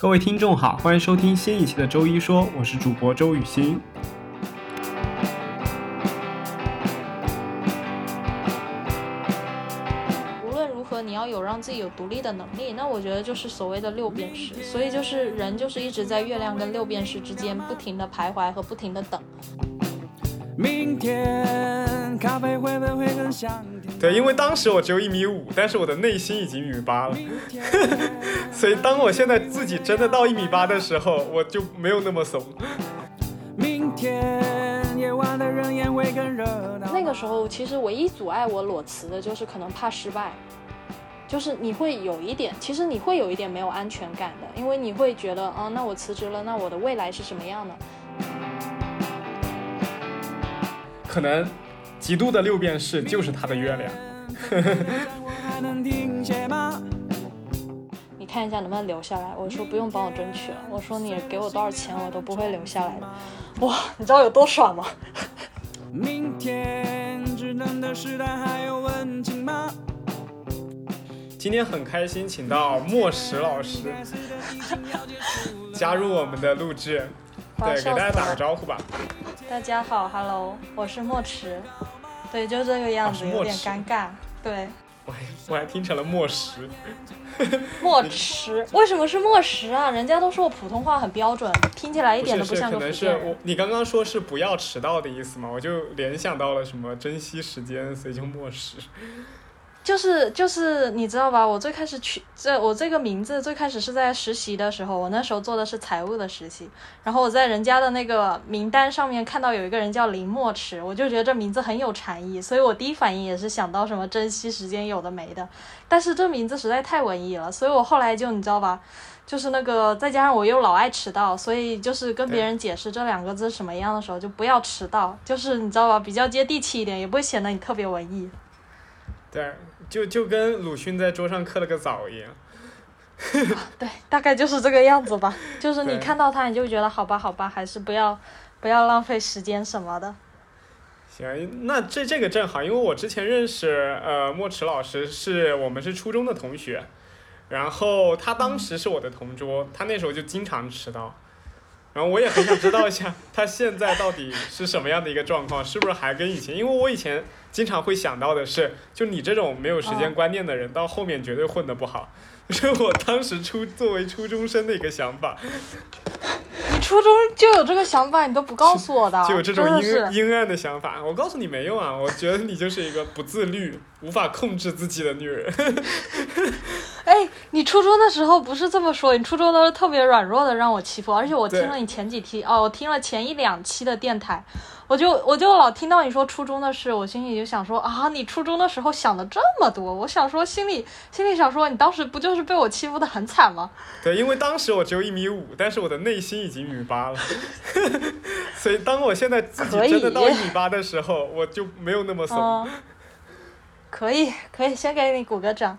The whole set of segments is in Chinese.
各位听众好，欢迎收听新一期的周一说，我是主播周雨欣。无论如何，你要有让自己有独立的能力，那我觉得就是所谓的六便士。所以就是人就是一直在月亮跟六便士之间不停的徘徊和不停的等。明天咖啡会不会更香甜？对，因为当时我只有一米五，但是我的内心已经一米八了，所以当我现在自己真的到一米八的时候，我就没有那么怂。明天夜晚的人烟会更热闹。那个时候，其实唯一阻碍我裸辞的就是可能怕失败，就是你会有一点，其实你会有一点没有安全感的，因为你会觉得，啊，那我辞职了，那我的未来是什么样的？可能极度的六便士就是他的月亮。你看一下能不能留下来。我说不用帮我争取了，我说你给我多少钱我都不会留下来的。哇，你知道有多爽吗？明天智能的时代还有温情吗？今天很开心，请到莫石老师 加入我们的录制，哇对，给大家打个招呼吧。大家好，Hello，我是墨池。对，就这个样子，有点尴尬。对，我还我还听成了墨石，墨池，为什么是墨石啊？人家都说我普通话很标准，听起来一点都不像可能是个福建人我。你刚刚说是不要迟到的意思嘛，我就联想到了什么珍惜时间，所以就墨石。就是就是你知道吧？我最开始取这我这个名字最开始是在实习的时候，我那时候做的是财务的实习，然后我在人家的那个名单上面看到有一个人叫林墨池，我就觉得这名字很有禅意，所以我第一反应也是想到什么珍惜时间有的没的，但是这名字实在太文艺了，所以我后来就你知道吧？就是那个，再加上我又老爱迟到，所以就是跟别人解释这两个字什么样的时候，就不要迟到，就是你知道吧，比较接地气一点，也不会显得你特别文艺。对，就就跟鲁迅在桌上刻了个枣一样。对，大概就是这个样子吧。就是你看到他，你就觉得好吧，好吧，还是不要不要浪费时间什么的。行，那这这个正好，因为我之前认识呃莫池老师是我们是初中的同学，然后他当时是我的同桌，他那时候就经常迟到，然后我也很想知道一下他现在到底是什么样的一个状况，是不是还跟以前？因为我以前经常会想到的是，就你这种没有时间哦观念的人，到后面绝对混得不好，这是我当时初作为初中生的一个想法。你初中就有这个想法，你都不告诉我的，就有这种阴。阴暗的想法。我告诉你没用啊，我觉得你就是一个不自律、无法控制自己的女人。哎，你初中的时候不是这么说，你初中都是特别软弱的让我欺负，而且我听了你前几期哦，我听了前一两期的电台，我就我就老听到你说初中的事，我心里就想说啊，你初中的时候想的这么多，我想说心里心里想说，你当时不就是被我欺负的很惨吗？对，因为当时我只有一米五，但是我的内心已经一米八了。所以当我现在自己可以真的到一米八的时候，我就没有那么怂。嗯，可以可以，先给你鼓个掌。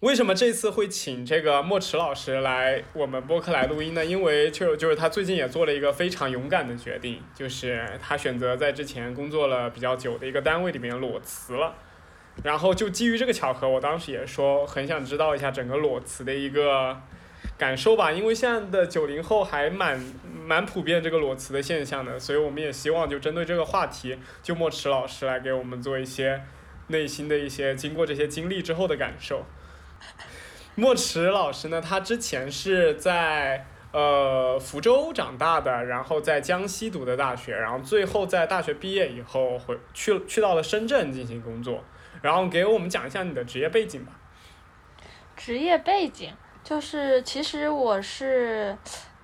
为什么这次会请这个莫池老师来我们播客来录音呢？因为就就是他最近也做了一个非常勇敢的决定，就是他选择在之前工作了比较久的一个单位里面裸辞了。然后就基于这个巧合，我当时也说很想知道一下整个裸辞的一个感受吧，因为现在的九零后还蛮蛮普遍这个裸辞的现象的，所以我们也希望就针对这个话题，就莫池老师来给我们做一些内心的一些经过这些经历之后的感受。莫池老师呢，他之前是在呃福州长大的，然后在江西读的大学，然后最后在大学毕业以后回去去到了深圳进行工作，然后给我们讲一下你的职业背景吧。职业背景就是，其实我是，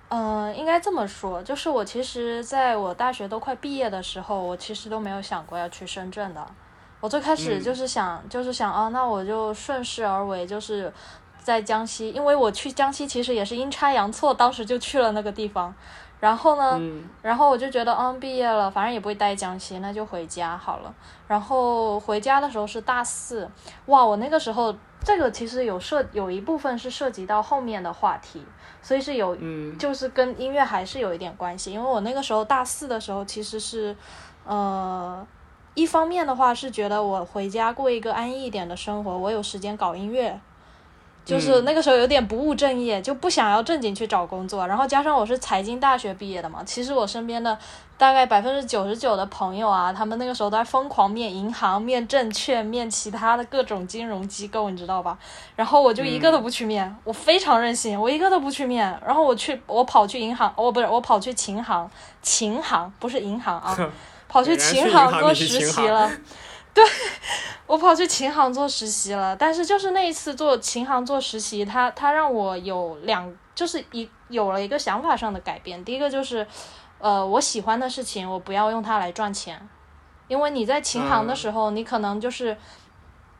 嗯、应该这么说，就是我其实在我大学都快毕业的时候，我其实都没有想过要去深圳的。我最开始嗯就是想，就是想啊，那我就顺势而为，就是在江西，因为我去江西其实也是阴差阳错，当时就去了那个地方。然后呢，嗯然后我就觉得，嗯，毕业了，反正也不会待江西，那就回家好了。然后回家的时候是大四，哇，我那个时候这个其实有涉有一部分是涉及到后面的话题，所以是有嗯就是跟音乐还是有一点关系，因为我那个时候大四的时候其实是，呃，一方面的话是觉得我回家过一个安逸一点的生活，我有时间搞音乐，就是那个时候有点不务正业，就不想要正经去找工作。然后加上我是财经大学毕业的嘛，其实我身边的大概百分之九十九的朋友啊，他们那个时候都在疯狂面银行、面证券、面其他的各种金融机构，你知道吧？然后我就一个都不去面，我非常任性，我一个都不去面。然后我去，我跑去银行，哦不是，我跑去琴行，琴行不是银行啊，跑去琴行做实习了。对，我跑去琴行做实习了，但是就是那一次做琴行做实习，他他让我有两，就是一有了一个想法上的改变。第一个就是，呃，我喜欢的事情，我不要用它来赚钱，因为你在琴行的时候，你可能就是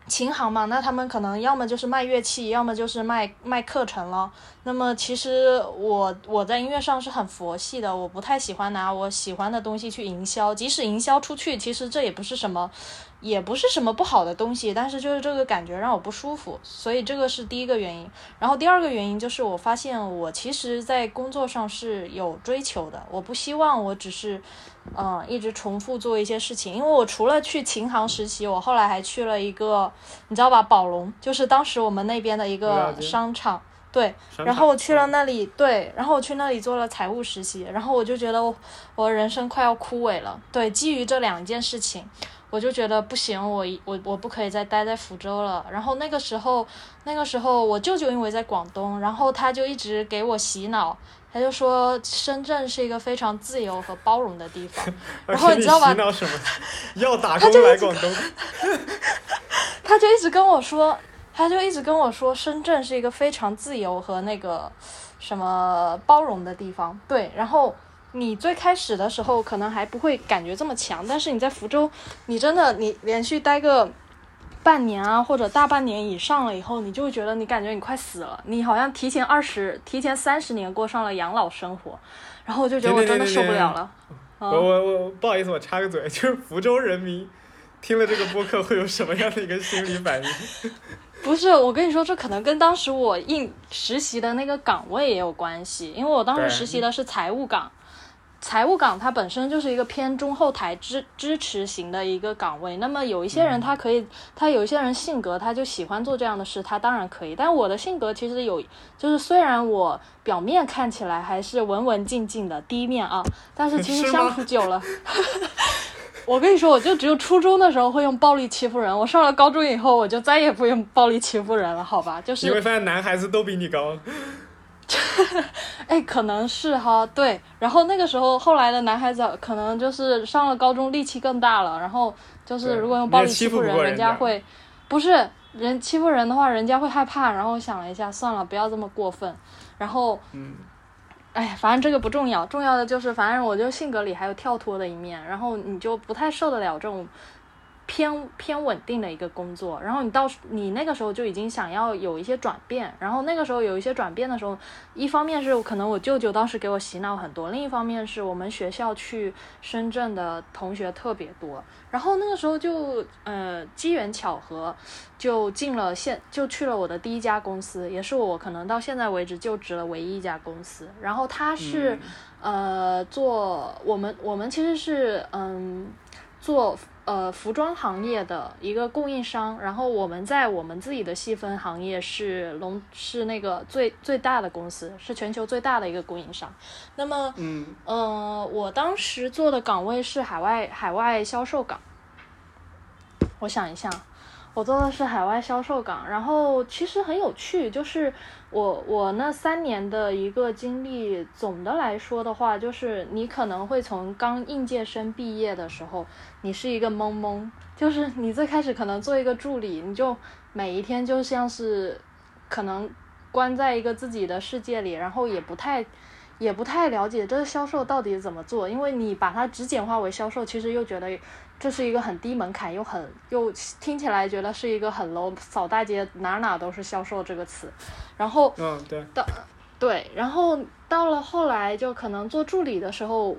琴行嘛，那他们可能要么就是卖乐器，要么就是卖卖课程了。那么其实我我在音乐上是很佛系的，我不太喜欢拿我喜欢的东西去营销，即使营销出去，其实这也不是什么。也不是什么不好的东西，但是就是这个感觉让我不舒服，所以这个是第一个原因。然后第二个原因就是我发现我其实，在工作上是有追求的，我不希望我只是，嗯，一直重复做一些事情。因为我除了去琴行实习，我后来还去了一个，你知道吧，宝龙，就是当时我们那边的一个商场，对。然后我去了那里，对，然后我去那里做了财务实习，然后我就觉得我我人生快要枯萎了。对，基于这两件事情。我就觉得不行，我我我不可以再待在福州了。然后那个时候，那个时候我舅舅因为在广东，然后他就一直给我洗脑，他就说深圳是一个非常自由和包容的地方。然后你知道吧？洗脑什么？要打工来广东？他就一直跟我说，他就一直跟我说，深圳是一个非常自由和那个什么包容的地方。对，然后。你最开始的时候可能还不会感觉这么强，但是你在福州，你真的你连续待个半年啊，或者大半年以上了以后，你就会觉得你感觉你快死了，你好像提前二十、提前三十年过上了养老生活，然后我就觉得我真的受不了了。我我我不好意思，我插个嘴，就是福州人民听了这个播客会有什么样的一个心理反应？不是，我跟你说，这可能跟当时我应实习的那个岗位也有关系，因为我当时实习的是财务岗。财务岗它本身就是一个偏中后台支支持型的一个岗位，那么有一些人他可以，他有一些人性格他就喜欢做这样的事，他当然可以。但我的性格其实有，就是虽然我表面看起来还是文文静静的第一面啊，但是其实相处久了，我跟你说，我就只有初中的时候会用暴力欺负人，我上了高中以后我就再也不用暴力欺负人了，好吧？就是你会发现男孩子都比你高。哎，可能是哈，对。然后那个时候，后来的男孩子可能就是上了高中，力气更大了。然后就是如果用暴力欺负人，人家会，不是人欺负人的话，人家会害怕。然后我想了一下，算了，不要这么过分。然后，嗯，哎，反正这个不重要，重要的就是，反正我就性格里还有跳脱的一面。然后你就不太受得了这种。偏偏稳定的一个工作，然后你到你那个时候就已经想要有一些转变，然后那个时候有一些转变的时候，一方面是可能我舅舅当时给我洗脑很多，另一方面是我们学校去深圳的同学特别多，然后那个时候就呃机缘巧合就进了现就去了我的第一家公司，也是我可能到现在为止就职了唯一一家公司，然后他是呃做我们我们其实是嗯做。呃，服装行业的一个供应商，然后我们在我们自己的细分行业是龙是那个最最大的公司，是全球最大的一个供应商。那么，嗯，呃，我当时做的岗位是海外海外销售岗。我想一下。我做的是海外销售岗，然后其实很有趣，就是我我那三年的一个经历，总的来说的话，就是你可能会从刚应届生毕业的时候，你是一个懵懵，就是你最开始可能做一个助理，你就每一天就像是可能关在一个自己的世界里，然后也不太也不太了解这个销售到底怎么做，因为你把它只简化为销售，其实又觉得。这是一个很低门槛又很又听起来觉得是一个很 low，扫大街哪哪都是销售这个词，然后嗯对到对，然后到了后来就可能做助理的时候，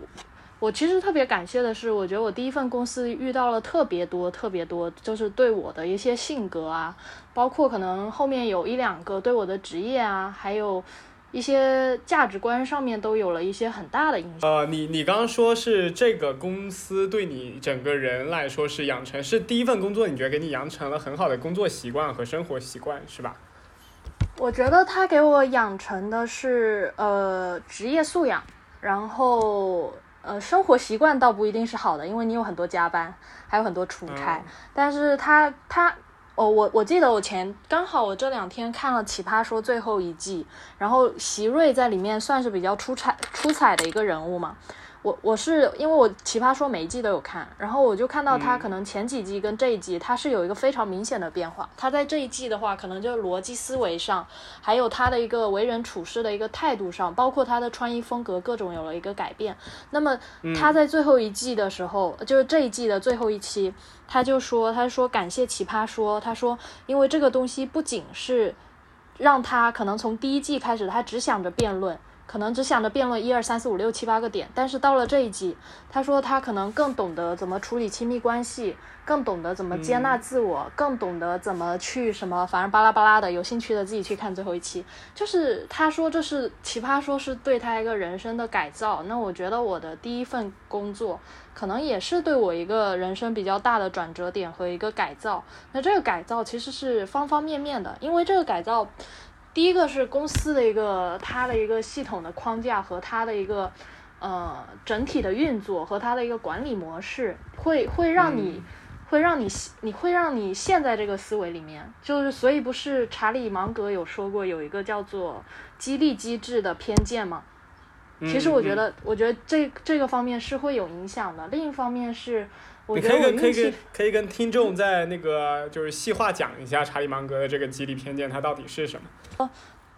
我其实特别感谢的是，我觉得我第一份公司遇到了特别多特别多，就是对我的一些性格啊，包括可能后面有一两个对我的职业啊，还有。一些价值观上面都有了一些很大的影响。呃，你你刚刚说是这个公司对你整个人来说是养成，是第一份工作，你觉得给你养成了很好的工作习惯和生活习惯，是吧？我觉得他给我养成的是呃职业素养，然后呃生活习惯倒不一定是好的，因为你有很多加班，还有很多出差。嗯但是他他哦，我我记得我前刚好我这两天看了《奇葩说》最后一季，然后席瑞在里面算是比较出彩出彩的一个人物嘛。我我是因为我《奇葩说》每一季都有看，然后我就看到他嗯可能前几季跟这一季他是有一个非常明显的变化。他在这一季的话，可能就是逻辑思维上，还有他的一个为人处事的一个态度上，包括他的穿衣风格各种有了一个改变。那么他在最后一季的时候，就是这一季的最后一期，他就说，他说感谢奇葩说，他说因为这个东西不仅是让他可能从第一季开始，他只想着辩论。可能只想着辩论一二三四五六七八个点，但是到了这一集，他说他可能更懂得怎么处理亲密关系，更懂得怎么接纳自我，更懂得怎么去什么，反正巴拉巴拉的。有兴趣的自己去看最后一期。就是他说这是奇葩说是对他一个人生的改造。那我觉得我的第一份工作可能也是对我一个人生比较大的转折点和一个改造。那这个改造其实是方方面面的，因为这个改造。第一个是公司的一个它的一个系统的框架和它的一个呃整体的运作和它的一个管理模式，会会让你、会让你你会让你陷在这个思维里面，就是所以不是查理芒格有说过有一个叫做激励机制的偏见吗？其实我觉嗯得，我觉得这这个方面是会有影响的。另一方面是，我你可以跟可以跟可以跟听众在那个就是细化讲一下查理芒格的这个激励偏见它到底是什么？哦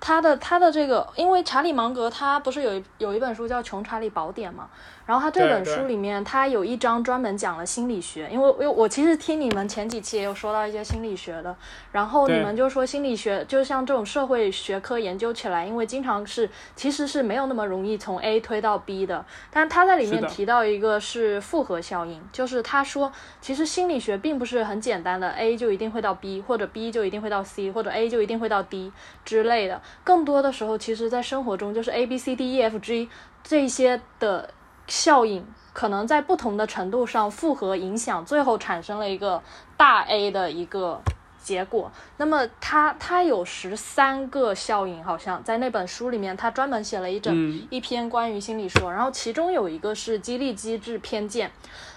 他的他的这个，因为查理芒格他不是有一有一本书叫《穷查理宝典》嘛，然后他这本书里面他有一章专门讲了心理学，因为因为我其实听你们前几期也有说到一些心理学的，然后你们就说心理学就像这种社会学科研究起来，因为经常是其实是没有那么容易从 A 推到 B 的，但他在里面提到一个是复合效应，就是他说其实心理学并不是很简单的 A 就一定会到 B，或者 B 就一定会到 C，或者 A 就一定会到 D 之类的。更多的时候，其实在生活中就是 A B C D E F G 这些的效应，可能在不同的程度上复合影响，最后产生了一个大 A 的一个结果。那么它它有十三个效应，好像在那本书里面，它专门写了一整、嗯一篇关于心理说，然后其中有一个是激励机制偏见。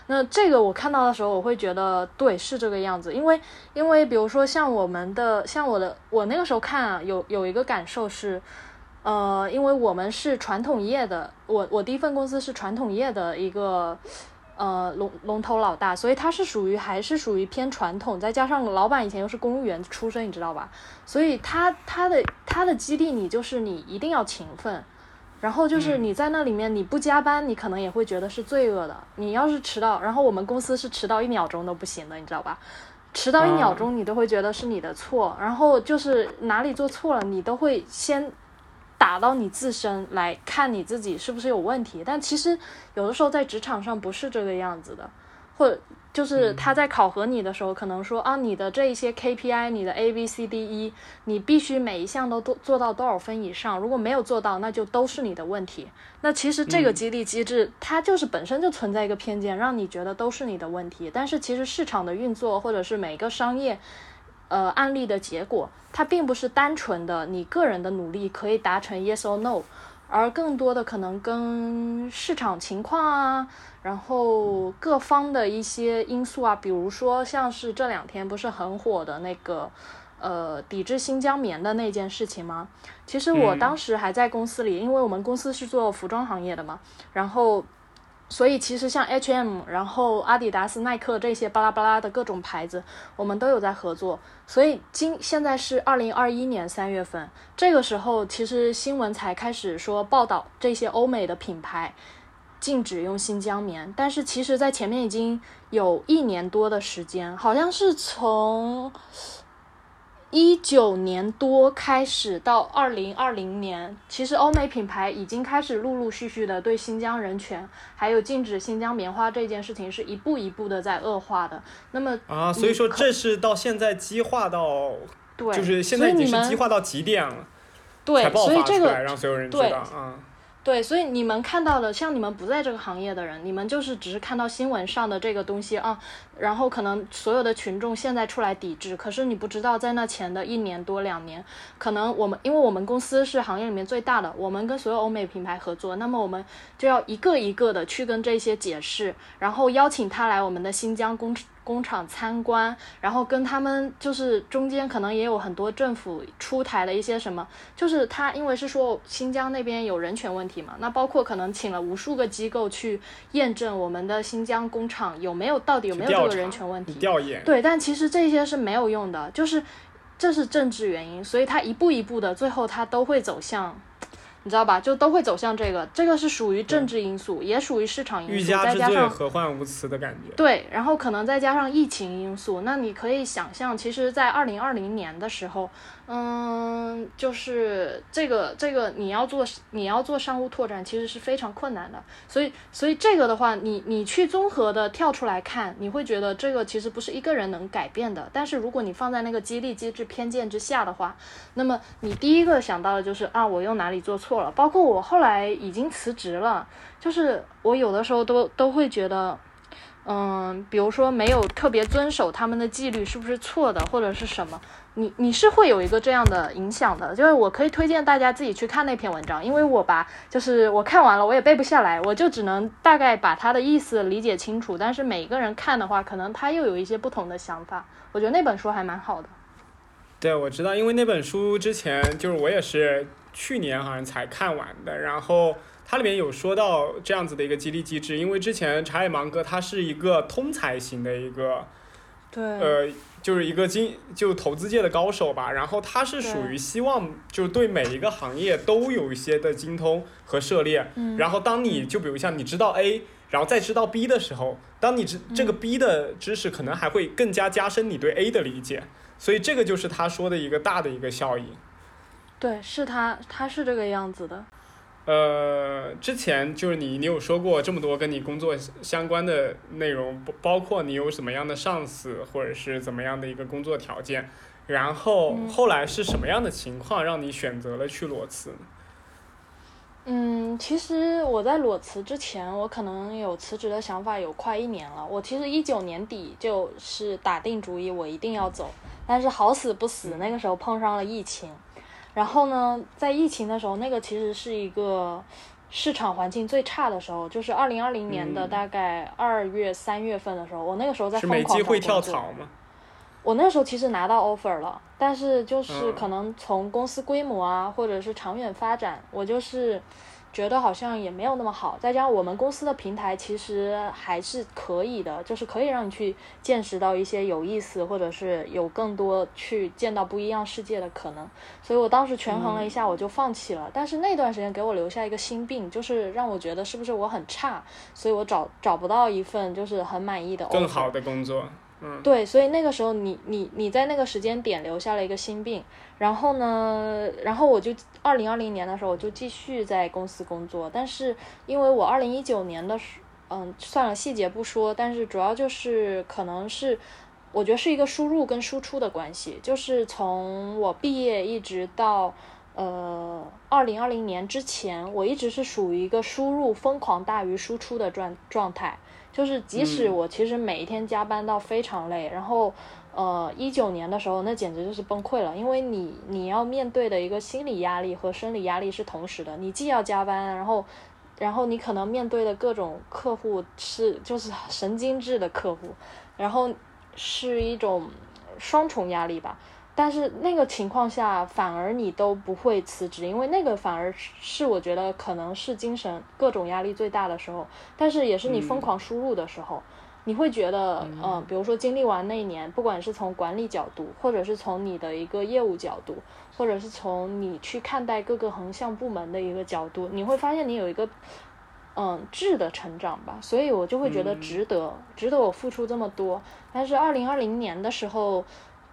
那这个我看到的时候，我会觉得对，是这个样子，因为因为比如说像我们的，像我的，我那个时候看啊，有有一个感受是，呃，因为我们是传统业的，我我第一份公司是传统业的一个。呃，龙龙头老大，所以它是属于还是属于偏传统，再加上老板以前又是公务员出身，你知道吧？所以他他的他的激励你就是你一定要勤奋，然后就是你在那里面你不加班，你可能也会觉得是罪恶的。你要是迟到，然后我们公司是迟到一秒钟都不行的，你知道吧？迟到一秒钟你都会觉得是你的错，然后就是哪里做错了，你都会先打到你自身来看你自己是不是有问题。但其实有的时候在职场上不是这个样子的，或者就是他在考核你的时候，可能说啊，你的这一些 KPI，你的 A B C D E，你必须每一项都做做到多少分以上，如果没有做到，那就都是你的问题。那其实这个激励机制，它就是本身就存在一个偏见，让你觉得都是你的问题。但是其实市场的运作，或者是每个商业呃案例的结果，它并不是单纯的你个人的努力可以达成 yes or no，而更多的可能跟市场情况啊，然后各方的一些因素啊，比如说像是这两天不是很火的那个。呃，抵制新疆棉的那件事情吗？其实我嗯当时还在公司里，因为我们公司是做服装行业的嘛，然后所以其实像 H&M，然后阿迪达斯、耐克这些巴拉巴拉的各种牌子，我们都有在合作。所以今现在是二零二一年三月份，这个时候其实新闻才开始说报道这些欧美的品牌禁止用新疆棉，但是其实在前面已经有一年多的时间，好像是从。一九年多开始到二零二零年，其实欧美品牌已经开始陆陆续续的对新疆人权，还有禁止新疆棉花这件事情是一步一步的在恶化的。那么啊，所以说这是到现在激化到，对，就是现在已经是激化到极点了，才对，爆所以这个发出来，让所有人知道啊。对，所以你们看到的，像你们不在这个行业的人，你们就是只是看到新闻上的这个东西啊，然后可能所有的群众现在出来抵制，可是你不知道在那前的一年多两年，可能我们因为我们公司是行业里面最大的，我们跟所有欧美品牌合作，那么我们就要一个一个的去跟这些解释，然后邀请他来我们的新疆工工厂参观，然后跟他们就是中间可能也有很多政府出台的一些什么，就是他因为是说新疆那边有人权问题嘛，那包括可能请了无数个机构去验证我们的新疆工厂有没有到底有没有这个人权问题，调研。对，但其实这些是没有用的，就是这是政治原因，所以他一步一步的，最后他都会走向。你知道吧？就都会走向这个，这个是属于政治因素，也属于市场因素，再加上何患无辞的感觉。对，然后可能再加上疫情因素，那你可以想象，其实，在二零二零年的时候。嗯，就是这个这个你要做你要做商务拓展，其实是非常困难的。所以所以这个的话，你你去综合的跳出来看，你会觉得这个其实不是一个人能改变的。但是如果你放在那个激励机制偏见之下的话，那么你第一个想到的就是啊，我又哪里做错了？包括我后来已经辞职了，就是我有的时候都都会觉得。嗯，比如说没有特别遵守他们的纪律，是不是错的，或者是什么？你你是会有一个这样的影响的。就是我可以推荐大家自己去看那篇文章，因为我吧就是我看完了，我也背不下来，我就只能大概把他的意思理解清楚。但是每个人看的话，可能他又有一些不同的想法。我觉得那本书还蛮好的。对，我知道，因为那本书之前就是我也是去年好像才看完的，然后。它里面有说到这样子的一个激励机制，因为之前查理芒格他是一个通才型的一个，对，呃，就是一个经就投资界的高手吧。然后他是属于希望就对每一个行业都有一些的精通和涉猎。嗯。然后当你就比如像你知道 A，然后再知道 B 的时候，当你知这个 B 的知识可能还会更加加深你对 A 的理解。所以这个就是他说的一个大的一个效应。对，是他，他是这个样子的。呃，之前就是你，你有说过这么多跟你工作相关的内容，包包括你有什么样的上司，或者是怎么样的一个工作条件，然后后来是什么样的情况让你选择了去裸辞？嗯，其实我在裸辞之前，我可能有辞职的想法有快一年了。我其实一九年底就是打定主意，我一定要走，但是好死不死，那个时候碰上了疫情。然后呢，在疫情的时候，那个其实是一个市场环境最差的时候，就是二零二零年的大概二月、三月份的时候，我那个时候在疯狂找工作。我那时候其实拿到 offer 了，但是就是可能从公司规模啊，或者是长远发展，我就是。觉得好像也没有那么好，再加上我们公司的平台其实还是可以的，就是可以让你去见识到一些有意思，或者是有更多去见到不一样世界的可能。所以我当时权衡了一下，我就放弃了。但是那段时间给我留下一个心病，就是让我觉得是不是我很差，所以我找找不到一份就是很满意的更好的工作。嗯对，所以那个时候你你你在那个时间点留下了一个心病，然后呢，然后我就二零二零年的时候我就继续在公司工作，但是因为我二零一九年的时，嗯，算了，细节不说，但是主要就是可能是，我觉得是一个输入跟输出的关系，就是从我毕业一直到呃二零二零年之前，我一直是属于一个输入疯狂大于输出的状状态。就是即使我其实每一天加班到非常累，然后，呃，一九年的时候那简直就是崩溃了，因为你你要面对的一个心理压力和生理压力是同时的，你既要加班，然后，然后你可能面对的各种客户是就是神经质的客户，然后是一种双重压力吧。但是那个情况下，反而你都不会辞职，因为那个反而是我觉得可能是精神各种压力最大的时候，但是也是你疯狂输入的时候，你会觉得，嗯，比如说经历完那一年，不管是从管理角度，或者是从你的一个业务角度，或者是从你去看待各个横向部门的一个角度，你会发现你有一个，嗯，质的成长吧，所以我就会觉得值得，值得我付出这么多。但是二零二零年的时候。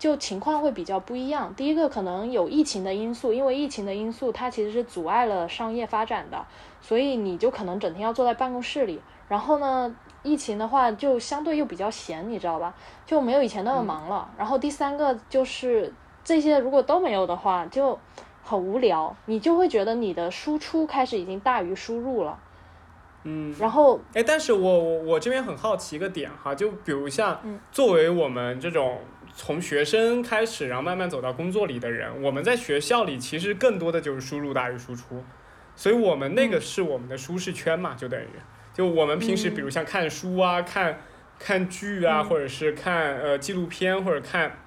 就情况会比较不一样。第一个可能有疫情的因素，因为疫情的因素，它其实是阻碍了商业发展的，所以你就可能整天要坐在办公室里。然后呢，疫情的话就相对又比较闲，你知道吧？就没有以前那么忙了。然后第三个就是这些如果都没有的话，就。很无聊，你就会觉得你的输出开始已经大于输入了。嗯，然后哎，但是我我我这边很好奇一个点哈，就比如像嗯作为我们这种从学生开始，然后慢慢走到工作里的人，我们在学校里其实更多的就是输入大于输出，所以我们那个嗯是我们的舒适圈嘛，就等于就我们平时嗯比如像看书啊、看看剧啊，嗯或者是看呃纪录片或者看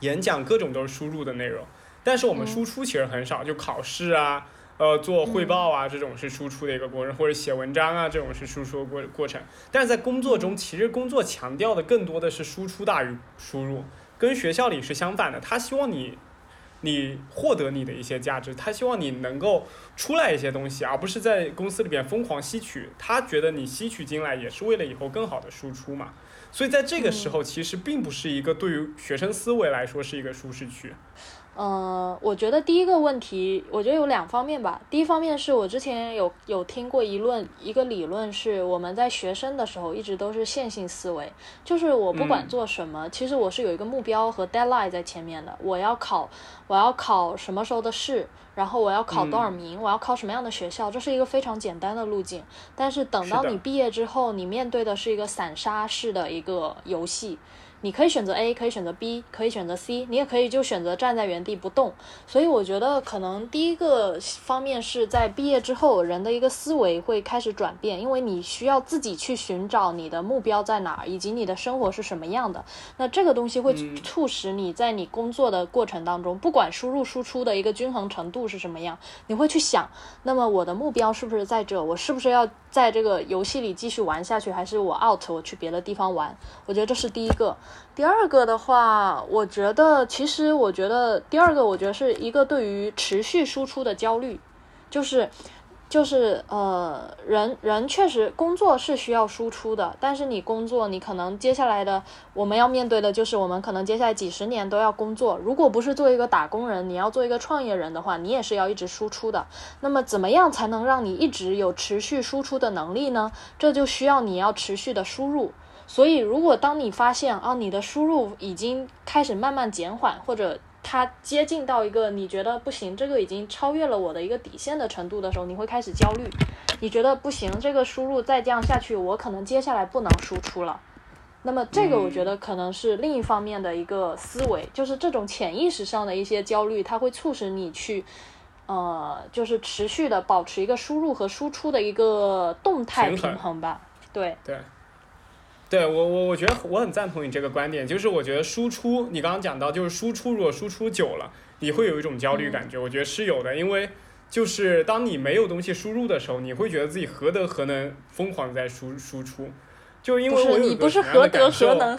演讲，各种都是输入的内容，但是我们嗯输出其实很少，就考试啊。呃，做汇报啊，这种是输出的一个过程，或者写文章啊，这种是输出的过过程。但是在工作中，其实工作强调的更多的是输出大于输入，跟学校里是相反的。他希望你，你获得你的一些价值，他希望你能够出来一些东西，而不是在公司里边疯狂吸取。他觉得你吸取进来也是为了以后更好的输出嘛。所以在这个时候，其实并不是一个对于学生思维来说是一个舒适区。呃，我觉得第一个问题，我觉得有两方面吧。第一方面是我之前有有听过一论一个理论，是我们在学生的时候一直都是线性思维，就是我不管嗯做什么，其实我是有一个目标和 deadline 在前面的。我要考，我要考什么时候的试，然后我要考多少名，我要考什么样的学校，这是一个非常简单的路径。但是等到你毕业之后，你面对的是一个散沙式的一个游戏。你可以选择 A，可以选择 B，可以选择 C，你也可以就选择站在原地不动。所以我觉得可能第一个方面是在毕业之后，人的一个思维会开始转变，因为你需要自己去寻找你的目标在哪儿，以及你的生活是什么样的。那这个东西会嗯促使你在你工作的过程当中，不管输入输出的一个均衡程度是什么样，你会去想，那么我的目标是不是在这？我是不是要在这个游戏里继续玩下去，还是我 out，我去别的地方玩？我觉得这是第一个。第二个的话，我觉得其实我觉得第二个，我觉得是一个对于持续输出的焦虑，就是就是呃，人人确实工作是需要输出的，但是你工作，你可能接下来的我们要面对的就是我们可能接下来几十年都要工作。如果不是做一个打工人，你要做一个创业人的话，你也是要一直输出的。那么怎么样才能让你一直有持续输出的能力呢？这就需要你要持续的输入。所以，如果当你发现啊，你的输入已经开始慢慢减缓，或者它接近到一个你觉得不行，这个已经超越了我的一个底线的程度的时候，你会开始焦虑。你觉得不行，这个输入再这样下去，我可能接下来不能输出了。那么，这个我觉得可能是另一方面的一个思维，就是这种潜意识上的一些焦虑，它会促使你去。呃，就是持续的保持一个输入和输出的一个动态平衡吧。对，对，对我我我觉得我很赞同你这个观点，就是我觉得输出，你刚刚讲到就是输出，如果输出久了，你会有一种焦虑感觉，我觉得是有的，因为就是当你没有东西输入的时候，你会觉得自己何德何能疯狂地在输输出，就因为我你不是何德何能，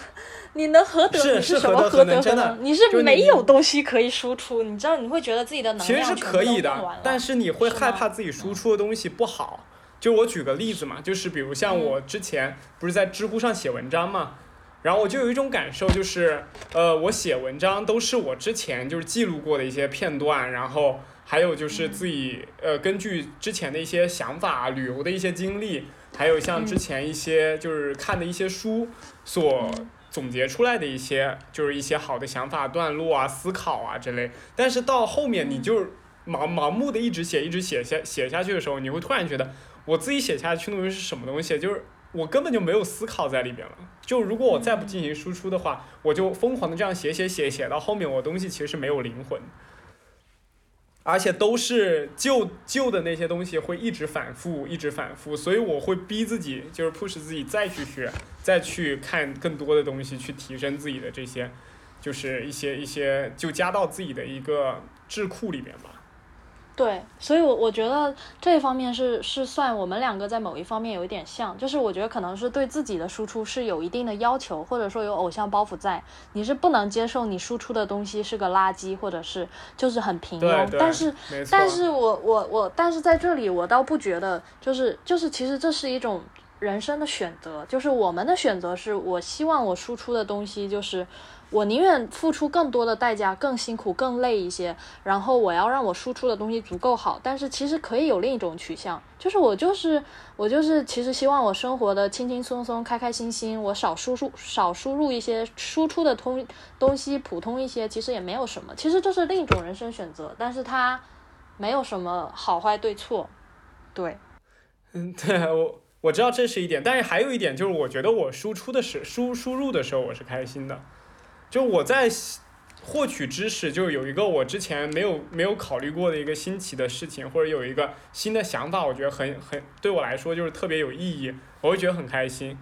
你能何德？是你是何德什么何德何能真的？你是没有东西可以输出，你知道你会觉得自己的能其实是可以的但是你会害怕自己输出的东西不好。就我举个例子嘛，就是比如像嗯。我之前不是在知乎上写文章嘛，然后我就有一种感受，就是呃，我写文章都是我之前就是记录过的一些片段，然后还有就是自己呃根据之前的一些想法、旅游的一些经历，还有像之前一些就是看的一些书所总结出来的一些就是一些好的想法、段落啊、思考啊之类。但是到后面你就盲盲目的一直写、一直写下写下去的时候，你会突然觉得我自己写下去的东西是什么东西？就是我根本就没有思考在里边了。就如果我再不进行输出的话，我就疯狂的这样写写写写到后面，我东西其实是没有灵魂。而且都是旧旧的那些东西会一直反复，一直反复，所以我会逼自己，就是 push 自己再去学，再去看更多的东西，去提升自己的这些，就是一些一些，就加到自己的一个智库里面吧。对，所以我，我觉得这一方面是是算我们两个在某一方面有一点像，就是我觉得可能是对自己的输出是有一定的要求，或者说有偶像包袱在，你是不能接受你输出的东西是个垃圾，或者是就是很平庸。但是，但是我我我，但是在这里我倒不觉得，就是就是，其实这是一种人生的选择，就是我们的选择是我希望我输出的东西就是。我宁愿付出更多的代价，更辛苦、更累一些，然后我要让我输出的东西足够好。但是其实可以有另一种取向，就是我就是我就是其实希望我生活的轻轻松松、开开心心，我少输出少输入一些输出的通东西，普通一些，其实也没有什么。其实这是另一种人生选择，但是它没有什么好坏对错，对，嗯，对我我知道这是一点，但是还有一点就是，我觉得我输出的时输输入的时候我是开心的，就我在获取知识，就有一个我之前没有没有考虑过的一个新奇的事情，或者有一个新的想法，我觉得很很对我来说就是特别有意义，我会觉得很开心。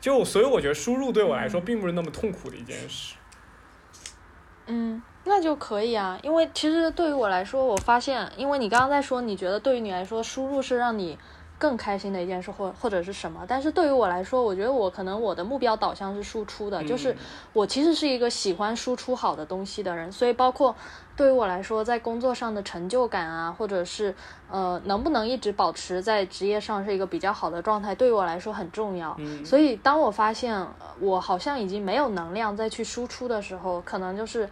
就所以我觉得输入对我来说并不是那么痛苦的一件事。嗯，那就可以啊，因为其实对于我来说，我发现，因为你刚刚在说，你觉得对于你来说，输入是让你更开心的一件事，或或者是什么？但是对于我来说，我觉得我可能我的目标导向是输出的，就是嗯我其实是一个喜欢输出好的东西的人，所以包括对于我来说，在工作上的成就感啊，或者是呃能不能一直保持在职业上是一个比较好的状态，对于我来说很重要。嗯所以当我发现呃我好像已经没有能量再去输出的时候，可能就是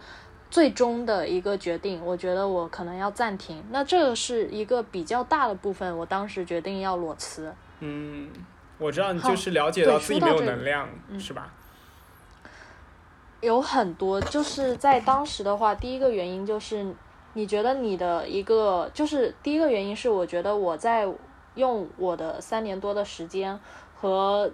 最终的一个决定，我觉得我可能要暂停。那这个是一个比较大的部分，我当时决定要裸辞。嗯，我知道你就是了解到自己没有能量，嗯是吧？有很多，就是在当时的话，第一个原因就是你觉得你的一个，就是第一个原因是我觉得我在用我的三年多的时间和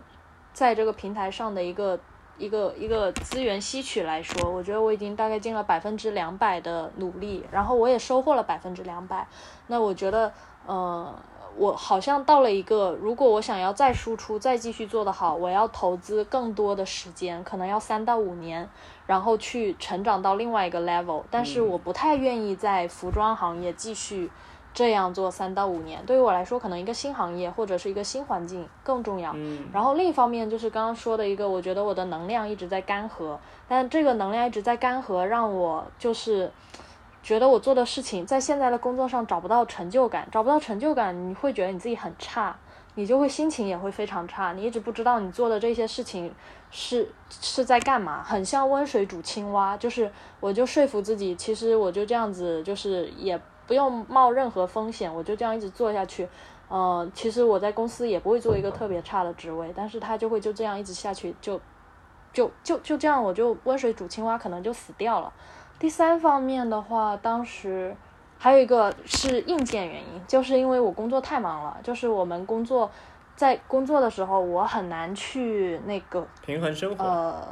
在这个平台上的一个一个一个资源吸取来说，我觉得我已经大概尽了百分之两百的努力，然后我也收获了百分之两百。那我觉得，呃，我好像到了一个，如果我想要再输出，再继续做得好，我要投资更多的时间，可能要三到五年，然后去成长到另外一个 level。但是嗯我不太愿意在服装行业继续这样做三到五年。对于我来说，可能一个新行业或者是一个新环境更重要。嗯然后另一方面就是刚刚说的一个，我觉得我的能量一直在干涸，但这个能量一直在干涸，让我就是觉得我做的事情在现在的工作上找不到成就感，找不到成就感，你会觉得你自己很差，你就会心情也会非常差，你一直不知道你做的这些事情是是在干嘛，很像温水煮青蛙，就是我就说服自己，其实我就这样子，就是也不用冒任何风险，我就这样一直做下去。呃，其实我在公司也不会做一个特别差的职位，但是他就会就这样一直下去，就就就就这样，我就温水煮青蛙，可能就死掉了。第三方面的话，当时还有一个是硬件原因，就是因为我工作太忙了，就是我们工作在工作的时候，我很难去那个平衡生活。呃，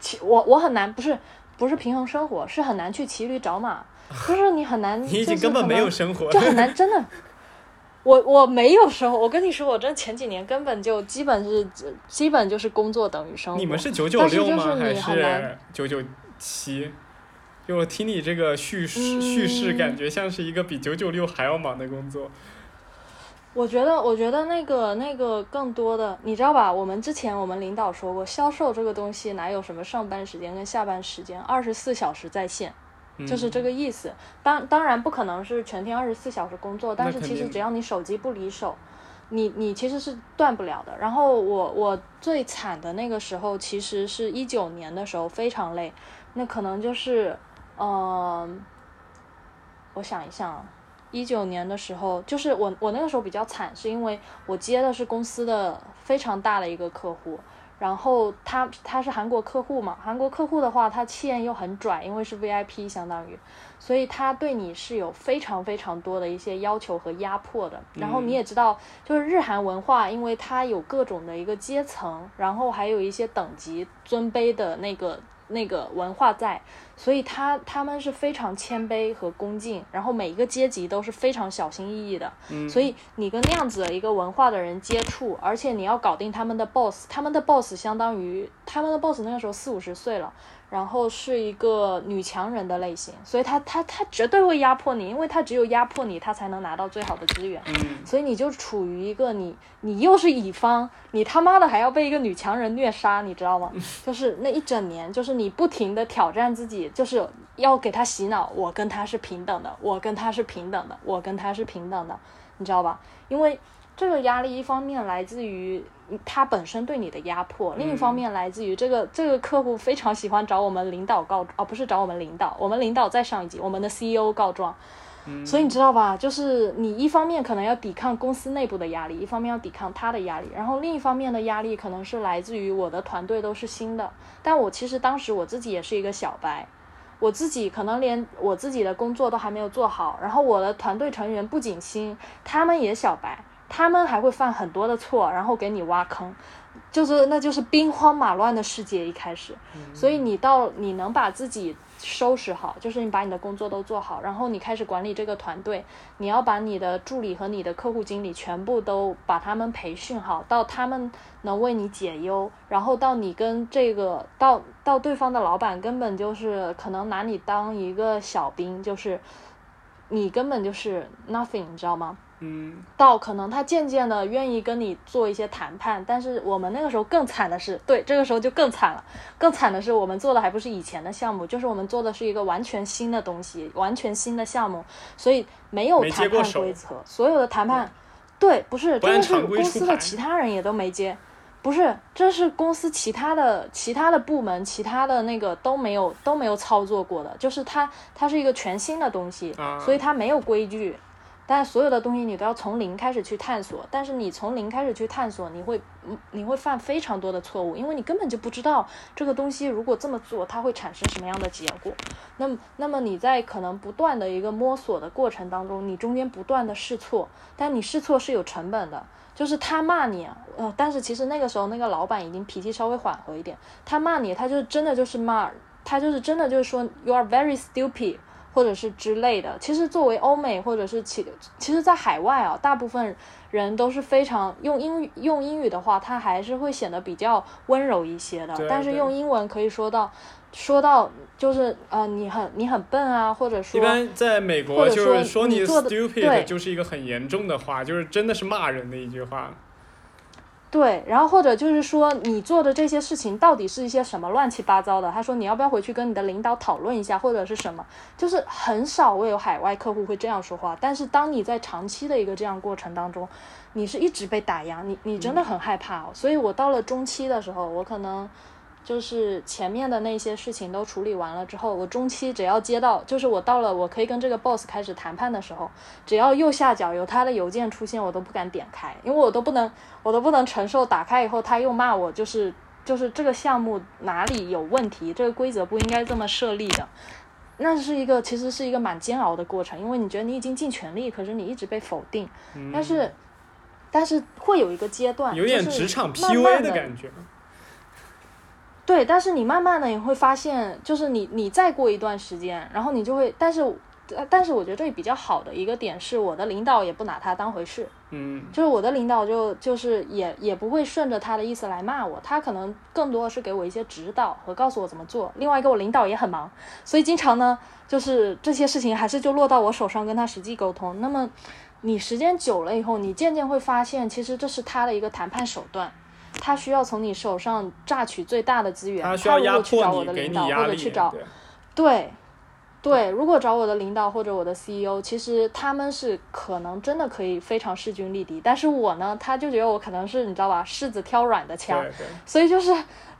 骑我我很难不是不是平衡生活，是很难去骑驴找马，就是你很难，你已经根本没有生活就很难，真的。我我没有生活，我跟你说，我真前几年根本就基本是基本就是工作等于生活。你们是九九六吗？就是还是九九七？就我听你这个叙事、叙事，嗯感觉像是一个比九九六还要忙的工作。我觉得，我觉得那个那个更多的，你知道吧？我们之前我们领导说过，销售这个东西哪有什么上班时间跟下班时间，二十四小时在线，就是这个。意思。当当然不可能是全天二十四小时工作，但是其实只要你手机不离手，你你其实是断不了的。然后我我最惨的那个时候，其实是一九年的时候非常累，那可能就是，嗯、我想一想啊，一九年的时候，就是我我那个时候比较惨，是因为我接的是公司的非常大的一个客户，然后他他是韩国客户嘛，韩国客户的话，他气焰又很拽，因为是 VIP 相当于，所以他对你是有非常非常多的一些要求和压迫的。然后你也知道，就是日韩文化，因为它有各种的一个阶层，然后还有一些等级尊卑的那个那个文化在，所以他他们是非常谦卑和恭敬，然后每一个阶级都是非常小心翼翼的。嗯所以你跟那样子的一个文化的人接触，而且你要搞定他们的 boss，他们的 boss 相当于他们的 boss 那个时候四五十岁了，然后是一个女强人的类型，所以他他他绝对会压迫你，因为他只有压迫你，他才能拿到最好的资源。嗯，所以你就处于一个你你又是乙方，你他妈的还要被一个女强人虐杀，你知道吗？就是那一整年，就是你不停的挑战自己，就是要给他洗脑，我跟他是平等的，我跟他是平等的，我跟他是平等的，你知道吧？因为这个压力一方面来自于他本身对你的压迫，另一方面来自于这个这个客户非常喜欢找我们领导告，哦不是找我们领导，我们领导再上一级，我们的 CEO 告状。所以你知道吧？就是你一方面可能要抵抗公司内部的压力，一方面要抵抗他的压力，然后另一方面的压力可能是来自于我的团队都是新的，但我其实当时我自己也是一个小白，我自己可能连我自己的工作都还没有做好，然后我的团队成员不仅新，他们也小白，他们还会犯很多的错，然后给你挖坑，就是那就是兵荒马乱的世界一开始，所以你到你能把自己收拾好，就是你把你的工作都做好，然后你开始管理这个团队，你要把你的助理和你的客户经理全部都把他们培训好，到他们能为你解忧，然后到你跟这个到到对方的老板根本就是可能拿你当一个小兵，就是你根本就是 nothing，你知道吗？嗯，到可能他渐渐的愿意跟你做一些谈判，但是我们那个时候更惨的是，对，这个时候就更惨了。更惨的是，我们做的还不是以前的项目，就是我们做的是一个完全新的东西，完全新的项目，所以没有谈判规则，所有的谈判，对，不是，真的是公司的其他人也都没接。不是，这是公司其他的其他的部门、其他的那个都没有都没有操作过的，就是它它是一个全新的东西，啊所以它没有规矩，但所有的东西你都要从零开始去探索。但是你从零开始去探索，你会嗯你会犯非常多的错误，因为你根本就不知道这个东西如果这么做，它会产生什么样的结果。那么，那么你在可能不断的一个摸索的过程当中，你中间不断的试错，但你试错是有成本的。就是他骂你，啊呃，但是其实那个时候那个老板已经脾气稍微缓和一点，他骂你，他就真的就是骂，他就是真的就是说 you are very stupid，或者是之类的。其实作为欧美或者是其，其实在海外啊，大部分人都是非常用英语用英语的话，他还是会显得比较温柔一些的。但是用英文可以说到，说到就是呃你很你很笨啊，或者说一般在美国就是说你 stupid 对就是一个很严重的话，就是真的是骂人的一句话。对，然后或者就是说你做的这些事情到底是一些什么乱七八糟的？他说你要不要回去跟你的领导讨论一下，或者是什么？就是很少会有海外客户会这样说话，但是当你在长期的一个这样过程当中，你是一直被打压，你你真的很害怕、哦。所以我到了中期的时候，我可能。就是前面的那些事情都处理完了之后，我中期只要接到，就是我到了我可以跟这个 boss 开始谈判的时候，只要右下角有他的邮件出现，我都不敢点开，因为我都不能，我都不能承受打开以后他又骂我，就是就是这个项目哪里有问题，这个规则不应该这么设立的。那是一个其实是一个蛮煎熬的过程，因为你觉得你已经尽全力，可是你一直被否定，但是但是会有一个阶段，嗯有点职场慢 PUA 的感觉。对，但是你慢慢的你会发现，就是你你再过一段时间，然后你就会，但是呃但是我觉得这里比较好的一个点是，我的领导也不拿他当回事，嗯，就是我的领导就就是也也不会顺着他的意思来骂我，他可能更多的是给我一些指导和告诉我怎么做。另外一个我领导也很忙，所以经常呢就是这些事情还是就落到我手上跟他实际沟通。那么你时间久了以后，你渐渐会发现，其实这是他的一个谈判手段。他需要从你手上榨取最大的资源。他需要压如果去找迫，给我的领导，你压力。或者去找对对，如果找我的领导或者我的 CEO，其实他们是可能真的可以非常势均力敌，但是我呢，他就觉得我可能是你知道吧，柿子挑软的枪，所以就是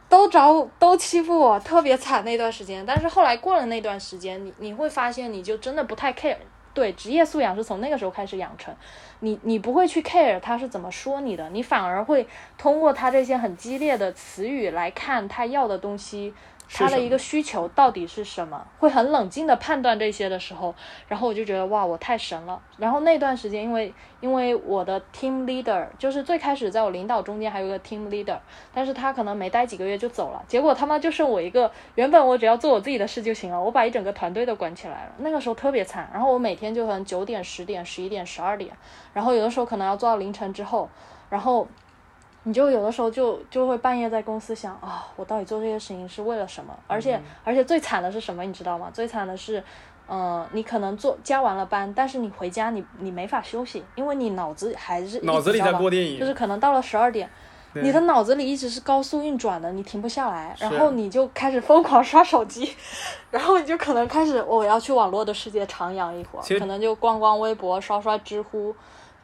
都找都欺负我，特别惨那段时间。但是后来过了那段时间，你你会发现，你就真的不太 care。对，职业素养是从那个时候开始养成，你你不会去 care 他是怎么说你的，你反而会通过他这些很激烈的词语来看他要的东西。他的一个需求到底是什么？会很冷静的判断这些的时候，然后我就觉得哇，我太神了。然后那段时间，因为因为我的 team leader 就是最开始在我领导中间还有一个 team leader，但是他可能没待几个月就走了，结果他妈就剩我一个。原本我只要做我自己的事就行了，我把一整个团队都管起来了。那个时候特别惨，然后我每天就可能九点、十点、十一点、十二点，然后有的时候可能要做到凌晨之后，然后。你就有的时候就就会半夜在公司想啊、我到底做这些事情是为了什么？而且、而且最惨的是什么？你知道吗？最惨的是，嗯、你可能做加完了班，但是你回家你你没法休息，因为你脑子还是脑子里在播电影就是可能到了十二点。你的脑子里一直是高速运转的，你停不下来，然后你就开始疯狂刷手机，然后你就可能开始我要去网络的世界徜徉一会儿，可能就逛逛微博、刷刷知乎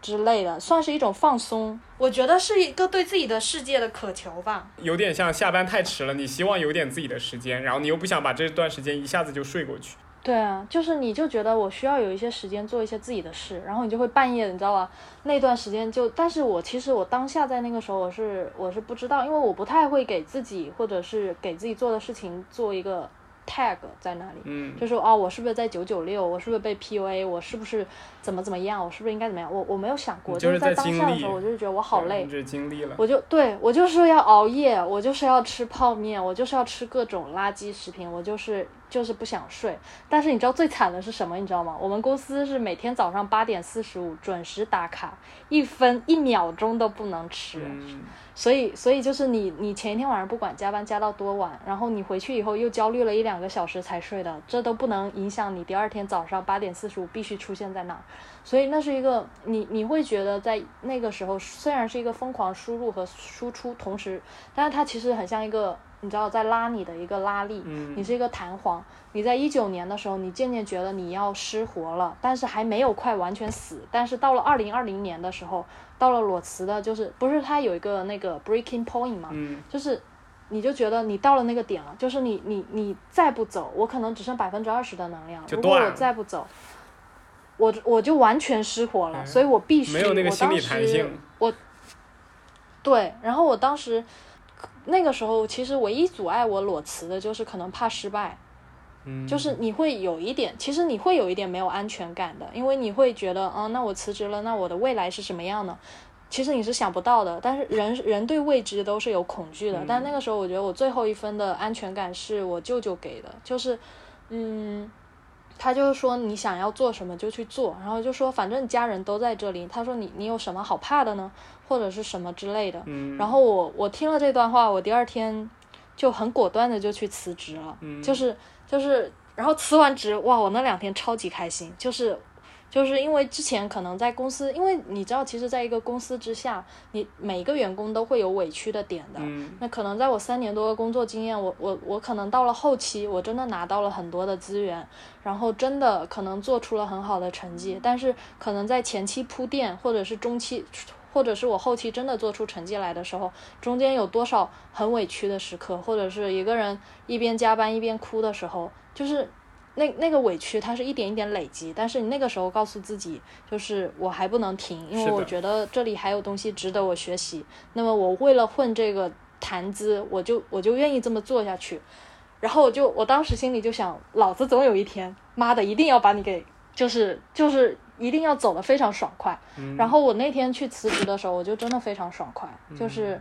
之类的，算是一种放松。我觉得是一个对自己的世界的渴求吧。有点像下班太迟了，你希望有点自己的时间，然后你又不想把这段时间一下子就睡过去。对啊，就是你就觉得我需要有一些时间做一些自己的事，然后你就会半夜，你知道吧？那段时间就，但是我其实我当下在那个时候我是我是不知道，因为我不太会给自己或者是给自己做的事情做一个 tag 在那里，嗯就说哦，我是不是在九九六？我是不是被 PUA？我是不是怎么怎么样？我是不是应该怎么样？我我没有想过，就是在当下的时候，我就是觉得我好累你，这经历了，我就对我就是要熬夜，我就是要吃泡面，我就是要吃各种垃圾食品，我就是就是不想睡。但是你知道最惨的是什么？你知道吗？我们公司是每天早上八点四十五准时打卡，一分一秒钟都不能迟。嗯所以，所以就是你，你前一天晚上不管加班加到多晚，然后你回去以后又焦虑了一两个小时才睡的，这都不能影响你第二天早上八点四十五必须出现在那儿。所以那是一个你你会觉得在那个时候虽然是一个疯狂输入和输出同时，但是它其实很像一个你知道在拉你的一个拉力，嗯你是一个弹簧。你在一九年的时候，你渐渐觉得你要失活了，但是还没有快完全死。但是到了二零二零年的时候，到了裸辞的，就是不是它有一个那个 breaking point 嘛，嗯就是你就觉得你到了那个点了，就是你你你再不走，我可能只剩百分之二十的能量，如果我再不走，我我就完全失火了，哎所以我必须没有那个我心理当时弹性我对，然后我当时那个时候其实唯一阻碍我裸辞的就是可能怕失败。嗯，就是你会有一点，其实你会有一点没有安全感的，因为你会觉得，嗯，那我辞职了，那我的未来是什么样呢？其实你是想不到的，但是人人对未知都是有恐惧的。但那个时候，我觉得我最后一分的安全感是我舅舅给的，就是，嗯，他就是说你想要做什么就去做，然后就说反正家人都在这里，他说你你有什么好怕的呢？或者是什么之类的。嗯然后我我听了这段话，我第二天就很果断的就去辞职了，嗯就是就是，然后辞完职，哇，我那两天超级开心，就是就是因为之前可能在公司，因为你知道，其实在一个公司之下，你每一个员工都会有委屈的点的。嗯那可能在我三年多的工作经验，我我我可能到了后期，我真的拿到了很多的资源，然后真的可能做出了很好的成绩，但是可能在前期铺垫，或者是中期，或者是我后期真的做出成绩来的时候，中间有多少很委屈的时刻，或者是一个人一边加班一边哭的时候，就是。那那个委屈，它是一点一点累积，但是你那个时候告诉自己，就是我还不能停，因为我觉得这里还有东西值得我学习。那么我为了混这个谈资，我就我就愿意这么做下去。然后我就我当时心里就想，老子总有一天，妈的，一定要把你给，就是就是一定要走的非常爽快。嗯然后我那天去辞职的时候，我就真的非常爽快，嗯就是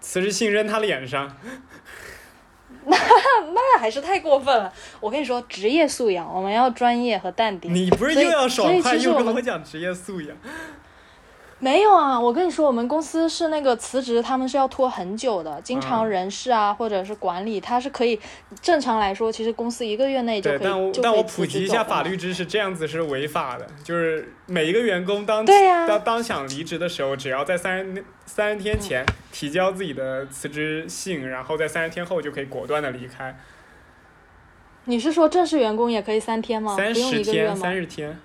辞职信扔他脸上，那那还是太过分了。我跟你说，职业素养，我们要专业和淡定。你不是又要爽快又跟我讲职业素养？没有啊，我跟你说，我们公司是那个辞职，他们是要拖很久的。经常嗯人事啊，或者是管理，他是可以正常来说，其实公司一个月内就，可以但我但我普及一下法律知识，这样子是违法的。就是每一个员工当当当想离职的时候，只要在三十三十天前提交自己的辞职信，然后在三十天后就可以果断的离开。你是说正式员工也可以三天吗？三十天？三十天。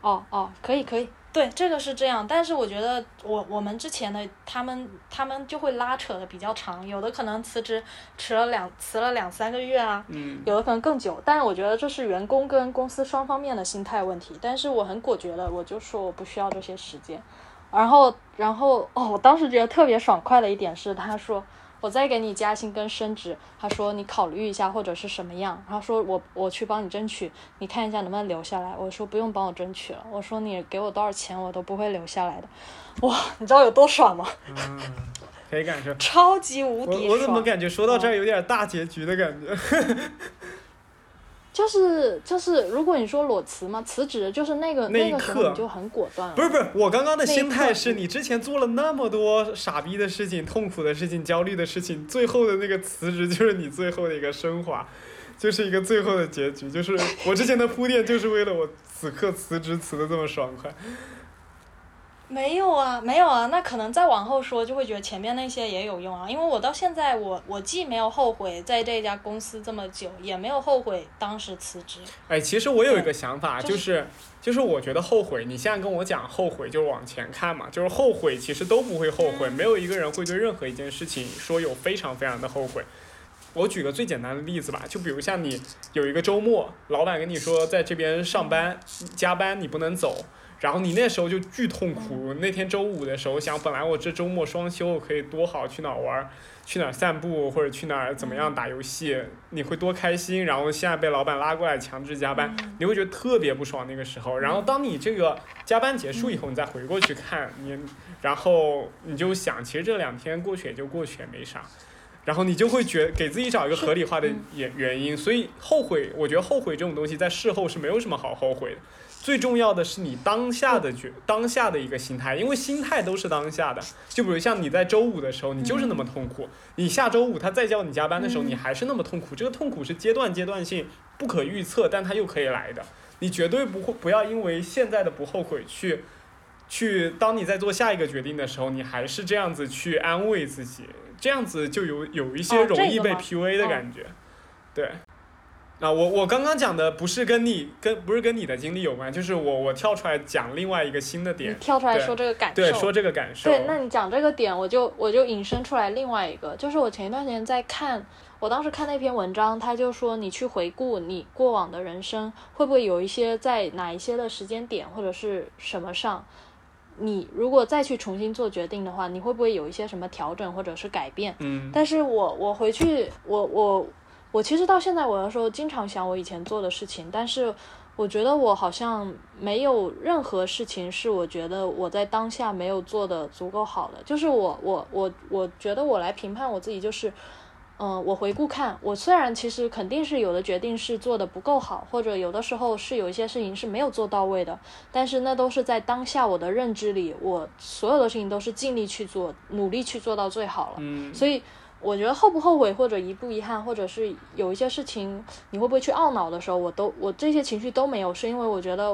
哦哦，可以可以，对，这个是这样。但是我觉得我我们之前的他们他们就会拉扯的比较长，有的可能辞职迟了两辞了两三个月啊，嗯，有的可能更久。但是我觉得这是员工跟公司双方面的心态问题。但是我很果决的，我就说我不需要这些时间。然后然后哦，我当时觉得特别爽快的一点是，他说。我再给你加薪跟升职，他说你考虑一下或者是什么样，然后说我我去帮你争取，你看一下能不能留下来。我说不用帮我争取了，我说你给我多少钱我都不会留下来的。哇，你知道有多爽吗？嗯，可以感受。超级无敌爽！我我怎么感觉说到这儿有点大结局的感觉？就是就是，如果你说裸辞嘛，辞职就是那个那一个时候刻你就很果断了。不是不是，我刚刚的心态是你之前做了那么多傻逼的事情、痛苦的事情、焦虑的事情，最后的那个辞职就是你最后的一个升华，就是一个最后的结局。就是我之前的铺垫，就是为了我此刻辞职辞的这么爽快。没有啊，没有啊，那可能再往后说就会觉得前面那些也有用啊，因为我到现在我我既没有后悔在这家公司这么久，也没有后悔当时辞职。哎，其实我有一个想法，就就是就是我觉得后悔，你现在跟我讲后悔，就往前看嘛，就是后悔其实都不会后悔，没有一个人会对任何一件事情说有非常非常的后悔。我举个最简单的例子吧，就比如像你有一个周末，老板跟你说在这边上班加班你不能走，然后你那时候就巨痛苦。那天周五的时候想，本来我这周末双休可以多好，去哪儿玩儿，去哪儿散步或者去哪儿怎么样打游戏，你会多开心。然后现在被老板拉过来强制加班，你会觉得特别不爽那个时候。然后当你这个加班结束以后，你再回过去看你，然后你就想，其实这两天过去也就过去，也没啥。然后你就会觉给自己找一个合理化的原原因，所以后悔，我觉得后悔这种东西在事后是没有什么好后悔的。最重要的是你当下的觉当下的一个心态，因为心态都是当下的。就比如像你在周五的时候，你就是那么痛苦；你下周五他再叫你加班的时候，你还是那么痛苦。这个痛苦是阶段阶段性不可预测，但它又可以来的。你绝对不会不要因为现在的不后悔去去，当你在做下一个决定的时候，你还是这样子去安慰自己。这样子就有有一些容易被 PUA 的感觉，对。啊，我我刚刚讲的不是跟你跟不是跟你的经历有关，就是我我跳出来讲另外一个新的点。跳出来说这个感受。对，说这个感受。对，那你讲这个点，我就我就引申出来另外一个，就是我前一段时间在看，我当时看那篇文章，他就说你去回顾你过往的人生，会不会有一些在哪一些的时间点或者是什么上。你如果再去重新做决定的话，你会不会有一些什么调整或者是改变？嗯。但是我我回去，我我我其实到现在，我有时候经常想我以前做的事情，但是我觉得我好像没有任何事情是我觉得我在当下没有做的足够好的。就是我我我我觉得我来评判我自己就是。嗯，我回顾看，我虽然其实肯定是有的决定是做的不够好，或者有的时候是有一些事情是没有做到位的，但是那都是在当下我的认知里，我所有的事情都是尽力去做，努力去做到最好了。嗯，所以我觉得后不后悔或者遗不遗憾，或者是有一些事情你会不会去懊恼的时候，我都我这些情绪都没有，是因为我觉得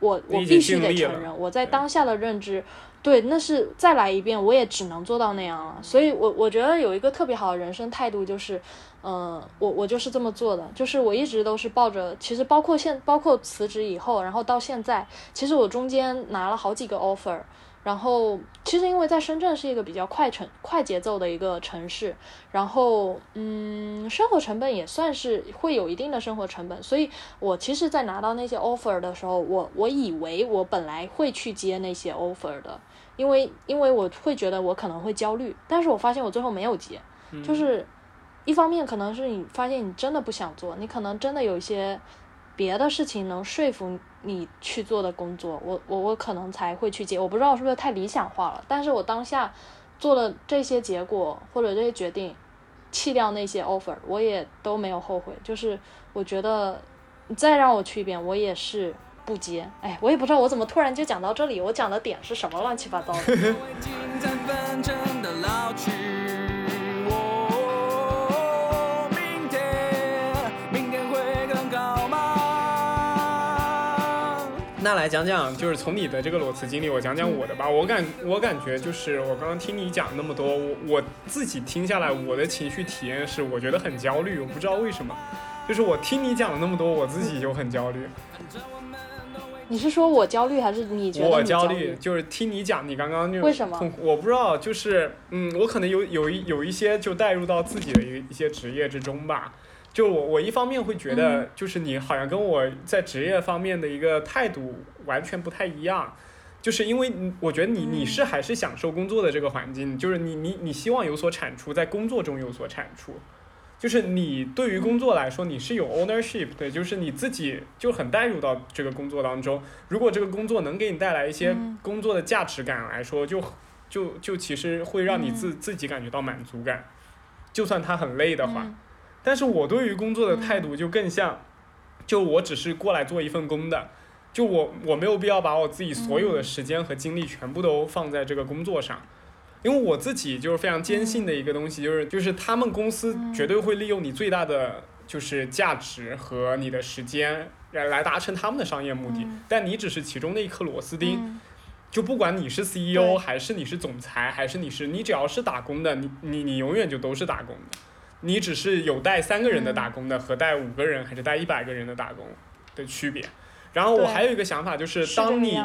我我必须得承认我在当下的认知。对，那是再来一遍，我也只能做到那样了。所以，我我觉得有一个特别好的人生态度，就是，嗯，我我就是这么做的，就是我一直都是抱着，其实包括现，包括辞职以后，然后到现在，其实我中间拿了好几个 offer。然后，其实因为在深圳是一个比较快城、快节奏的一个城市，然后，嗯，生活成本也算是会有一定的生活成本，所以我其实，在拿到那些 offer 的时候，我我以为我本来会去接那些 offer 的，因为因为我会觉得我可能会焦虑，但是我发现我最后没有接，就是一方面可能是你发现你真的不想做，你可能真的有一些别的事情能说服。你去做的工作，我我我可能才会去接，我不知道是不是太理想化了，但是我当下做了这些结果或者这些决定，弃掉那些 offer，我也都没有后悔，就是我觉得你再让我去一遍，我也是不接。哎，我也不知道我怎么突然就讲到这里，我讲的点是什么乱七八糟的。来讲讲，就是从你的这个裸辞经历，我讲讲我的吧。我感我感觉就是我刚刚听你讲那么多，我我自己听下来，我的情绪体验是，我觉得很焦虑。我不知道为什么，就是我听你讲了那么多，我自己就很焦虑。你是说我焦虑，还是你觉得我焦虑？就是听你讲，你刚刚那种为什么？我不知道，就是嗯，我可能有有一有一些就带入到自己的一一些职业之中吧。就我，我一方面会觉得，就是你好像跟我在职业方面的一个态度完全不太一样，就是因为我觉得你你是还是享受工作的这个环境，就是你你你希望有所产出，在工作中有所产出，就是你对于工作来说你是有 ownership 的，就是你自己就很带入到这个工作当中，如果这个工作能给你带来一些工作的价值感来说，就就就其实会让你自自己感觉到满足感，就算他很累的话。但是我对于工作的态度就更像，就我只是过来做一份工的，就我我没有必要把我自己所有的时间和精力全部都放在这个工作上，因为我自己就是非常坚信的一个东西，就是就是他们公司绝对会利用你最大的就是价值和你的时间来来达成他们的商业目的，但你只是其中的一颗螺丝钉，就不管你是 CEO 还是你是总裁还是你是你只要是打工的，你你你永远就都是打工的。你只是有带三个人的打工的和带五个人还是带一百个人的打工的区别。然后我还有一个想法，就是当你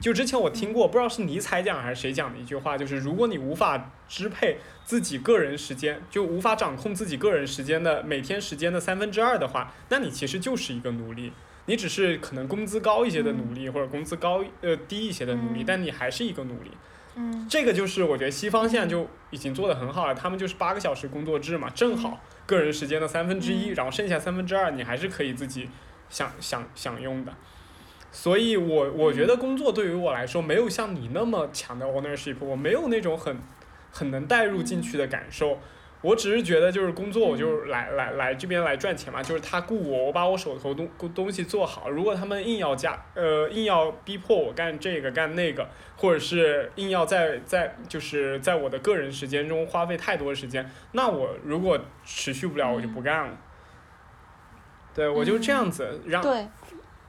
就之前我听过，不知道是尼采讲还是谁讲的一句话，就是如果你无法支配自己个人时间，就无法掌控自己个人时间的每天时间的三分之二的话，那你其实就是一个奴隶。你只是可能工资高一些的奴隶，或者工资高呃低一些的努力，嗯但你还是一个努力。嗯这个就是我觉得西方现在就已经做得很好了，他们就是八个小时工作制嘛，正好个人时间的三分之一，嗯然后剩下三分之二你还是可以自己享享享用的。所以我我觉得工作对于我来说没有像你那么强的 ownership，我没有那种很很能带入进去的感受。我只是觉得就是工作，我就是来来来这边来赚钱嘛，就是他雇我，我把我手头东东西做好。如果他们硬要加呃硬要逼迫我干这个干那个，或者是硬要在在就是在我的个人时间中花费太多时间，那我如果持续不了，我就不干了。对我就这样子让对，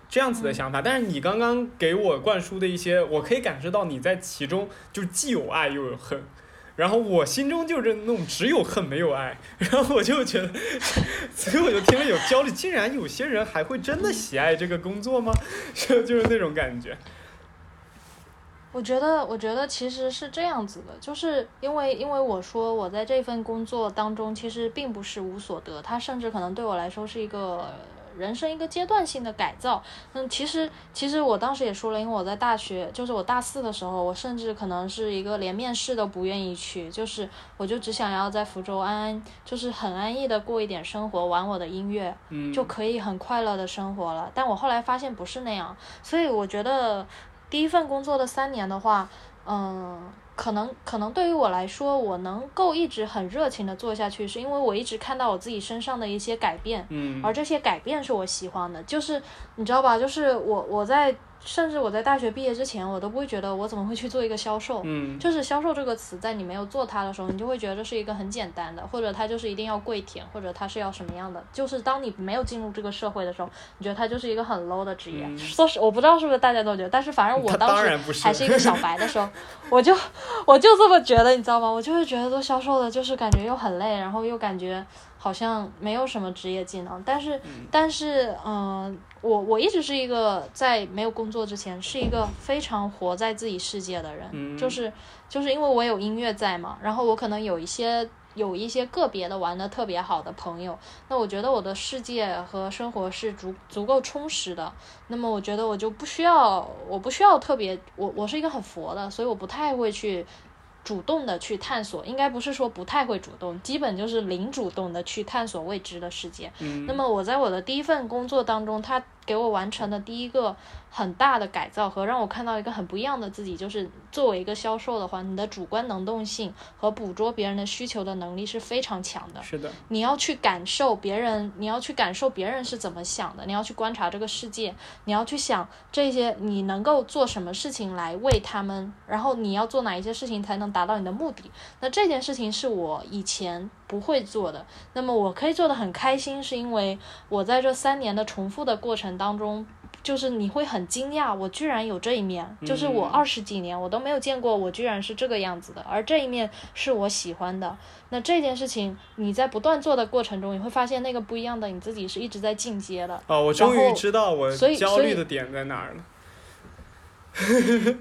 这样子的想法，但是你刚刚给我灌输的一些，我可以感受到你在其中就既有爱又有恨，然后我心中就是那种只有恨没有爱，然后我就觉得，所以我就听了有焦虑，竟然有些人还会真的喜爱这个工作吗？就就是那种感觉。我觉得，我觉得其实是这样子的，就是因为因为我说我在这份工作当中其实并不是无所得，它甚至可能对我来说是一个人生一个阶段性的改造。嗯，其实其实我当时也说了，因为我在大学，就是我大四的时候，我甚至可能是一个连面试都不愿意去，就是我就只想要在福州安安，就是很安逸的过一点生活，玩我的音乐，嗯，就可以很快乐的生活了。但我后来发现不是那样，所以我觉得第一份工作的三年的话，嗯，可能可能对于我来说，我能够一直很热情的做下去，是因为我一直看到我自己身上的一些改变，嗯而这些改变是我喜欢的。就是你知道吧？就是我我在甚至我在大学毕业之前，我都不会觉得我怎么会去做一个销售。嗯就是销售这个词，在你没有做它的时候，你就会觉得这是一个很简单的，或者它就是一定要跪舔，或者它是要什么样的。就是当你没有进入这个社会的时候，你觉得它就是一个很 low 的职业。嗯说实，我不知道是不是大家都觉得，但是反正我当时还是一个小白的时候，我就我就这么觉得，你知道吗？我就是觉得做销售的，就是感觉又很累，然后又感觉好像没有什么职业技能。但是，但是，嗯、我我一直是一个在没有工作之前是一个非常活在自己世界的人，嗯就是就是因为我有音乐在嘛，然后我可能有一些有一些个别的玩的特别好的朋友，那我觉得我的世界和生活是足足够充实的。那么我觉得我就不需要，我不需要特别，我我是一个很佛的，所以我不太会去。主动的去探索，应该不是说不太会主动，基本就是零主动的去探索未知的世界。嗯那么我在我的第一份工作当中，他给我完成的第一个很大的改造和让我看到一个很不一样的自己，就是作为一个销售的话，你的主观能动性和捕捉别人的需求的能力是非常强的。是的，你要去感受别人，你要去感受别人是怎么想的，你要去观察这个世界，你要去想这些你能够做什么事情来为他们，然后你要做哪一些事情才能达到你的目的。那这件事情是我以前不会做的，那么我可以做的很开心，是因为我在这三年的重复的过程当中。就是你会很惊讶，我居然有这一面，就是我嗯二十几年我都没有见过，我居然是这个样子的，而这一面是我喜欢的。那这件事情你在不断做的过程中，你会发现那个不一样的你自己是一直在进阶的。哦，我终于知道我所以焦虑的点在哪儿了。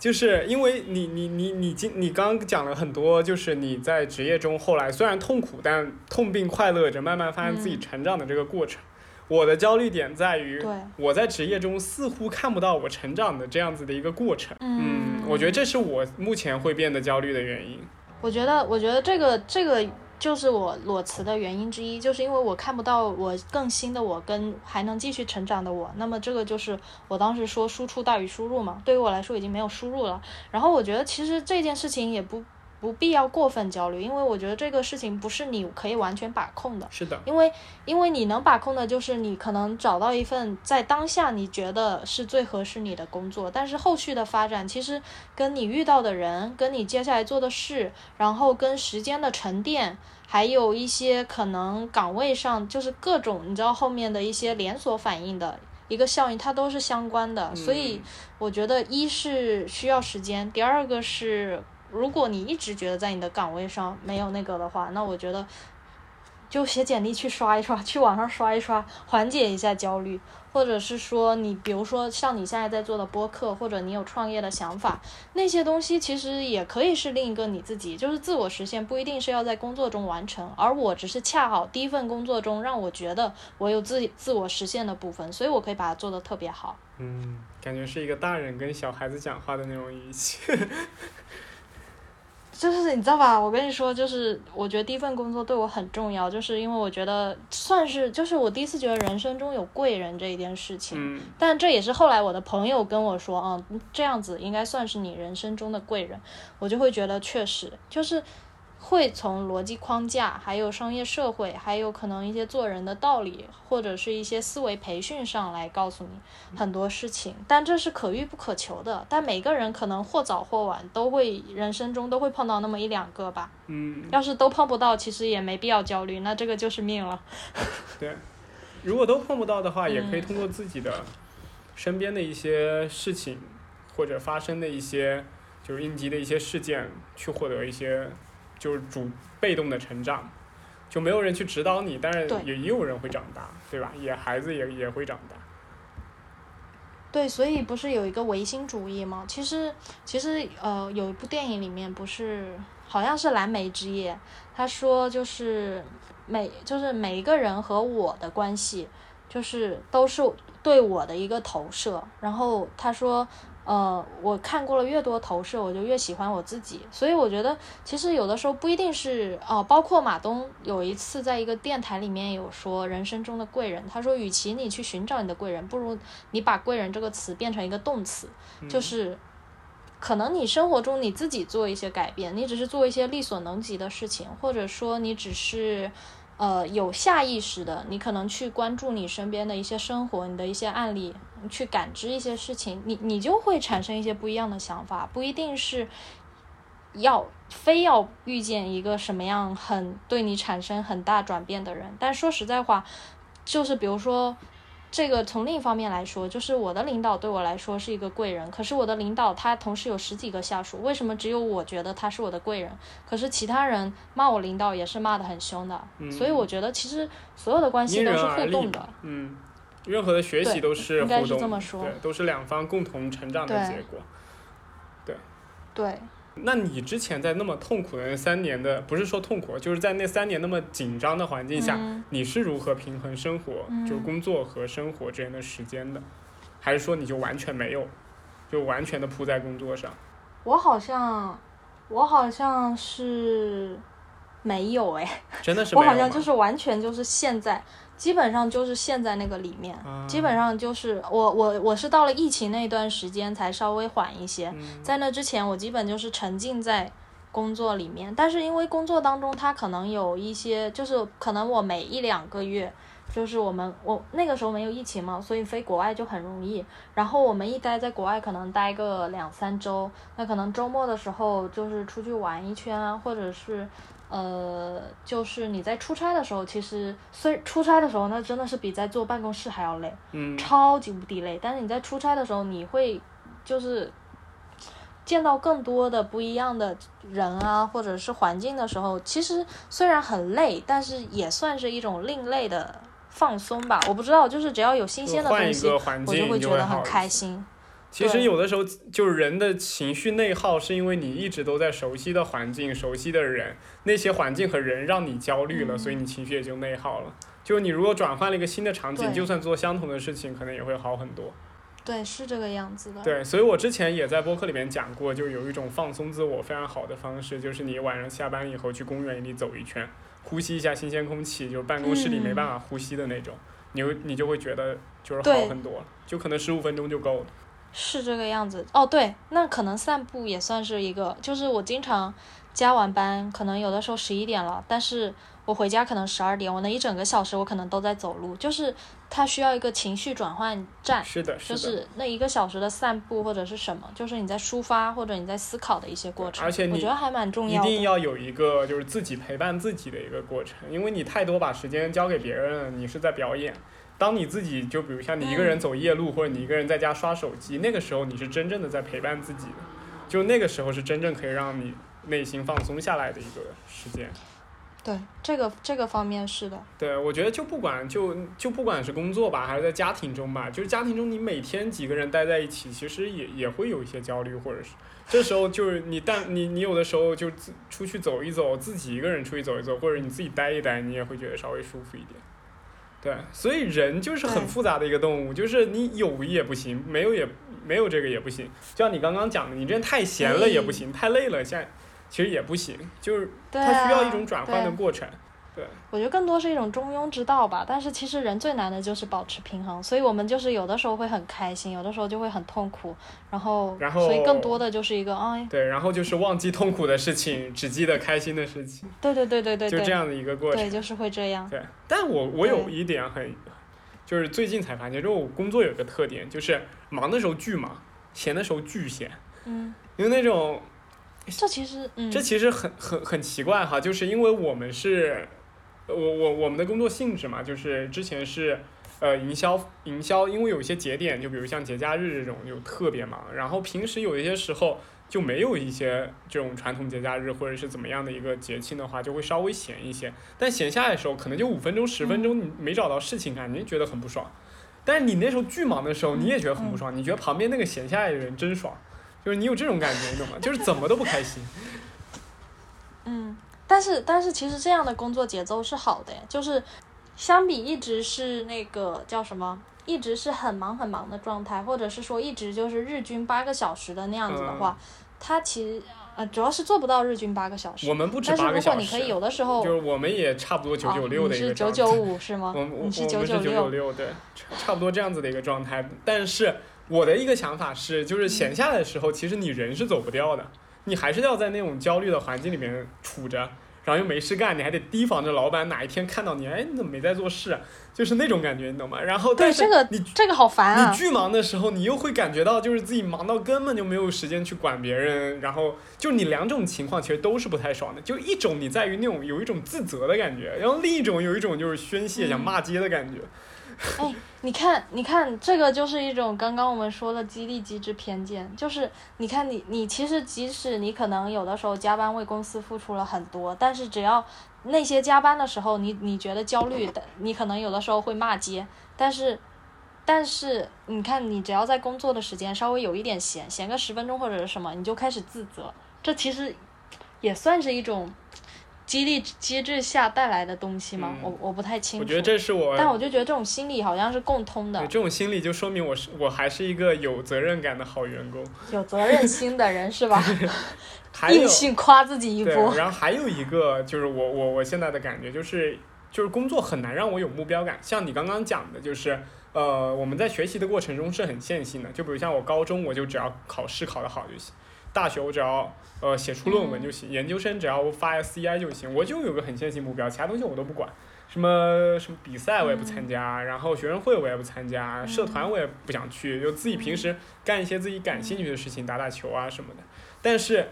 就是因为你你你你今你刚刚讲了很多，就是你在职业中后来虽然痛苦，但痛并快乐着，慢慢发现自己嗯成长的这个过程。我的焦虑点在于，我在职业中似乎看不到我成长的这样子的一个过程。嗯我觉得这是我目前会变得焦虑的原因。我觉得，我觉得这个这个就是我裸辞的原因之一，就是因为我看不到我更新的我跟还能继续成长的我。那么这个就是我当时说输出大于输入嘛，对于我来说已经没有输入了。然后我觉得其实这件事情也不不必要过分焦虑，因为我觉得这个事情不是你可以完全把控的。是的，因为因为你能把控的就是你可能找到一份在当下你觉得是最合适你的工作，但是后续的发展其实跟你遇到的人、跟你接下来做的事，然后跟时间的沉淀，还有一些可能岗位上就是各种你知道后面的一些连锁反应的。一个效应，它都是相关的，所以我觉得一是需要时间，第二个是如果你一直觉得在你的岗位上没有那个的话，那我觉得就写简历去刷一刷，去网上刷一刷，缓解一下焦虑。或者是说你，比如说像你现在在做的播客，或者你有创业的想法，那些东西其实也可以是另一个你自己，就是自我实现，不一定是要在工作中完成。而我只是恰好第一份工作中让我觉得我有自己自我实现的部分，所以我可以把它做得特别好。嗯，感觉是一个大人跟小孩子讲话的那种语气。就是你知道吧？我跟你说，就是我觉得第一份工作对我很重要，就是因为我觉得算是就是我第一次觉得人生中有贵人这一件事情。嗯。但这也是后来我的朋友跟我说，嗯，这样子应该算是你人生中的贵人，我就会觉得确实就是。会从逻辑框架，还有商业社会，还有可能一些做人的道理，或者是一些思维培训上来告诉你很多事情，但这是可遇不可求的。但每个人可能或早或晚都会人生中都会碰到那么一两个吧。嗯。要是都碰不到，其实也没必要焦虑，那这个就是命了。对，如果都碰不到的话，也可以通过自己的身边的一些事情，或者发生的一些就是应急的一些事件，去获得一些。就是主被动的成长，就没有人去指导你，但是也也有人会长大，对吧？也孩子也也会长大。对，所以不是有一个唯心主义吗？其实其实呃，有一部电影里面不是好像是《蓝莓之夜》，他说就是每就是每一个人和我的关系，就是都是对我的一个投射。然后他说。呃，我看过了越多投射，我就越喜欢我自己。所以我觉得，其实有的时候不一定是哦。包括马东有一次在一个电台里面有说，人生中的贵人，他说，与其你去寻找你的贵人，不如你把贵人这个词变成一个动词，就是可能你生活中你自己做一些改变，你只是做一些力所能及的事情，或者说你只是。呃，有下意识的，你可能去关注你身边的一些生活，你的一些案例，去感知一些事情，你你就会产生一些不一样的想法，不一定是要非要遇见一个什么样很对你产生很大转变的人，但说实在话，就是比如说。这个从另一方面来说，就是我的领导对我来说是一个贵人。可是我的领导他同时有十几个下属，为什么只有我觉得他是我的贵人？可是其他人骂我领导也是骂的很凶的。所以我觉得其实所有的关系都是互动的。嗯，任何的学习都是互动，对，都是两方共同成长的结果。对。对。那你之前在那么痛苦的那三年的，不是说痛苦，就是在那三年那么紧张的环境下，你是如何平衡生活，就是工作和生活之间的时间的？还是说你就完全没有，就完全的扑在工作上？我好像，我好像是没有哎，真的是我好像就是完全就是现在。基本上就是陷在那个里面，基本上就是我我我是到了疫情那段时间才稍微缓一些，在那之前我基本就是沉浸在工作里面，但是因为工作当中它可能有一些，就是可能我每一两个月，就是我们我那个时候没有疫情嘛，所以飞国外就很容易，然后我们一待在国外可能待个两三周，那可能周末的时候就是出去玩一圈啊，或者是。呃，就是你在出差的时候，其实虽出差的时候，那真的是比在坐办公室还要累，嗯，超级无敌累。但是你在出差的时候，你会就是见到更多的不一样的人啊，或者是环境的时候，其实虽然很累，但是也算是一种另类的放松吧。我不知道，就是只要有新鲜的东西，我就会觉得很开心。其实有的时候就是人的情绪内耗，是因为你一直都在熟悉的环境、熟悉的人，那些环境和人让你焦虑了，所以你情绪也就内耗了。就是你如果转换了一个新的场景，就算做相同的事情，可能也会好很多。对，是这个样子的。对，所以我之前也在播客里面讲过，就有一种放松自我非常好的方式，就是你晚上下班以后去公园里走一圈，呼吸一下新鲜空气，就是办公室里没办法呼吸的那种，你你就会觉得就是好很多，就可能十五分钟就够了。是这个样子哦，对，那可能散步也算是一个，就是我经常加完班，可能有的时候十一点了，但是我回家可能十二点，我那一整个小时我可能都在走路，就是它需要一个情绪转换站，是的，是的，就是那一个小时的散步或者是什么，就是你在抒发或者你在思考的一些过程，而且我觉得还蛮重要的，一定要有一个就是自己陪伴自己的一个过程，因为你太多把时间交给别人，你是在表演。当你自己就比如像你一个人走夜路，或者你一个人在家刷手机，那个时候你是真正的在陪伴自己的，就那个时候是真正可以让你内心放松下来的一个时间。对，这个这个方面是的。对，我觉得就不管就就不管是工作吧，还是在家庭中吧，就是家庭中你每天几个人待在一起，其实也也会有一些焦虑，或者是这时候就是你但你你有的时候就自出去走一走，自己一个人出去走一走，或者你自己待一待，你也会觉得稍微舒服一点。对，所以人就是很复杂的一个动物，就是你有也不行，没有也没有这个也不行。就像你刚刚讲的，你这人太闲了也不行，太累了，现在其实也不行，就是对它需要啊一种转换的过程。我觉得更多是一种中庸之道吧。但是其实人最难的就是保持平衡，所以我们就是有的时候会很开心，有的时候就会很痛苦，然后然后所以更多的就是一个哎，对，然后就是忘记痛苦的事情，只记得开心的事情，对对对对对对，就这样的一个过程。对，就是会这样。对，但我我有一点很，就是最近才发现，就是我工作有个特点，就是忙的时候巨忙，闲的时候巨闲，嗯，因为那种这其实嗯，这其实很很很奇怪哈，就是因为我们是，我我我们的工作性质嘛，就是之前是。呃，营销营销，因为有一些节点，就比如像节假日这种，就特别忙。然后平时有一些时候就没有一些这种传统节假日或者是怎么样的一个节庆的话，就会稍微闲一些。但闲下来的时候，可能就五分钟、十分钟，你没找到事情干，你就觉得很不爽。但是你那时候巨忙的时候，你也觉得很不爽，你觉得旁边那个闲下来的人真爽，就是你有这种感觉，你懂吗？就是怎么都不开心。嗯，但是但是其实这样的工作节奏是好的，就是相比一直是那个叫什么，一直是很忙很忙的状态，或者是说一直就是日均八个小时的那样子的话，它其实呃主要是做不到日均八个小时。我们不止但是如果八个小时，你可以有的时候，就是我们也差不多九九六的一个状态。九九五是吗？我们我九九九六，对，差差不多这样子的一个状态。但是我的一个想法是，就是闲下来的时候，其实你人是走不掉的，你还是要在那种焦虑的环境里面处着，然后又没事干，你还得提防着老板哪一天看到你，哎，你怎么没在做事啊？就是那种感觉，你懂吗？然后但是这个你这个好烦啊你！巨忙的时候，你又会感觉到就是自己忙到根本就没有时间去管别人，然后就你两种情况其实都是不太爽的。就一种你在于那种有一种自责的感觉，然后另一种有一种就是宣泄想骂街的感觉。哎，你看，你看，这个就是一种刚刚我们说的激励机制偏见，就是你看你你其实即使你可能有的时候加班为公司付出了很多，但是只要那些加班的时候你你觉得焦虑的，你可能有的时候会骂街，但是但是你看你只要在工作的时间稍微有一点闲，闲个十分钟或者是什么，你就开始自责，这其实也算是一种激励机制下带来的东西吗？嗯我我不太清楚。我觉得这是我但我就觉得这种心理好像是共通的，这种心理就说明我是我还是一个有责任感的好员工。有责任心的人是吧？还硬性夸自己一，波。然后还有一个就是我我我现在的感觉就是就是工作很难让我有目标感，像你刚刚讲的，就是呃我们在学习的过程中是很线性的，就比如像我高中我就只要考试考得好就行，大学我只要呃写出论文就行，研究生只要发 SCI 就行，我就有个很线性目标，其他东西我都不管。什么什么比赛我也不参加，然后学生会我也不参加，社团我也不想去，就自己平时干一些自己感兴趣的事情，打打球啊什么的。但是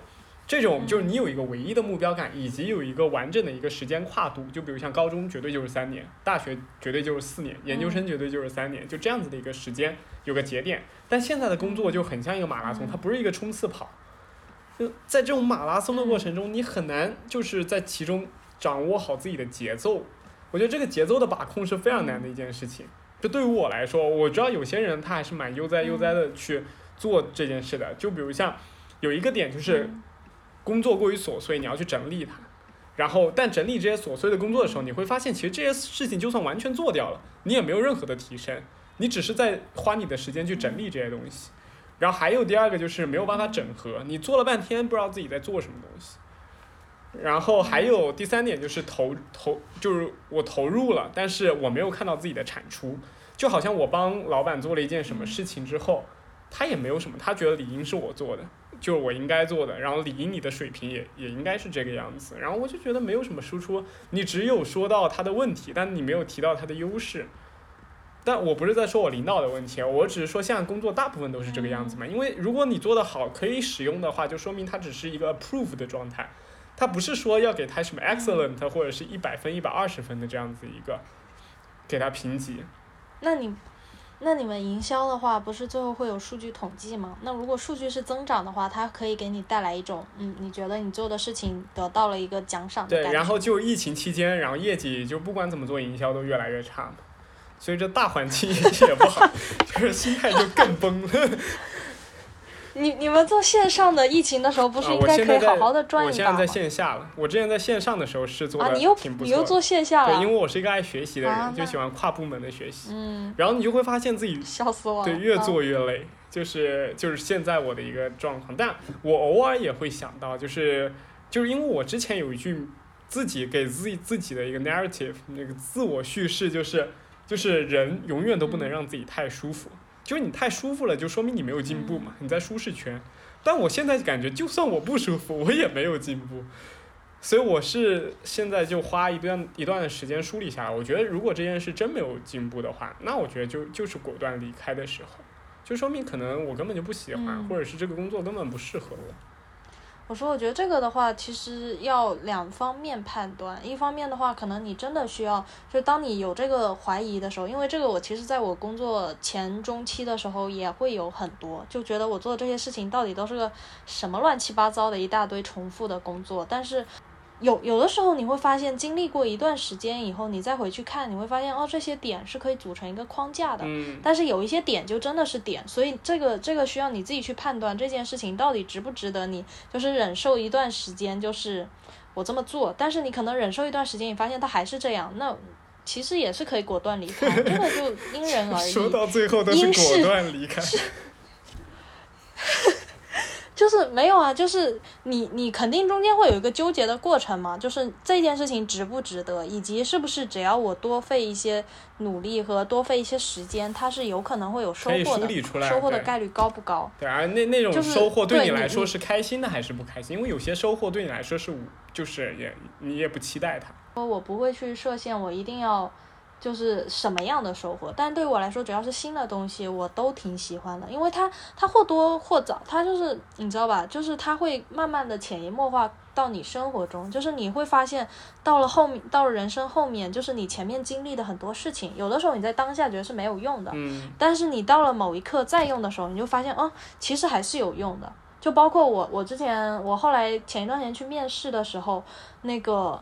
这种就是你有一个唯一的目标感，以及有一个完整的一个时间跨度，就比如像高中绝对就是三年，大学绝对就是四年，研究生绝对就是三年，就这样子的一个时间有个节点。但现在的工作就很像一个马拉松，它不是一个冲刺跑，就在这种马拉松的过程中，你很难就是在其中掌握好自己的节奏。我觉得这个节奏的把控是非常难的一件事情。就对于我来说，我知道有些人他还是蛮悠哉悠哉的去做这件事的。就比如像有一个点就是工作过于琐碎，你要去整理它。然后，但整理这些琐碎的工作的时候，你会发现，其实这些事情就算完全做掉了，你也没有任何的提升，你只是在花你的时间去整理这些东西。然后还有第二个就是没有办法整合，你做了半天不知道自己在做什么东西。然后还有第三点就是投投，就是我投入了，但是我没有看到自己的产出，就好像我帮老板做了一件什么事情之后，他也没有什么，他觉得理应是我做的，就是我应该做的，然后理应你的水平也也应该是这个样子，然后我就觉得没有什么输出，你只有说到他的问题，但你没有提到他的优势。但我不是在说我领导的问题，我只是说现在工作大部分都是这个样子嘛。因为如果你做得好，可以使用的话，就说明它只是一个 approve 的状态，它不是说要给它什么 excellent 或者是一百分、一百二十分的这样子一个给它评级。那你，那你们营销的话，不是最后会有数据统计吗？那如果数据是增长的话，它可以给你带来一种，嗯，你觉得你做的事情得到了一个奖赏的对。然后就疫情期间，然后业绩就不管怎么做营销都越来越差嘛，所以这大环境 也不好，就是心态就更崩了。你你们做线上的疫情的时候，不是啊，应该可以好好的赚我一把吗现在在？线下了，我之前在线上的时候是做啊，的你又挺不错的。你又做线下对，因为，我是一个爱学习的人，啊就喜欢跨部门的学习。嗯，然后你就会发现自己笑死我了。对越啊做越累，就是就是现在我的一个状况。但我偶尔也会想到，就是就是因为我之前有一句自己给自己自己的一个 narrative，那个自我叙事就是就是人永远都不能让自己太舒服，就是你太舒服了，就说明你没有进步嘛，你在舒适圈。但我现在感觉，就算我不舒服，我也没有进步。所以我是现在就花一段一段的时间梳理下来，我觉得如果这件事真没有进步的话，那我觉得就就是果断离开的时候，就说明可能我根本就不喜欢，嗯或者是这个工作根本不适合我。我说，我觉得这个的话，其实要两方面判断。一方面的话，可能你真的需要，就当你有这个怀疑的时候，因为这个我其实在我工作前中期的时候也会有很多，就觉得我做的这些事情到底都是个什么乱七八糟的一大堆重复的工作，但是。有有的时候你会发现，经历过一段时间以后，你再回去看，你会发现哦，这些点是可以组成一个框架的。嗯，但是有一些点就真的是点，所以这个这个需要你自己去判断这件事情到底值不值得你，就是忍受一段时间，就是我这么做，但是你可能忍受一段时间，你发现他还是这样，那其实也是可以果断离开，这个就因人而异。说到最后都是因果断离开。就是没有啊，就是你你肯定中间会有一个纠结的过程嘛，就是这件事情值不值得，以及是不是只要我多费一些努力和多费一些时间，它是有可能会有收获的收获的概率高不高？对，啊那那种收获对你来说是开心的还是不开心？因为有些收获对你来说是无，就是也你也不期待它。说我不会去设限，我一定要就是什么样的收获。但对我来说，只要是新的东西，我都挺喜欢的，因为它它或多或少，它就是你知道吧，就是它会慢慢的潜移默化到你生活中，就是你会发现到了后面，到了人生后面，就是你前面经历的很多事情，有的时候你在当下觉得是没有用的，嗯但是你到了某一刻再用的时候，你就发现，哦，其实还是有用的。就包括我，我之前我后来前一段时间去面试的时候，那个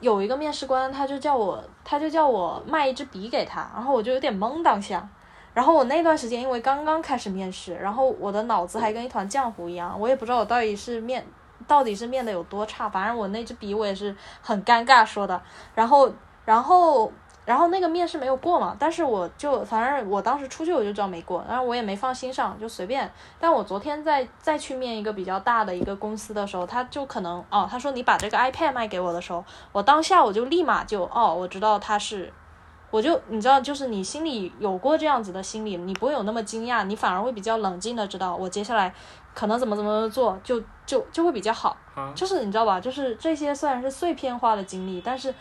有一个面试官，他就叫我，他就叫我卖一支笔给他，然后我就有点懵当下。然后我那段时间因为刚刚开始面试，然后我的脑子还跟一团浆糊一样，我也不知道我到底是面到底是面的有多差，反正我那支笔我也是很尴尬说的。然后，然后。然后那个面试没有过嘛，但是我就反正我当时出去我就知道没过，然后我也没放心上，就随便。但我昨天再再去面一个比较大的一个公司的时候，他就可能哦，他说你把这个 iPad 卖给我的时候，我当下我就立马就哦，我知道他是，我就你知道，就是你心里有过这样子的心理，你不会有那么惊讶，你反而会比较冷静的知道我接下来可能怎么怎么做，就就就会比较好。啊，就是你知道吧，就是这些虽然是碎片化的经历，但是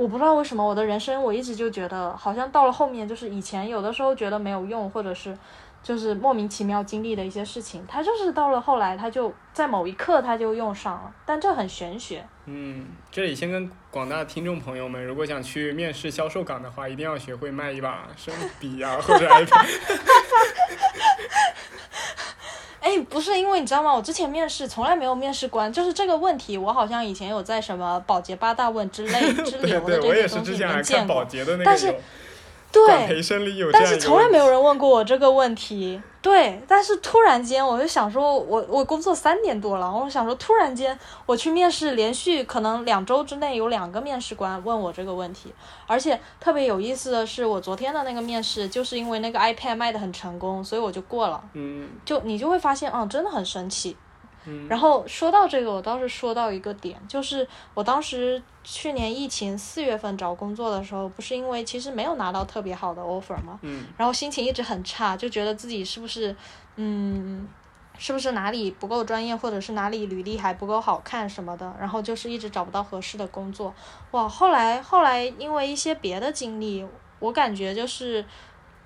我不知道为什么我的人生我一直就觉得好像到了后面，就是以前有的时候觉得没有用，或者是就是莫名其妙经历的一些事情，它就是到了后来，它就在某一刻它就用上了，但这很玄学。嗯，这里先跟广大听众朋友们，如果想去面试销售岗的话，一定要学会卖一把生笔啊，或者 iPad。哎，不是因为你知道吗？我之前面试从来没有面试官，就是这个问题，我好像以前有在什么保洁八大问之类 之对流的这些东西里之前还看面见过，保洁的那但是对，管培生里有但是从来没有人问过我这个问题。对，但是突然间我就想说我，我工作三年多了，我想说突然间我去面试，连续可能两周之内有两个面试官问我这个问题，而且特别有意思的是，我昨天的那个面试就是因为那个 iPad 卖的很成功，所以我就过了。嗯就你就会发现，嗯，真的很神奇。嗯然后说到这个，我倒是说到一个点，就是我当时去年疫情四月份找工作的时候，不是因为其实没有拿到特别好的 offer 吗？嗯然后心情一直很差，就觉得自己是不是，嗯，是不是哪里不够专业，或者是哪里履历还不够好看什么的，然后就是一直找不到合适的工作。哇，后来后来因为一些别的经历，我感觉就是，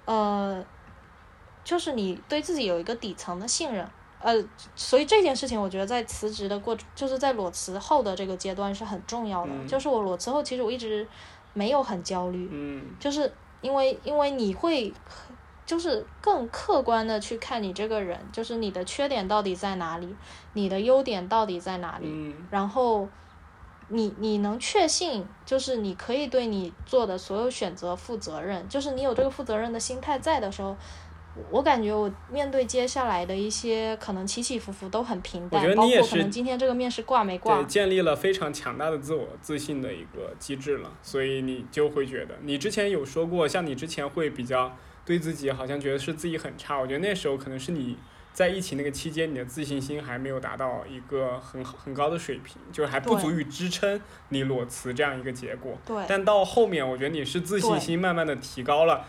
呃，就是你对自己有一个底层的信任。呃，所以这件事情，我觉得在辞职的过，就是在裸辞后的这个阶段是很重要的。嗯就是我裸辞后，其实我一直没有很焦虑，嗯就是因为因为你会就是更客观的去看你这个人，就是你的缺点到底在哪里，你的优点到底在哪里，嗯然后你你能确信，就是你可以对你做的所有选择负责任，就是你有这个负责任的心态在的时候。我感觉我面对接下来的一些可能起起伏伏都很平淡我觉，得包你也是括可能今天这个面试挂没挂对，，建立了非常强大的自我自信的一个机制了，所以你就会觉得，你之前有说过，像你之前会比较对自己好像觉得是自己很差，我觉得那时候可能是你在疫情那个期间，你的自信心还没有达到一个很好很高的水平，就是还不足以支撑你裸辞这样一个结果。对但到后面，我觉得你是自信心慢慢的提高了，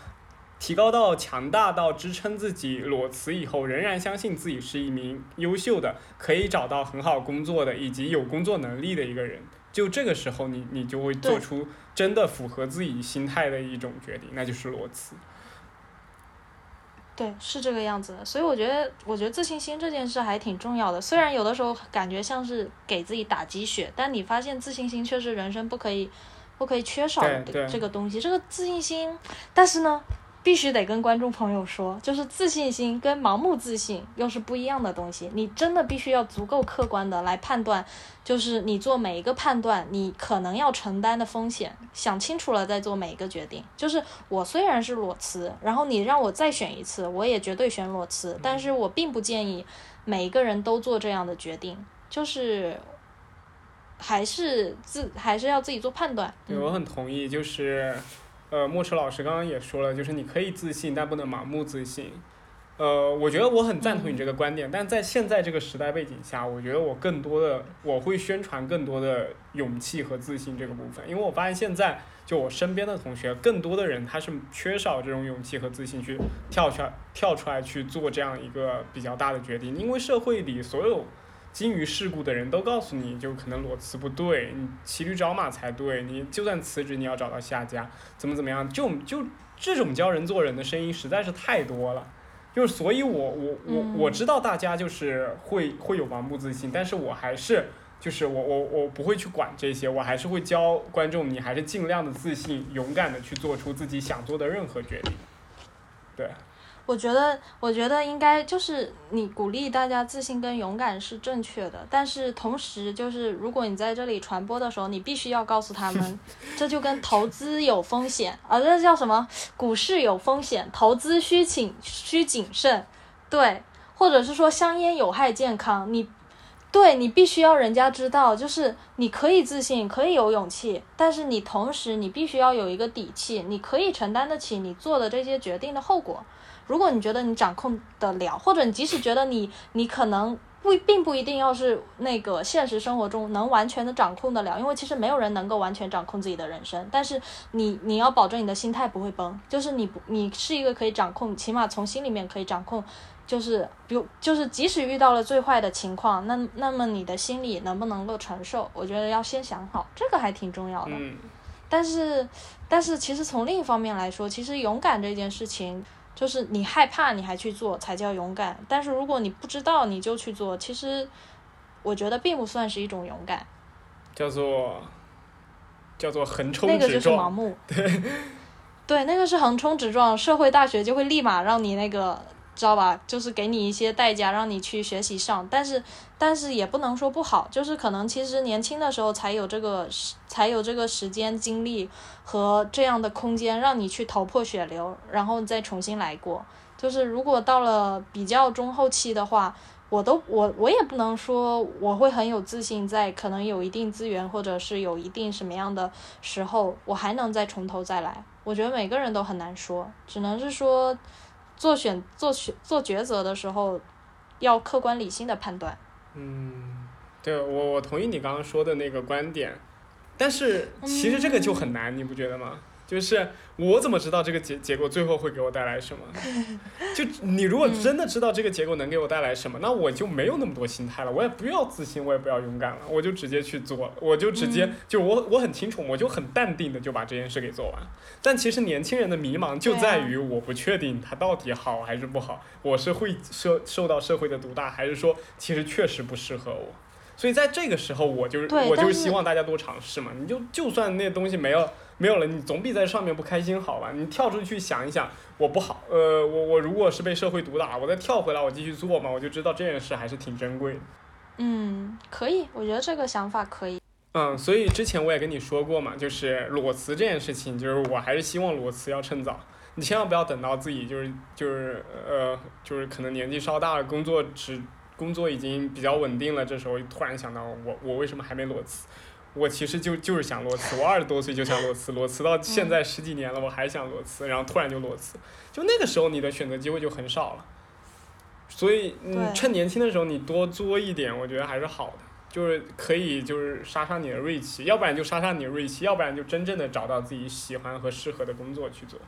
提高到强大到支撑自己裸辞以后，仍然相信自己是一名优秀的、可以找到很好工作的以及有工作能力的一个人。就这个时候你，你就会做出真的符合自己心态的一种决定，那就是裸辞。对，是这个样子的，所以我觉得，我觉得自信心这件事还挺重要的。虽然有的时候感觉像是给自己打鸡血，但你发现自信心却是人生不可以、不可以缺少的这个东西。这个自信心，但是呢，必须得跟观众朋友说，就是自信心跟盲目自信又是不一样的东西。你真的必须要足够客观的来判断，就是你做每一个判断，你可能要承担的风险，想清楚了再做每一个决定。就是我虽然是裸辞，然后你让我再选一次，我也绝对选裸辞，但是我并不建议每一个人都做这样的决定，就是还是自还是要自己做判断。对，我很同意，就是，呃，莫池老师刚刚也说了，就是你可以自信，但不能盲目自信。呃，我觉得我很赞同你这个观点，但在现在这个时代背景下，我觉得我更多的我会宣传更多的勇气和自信这个部分，因为我发现现在就我身边的同学，更多的人他是缺少这种勇气和自信去跳出来跳出来去做这样一个比较大的决定，因为社会里所有精于世故的人都告诉你，就可能裸辞不对，你骑驴找马才对，你就算辞职，你要找到下家，怎么怎么样，就就这种教人做人的声音实在是太多了。就是，所以我我我嗯我知道大家就是会会有盲目自信，但是我还是就是我我我不会去管这些，我还是会教观众，你还是尽量的自信、勇敢的去做出自己想做的任何决定。对，我觉得，我觉得应该就是你鼓励大家自信跟勇敢是正确的，但是同时就是如果你在这里传播的时候，你必须要告诉他们，这就跟投资有风险啊，这叫什么？股市有风险，投资需谨需谨慎，对，或者是说香烟有害健康，你。对你必须要人家知道，就是你可以自信，可以有勇气，但是你同时你必须要有一个底气，你可以承担得起你做的这些决定的后果。如果你觉得你掌控得了，或者你即使觉得你你可能不并不一定要是那个现实生活中能完全的掌控得了，因为其实没有人能够完全掌控自己的人生。但是你你要保证你的心态不会崩，就是你不你是一个可以掌控，起码从心里面可以掌控。就是，比如，就是即使遇到了最坏的情况，那那么你的心里能不能够承受？我觉得要先想好，这个还挺重要的。嗯，但是，但是其实从另一方面来说，其实勇敢这件事情，就是你害怕你还去做才叫勇敢。但是如果你不知道你就去做，其实我觉得并不算是一种勇敢，叫做叫做横冲那个就是盲直撞。目。对，对，那个是横冲直撞，社会大学就会立马让你那个。知道吧？就是给你一些代价，让你去学习上，但是但是也不能说不好，就是可能其实年轻的时候才有这个才有这个时间精力和这样的空间，让你去头破血流，然后再重新来过。就是如果到了比较中后期的话，我都我我也不能说我会很有自信，在可能有一定资源或者是有一定什么样的时候，我还能再从头再来。我觉得每个人都很难说，只能是说。做选做选做抉择的时候，要客观理性的判断。嗯，对我我同意你刚刚说的那个观点，但是其实这个就很难，你不觉得吗？就是我怎么知道这个结结果最后会给我带来什么？就你如果真的知道这个结果能给我带来什么，那我就没有那么多心态了，我也不要自信，我也不要勇敢了，我就直接去做，我就直接、就我我很清楚，我就很淡定的就把这件事给做完。但其实年轻人的迷茫就在于我不确定它到底好还是不好，我是会受受到社会的毒打，还是说其实确实不适合我。所以在这个时候，我就是我就是希望大家多尝试嘛。你就就算那东西没有没有了，你总比在上面不开心好吧？你跳出去想一想，我不好，呃，我我如果是被社会毒打，我再跳回来，我继续做嘛，我就知道这件事还是挺珍贵的。嗯，可以，我觉得这个想法可以。嗯，所以之前我也跟你说过嘛，就是裸辞这件事情，就是我还是希望裸辞要趁早，你千万不要等到自己就是就是呃就是可能年纪稍大了，工作只工作已经比较稳定了，这时候突然想到我我为什么还没裸辞？我其实就就是想裸辞，我二十多岁就想裸辞，裸辞到现在十几年了，我还想裸辞，然后突然就裸辞，就那个时候你的选择机会就很少了，所以你趁年轻的时候你多作一点，我觉得还是好的。就是可以，就是杀杀你的锐气，要不然就杀杀你的锐气，要不然就真正的找到自己喜欢和适合的工作去做。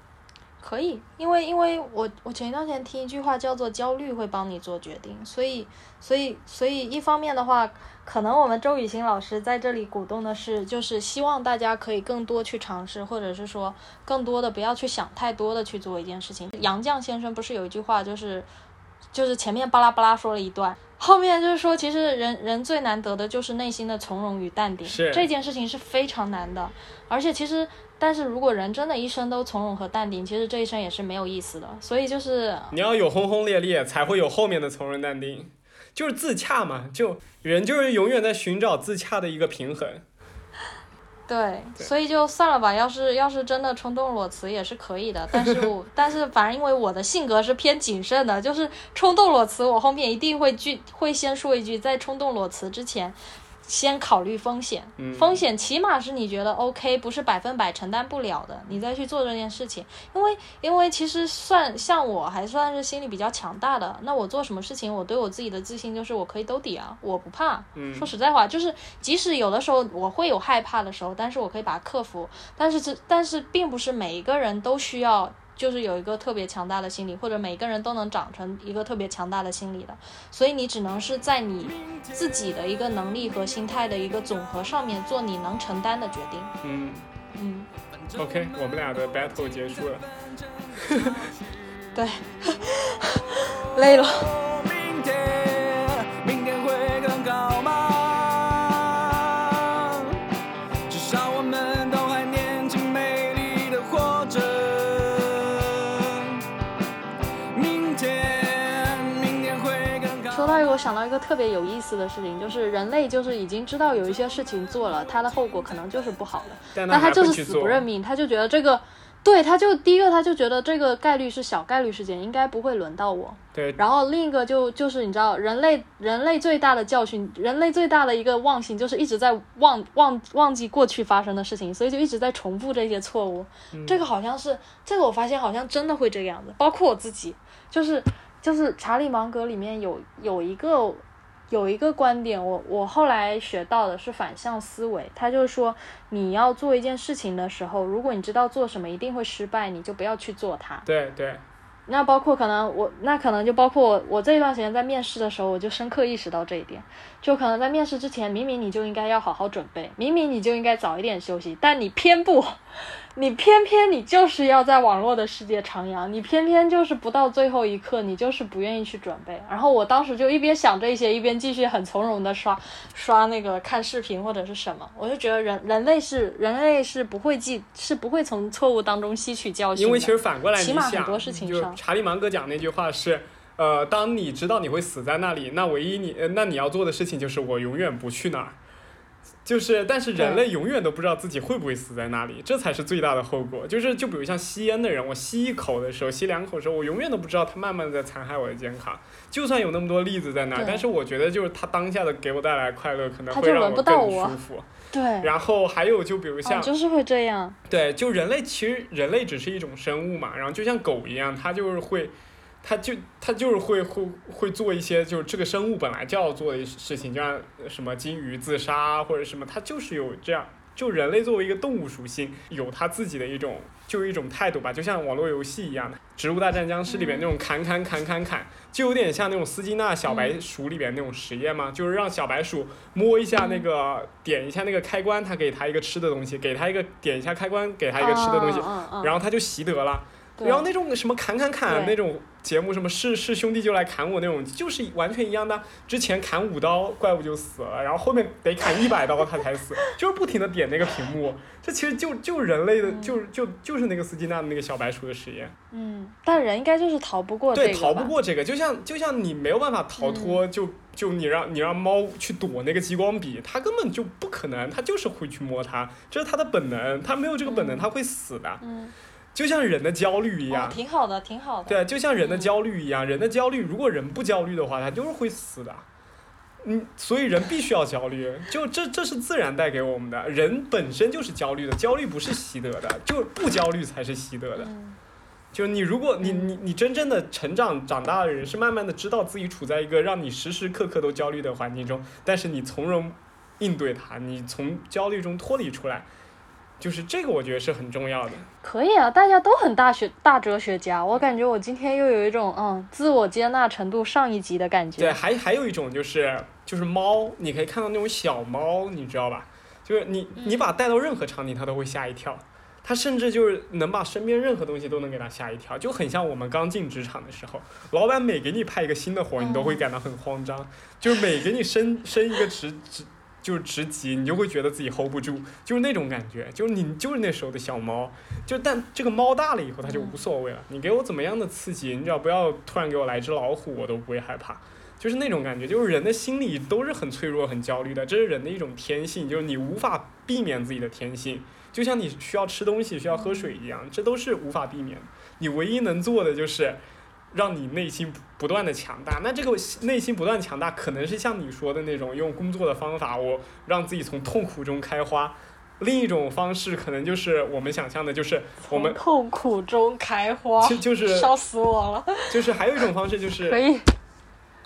可以，因为因为我我前一段时间听一句话叫做焦虑会帮你做决定，所以所以所以一方面的话，可能我们周雨欣老师在这里鼓动的是，就是希望大家可以更多去尝试，或者是说更多的不要去想太多的去做一件事情。杨绛先生不是有一句话，就是就是前面巴拉巴拉说了一段。后面就是说，其实人人最难得的就是内心的从容与淡定，这件事情是非常难的。而且其实，但是如果人真的一生都从容和淡定，其实这一生也是没有意思的。所以就是你要有轰轰烈烈，才会有后面的从容淡定，就是自洽嘛。就人就是永远在寻找自洽的一个平衡。对，对所以就算了吧。要是要是真的冲动裸辞也是可以的，但是我 但是反正因为我的性格是偏谨慎的，就是冲动裸辞，我后面一定会句会先说一句，在冲动裸辞之前。先考虑风险，嗯风险起码是你觉得 OK，不是百分百承担不了的，你再去做这件事情。因为因为其实算像我还算是心理比较强大的，那我做什么事情，我对我自己的自信就是我可以兜底啊，我不怕。嗯说实在话，就是即使有的时候我会有害怕的时候，但是我可以把它克服。但是这但是并不是每一个人都需要。就是有一个特别强大的心理，或者每个人都能长成一个特别强大的心理的，所以你只能是在你自己的一个能力和心态的一个总和上面做你能承担的决定。嗯嗯，，OK，我们俩的 battle 结束了。对，累了。一个特别有意思的事情，就是人类就是已经知道有一些事情做了，它的后果可能就是不好的，但但他就是死不。认命，他就觉得这个，对，他就第一个他就觉得这个概率是小概率事件，应该不会轮到我。对，然后另一个就就是你知道，人类人类最大的教训，人类最大的一个忘性就是一直在忘忘忘记过去发生的事情，所以就一直在重复这些错误。这个好像是这个，我发现好像真的会这个样子，包括我自己，就是就是查理芒格里面有有一个有一个观点，我我后来学到的是反向思维，他就是说你要做一件事情的时候，如果你知道做什么一定会失败，你就不要去做它。对对，那包括可能我，那可能就包括我，我这一段时间在面试的时候，我就深刻意识到这一点。就可能在面试之前，明明你就应该要好好准备，明明你就应该早一点休息，但你偏不，你偏偏你就是要在网络的世界徜徉，你偏偏就是不到最后一刻，你就是不愿意去准备。然后我当时就一边想这些，一边继续很从容的刷刷那个看视频或者是什么，我就觉得人人类是人类是不会记，是不会从错误当中吸取教训。因为其实反过来你起码很想，多事情上就查理芒格讲那句话是，呃，当你知道你会死在那里，那唯一你呃那你要做的事情就是我永远不去那儿。就是，但是人类永远都不知道自己会不会死在那里，这才是最大的后果。就是，就比如像吸烟的人，我吸一口的时候，吸两口的时候，我永远都不知道他慢慢的在残害我的健康。就算有那么多例子在那儿，但是我觉得就是他当下的给我带来快乐，可能会让我更舒服。对，然后还有就比如像哦，就是会这样。对，就人类其实人类只是一种生物嘛，然后就像狗一样，它就是会，它就他就是会会会做一些就是这个生物本来就要做的事情，就像什么金鱼自杀或者什么，它就是有这样。就人类作为一个动物属性，有他自己的一种，就是一种态度吧，就像网络游戏一样的，《植物大战僵尸》里面那种砍砍砍砍砍，就有点像那种斯金纳小白鼠里边那种实验嘛，就是让小白鼠摸一下那个，点一下那个开关，它给它一个吃的东西，给它一个点一下开关，给它一个吃的东西，然后它就习得了。对然后那种什么砍砍砍那种节目，什么是是兄弟就来砍我那种，就是完全一样的。之前砍五刀怪物就死了，然后后面得砍一百刀他才死，就是不停的点那个屏幕。这其实就就人类的，就就就是那个斯金纳的那个小白鼠的实验。嗯，但人应该就是逃不过这对，逃不过这个，就像就像你没有办法逃脱，嗯就就你让你让猫去躲那个激光笔，它根本就不可能，它就是会去摸它，这是它的本能，它没有这个本能，嗯它会死的。嗯，就像人的焦虑一哦样，，挺好的，挺好的。对，就像人的嗯焦虑一样，人的焦虑，如果人不焦虑的话，他就是会死的。嗯，所以人必须要焦虑，就这这是自然带给我们的，人本身就是焦虑的，焦虑不是习得的，就不焦虑才是习得的。嗯就你如果你嗯你你真正的成长长大的人，是慢慢的知道自己处在一个让你时时刻刻都焦虑的环境中，但是你从容应对它，你从焦虑中脱离出来，就是这个我觉得是很重要的。可以啊，大家都很大学大哲学家，我感觉我今天又有一种嗯自我接纳程度上一级的感觉。对，还还有一种就是就是猫，你可以看到那种小猫，你知道吧？就是你你把它带到任何场景，它都会吓一跳。它甚至就是能把身边任何东西都能给它吓一跳，就很像我们刚进职场的时候，老板每给你派一个新的活，你都会感到很慌张，就是每给你升升一个职职就是职级，你就会觉得自己 hold 不住，就是那种感觉，就是你就是那时候的小猫，就但这个猫大了以后，它就无所谓了，你给我怎么样的刺激，你只要不要突然给我来只老虎，我都不会害怕。就是那种感觉，就是人的心理都是很脆弱、很焦虑的，这是人的一种天性，就是你无法避免自己的天性，就像你需要吃东西、需要喝水一样，这都是无法避免的。你唯一能做的就是让你内心不不断的强大。那这个内心不断强大，可能是像你说的那种用工作的方法，我让自己从痛苦中开花。另一种方式可能就是我们想象的，就是我们痛苦中开花，就就是烧死我了。就是还有一种方式就是可以，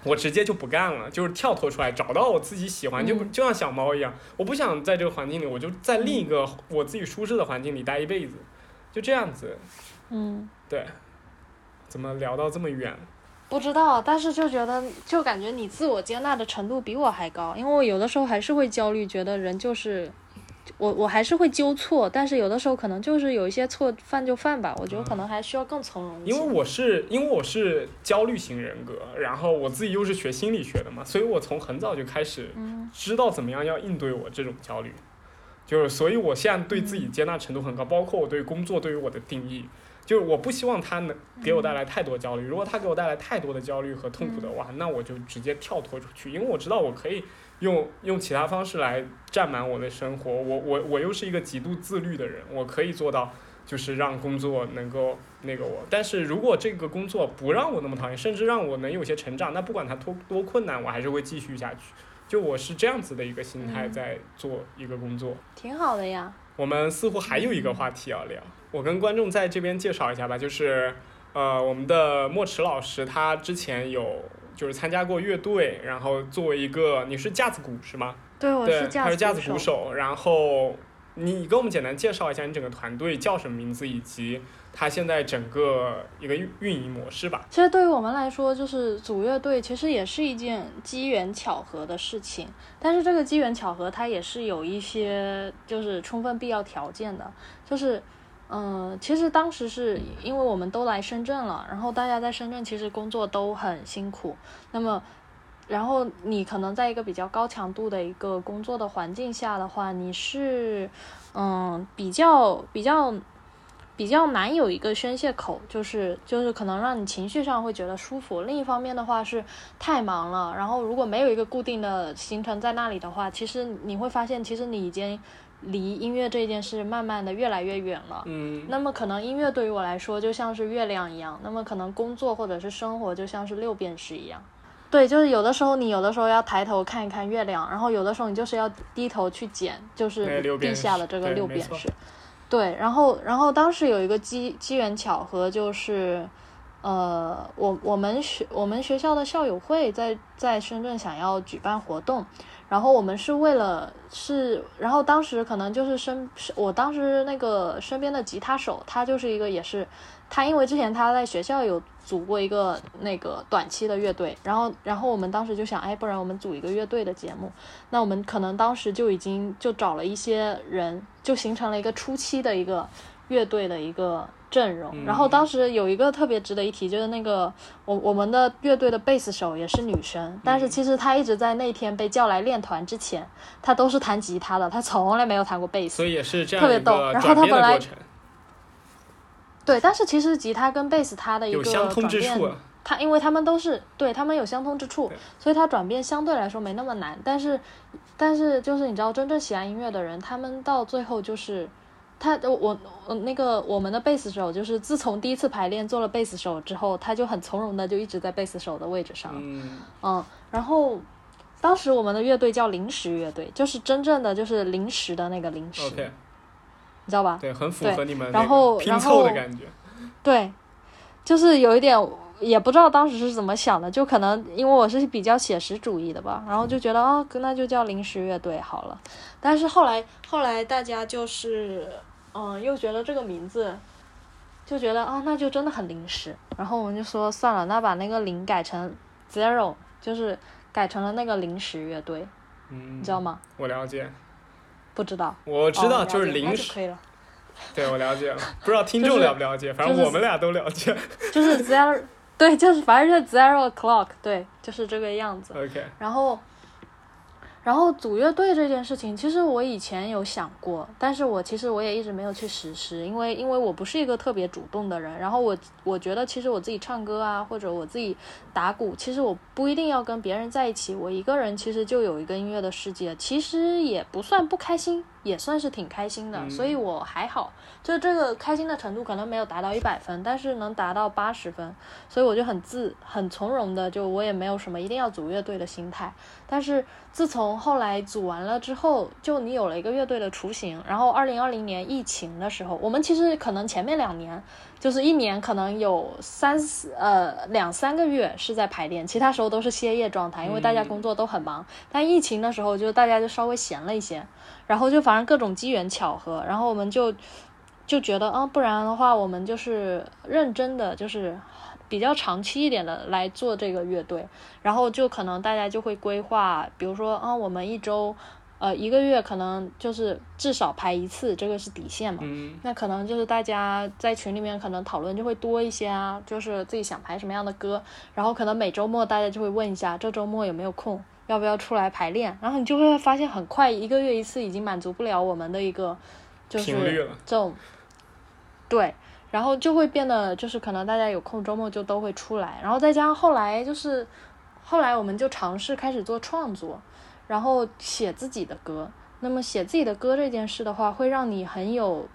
我直接就不干了，就是跳脱出来，找到我自己喜欢，就就像小猫一样，我不想在这个环境里，我就在另一个我自己舒适的环境里待一辈子，就这样子。嗯，对，怎么聊到这么远？不知道，但是就觉得就感觉你自我接纳的程度比我还高，因为我有的时候还是会焦虑，觉得人就是。我我还是会纠错，但是有的时候可能就是有一些错犯就犯吧，我觉得可能还需要更从容一些。因为我是因为我是焦虑型人格，然后我自己又是学心理学的嘛，所以我从很早就开始嗯知道怎么样要应对我这种焦虑，就是所以我现在对自己接纳程度很高，包括我对工作对于我的定义，就是我不希望它能给我带来太多焦虑，如果它给我带来太多的焦虑和痛苦的话，那我就直接跳脱出去，因为我知道我可以用用其他方式来占满我的生活，我我我又是一个极度自律的人，我可以做到。就是让工作能够那个我，但是如果这个工作不让我那么讨厌，甚至让我能有些成长，那不管它多多困难，我还是会继续下去。就我是这样子的一个心态嗯在做一个工作。挺好的呀。我们似乎还有一个话题要聊，我跟观众在这边介绍一下吧，就是呃，我们的莫池老师他之前有就是参加过乐队，然后作为一个你是架子鼓是吗？对，我，是架他是架子鼓鼓手，然后你给我们简单介绍一下你整个团队叫什么名字，以及他现在整个一个运运营模式吧。其实对于我们来说，就是组乐队其实也是一件机缘巧合的事情。但是这个机缘巧合，它也是有一些就是充分必要条件的。就是，嗯、其实当时是因为我们都来深圳了，然后大家在深圳其实工作都很辛苦。那么，然后你可能在一个比较高强度的一个工作的环境下的话，你是，嗯，比较比较。比较难有一个宣泄口，就是就是可能让你情绪上会觉得舒服。另一方面的话是太忙了，然后如果没有一个固定的行程在那里的话，其实你会发现，其实你已经离音乐这件事慢慢的越来越远了。嗯，那么可能音乐对于我来说就像是月亮一样，那么可能工作或者是生活就像是六便士一样。对，就是有的时候你有的时候要抬头看一看月亮，然后有的时候你就是要低头去捡，就是地下的这个六便士。对，然后然后当时有一个机机缘巧合，就是，呃，我我们学我们学校的校友会在在深圳想要举办活动，然后我们是为了是，然后当时可能就是身我当时那个身边的吉他手，他就是一个也是，他因为之前他在学校有组过一个那个短期的乐队，然后然后我们当时就想，哎，不然我们组一个乐队的节目，那我们可能当时就已经就找了一些人，就形成了一个初期的一个乐队的一个阵容。然后当时有一个特别值得一提，就是那个我我们的乐队的贝斯手也是女生，但是其实她一直在那天被叫来练团之前，她都是弹吉他的，她从来没有弹过贝斯。所以也是这样特别逗然后她本来对，但是其实吉他跟贝斯它的一个相通转变之处啊。它因为他们都是对他们有相通之处，所以它转变相对来说没那么难。但是，但是就是你知道，真正喜爱音乐的人，他们到最后就是他我我那个我们的贝斯手，就是自从第一次排练做了贝斯手之后，他就很从容的就一直在贝斯手的位置上。嗯，嗯，然后当时我们的乐队叫临时乐队，就是真正的就是临时的那个临时你知道吧？对，很符合你们然后然后凑的感觉。对，就是有一点，也不知道当时是怎么想的，就可能因为我是比较写实主义的吧，然后就觉得哦，那就叫临时乐队好了。但是后来后来大家就是嗯，又觉得这个名字。就觉得啊，那就真的很临时，然后我们就说算了，那把那个零改成 zero，就是改成了那个临时乐队，嗯你知，道吗？我了解，不知道，我知道，哦就是临时，就可以了，对我了解了，不知道听众了不了解，反正我们俩都了解。就是 zero，对，就是反正就是 zero o'clock，对，就是这个样子。OK，然后，然后组乐队这件事情，其实我以前有想过，但是我其实我也一直没有去实施，因为因为我不是一个特别主动的人。然后我我觉得其实我自己唱歌啊，或者我自己打鼓，其实我不一定要跟别人在一起，我一个人其实就有一个音乐的世界，其实也不算不开心，也算是挺开心的，嗯所以我还好，就这个开心的程度可能没有达到一百分，但是能达到八十分，所以我就很自很从容的，就我也没有什么一定要组乐队的心态。但是自从后来组完了之后，就你有了一个乐队的雏形，然后二零二零年疫情的时候，我们其实可能前面两年就是一年可能有三四呃两三个月是在排练，其他时候都是歇业状态，因为大家嗯工作都很忙。但疫情的时候，就大家就稍微闲了一些，然后就反正各种机缘巧合，然后我们就就觉得啊，不然的话，我们就是认真的，就是比较长期一点的来做这个乐队，然后就可能大家就会规划，比如说啊，我们一周。呃，一个月可能就是至少排一次，这个是底线嘛。嗯，那可能就是大家在群里面可能讨论就会多一些啊，就是自己想排什么样的歌，然后可能每周末大家就会问一下这周末有没有空，要不要出来排练，然后你就会发现很快一个月一次已经满足不了我们的一个就是这种，对，然后就会变得就是可能大家有空周末就都会出来，然后再加上后来就是后来我们就尝试开始做创作，然后写自己的歌。那么写自己的歌这件事的话，会让你很有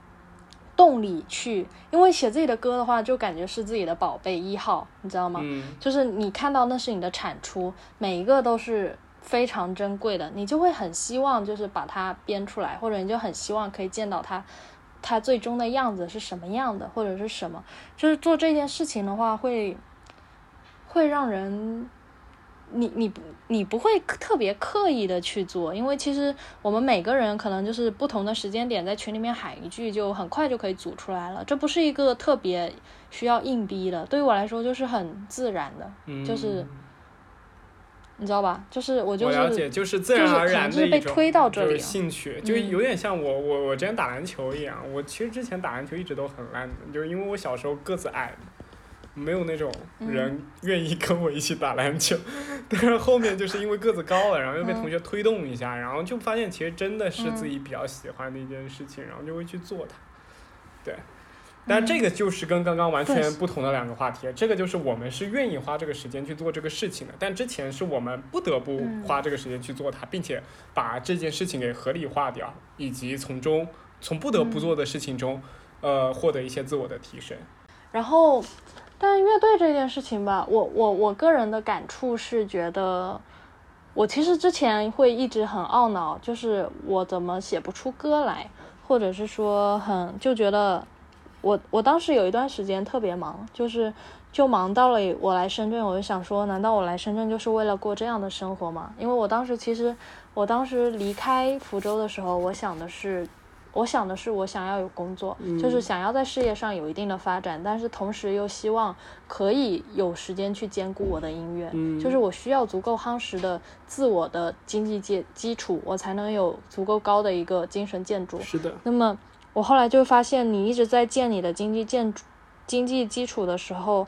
动力去，因为写自己的歌的话，就感觉是自己的宝贝一号，你知道吗？嗯，就是你看到那是你的产出，每一个都是非常珍贵的，你就会很希望就是把它编出来，或者你就很希望可以见到它，它最终的样子是什么样的，或者是什么，就是做这件事情的话会，会让人。你你你不会特别刻意的去做，因为其实我们每个人可能就是不同的时间点在群里面喊一句，就很快就可以组出来了。这不是一个特别需要硬逼的，对于我来说就是很自然的，就是你知道吧？就是我就我了解，是就是自然而然的一种就是推到这里了兴趣，就嗯有点像我我我之前打篮球一样。我其实之前打篮球一直都很烂的，就是因为我小时候个子矮，没有那种嗯人愿意跟我一起打篮球。但是后面就是因为个子高了，然后又被嗯同学推动一下，然后就发现其实真的是自己比较喜欢的一件事情，然后就会去做它。对。但这个就是跟刚刚完全不同的两个话题，这个就是我们是愿意花这个时间去做这个事情的，但之前是我们不得不嗯。花这个时间去做它，并且把这件事情给合理化掉，以及从中从不得不做的事情中，呃，获得一些自我的提升。然后，但乐队这件事情吧，我我我个人的感触是觉得，我其实之前会一直很懊恼，就是我怎么写不出歌来，或者是说很就觉得我我当时有一段时间特别忙，就是就忙到了我来深圳，我就想说，难道我来深圳就是为了过这样的生活吗？因为我当时其实我当时离开福州的时候，我想的是。我想的是，我想要有工作，就是想要在事业上有一定的发展，但是同时又希望可以有时间去兼顾我的音乐，嗯就是我需要足够夯实的自我的经济基基础，我才能有足够高的一个精神建筑。是的，那么我后来就发现，你一直在建你的经济建筑经济基础的时候，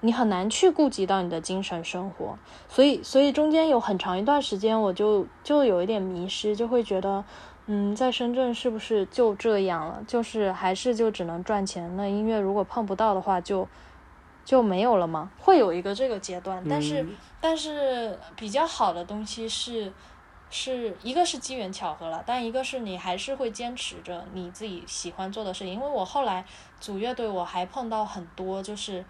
你很难去顾及到你的精神生活，所以所以中间有很长一段时间，我就就有一点迷失，就会觉得，嗯，在深圳是不是就这样了？就是还是就只能赚钱？那音乐如果碰不到的话，就就没有了吗？会有一个这个阶段，但是、嗯但是比较好的东西是。是一个是机缘巧合了，但一个是你还是会坚持着你自己喜欢做的事情。因为我后来组乐队，我还碰到很多就是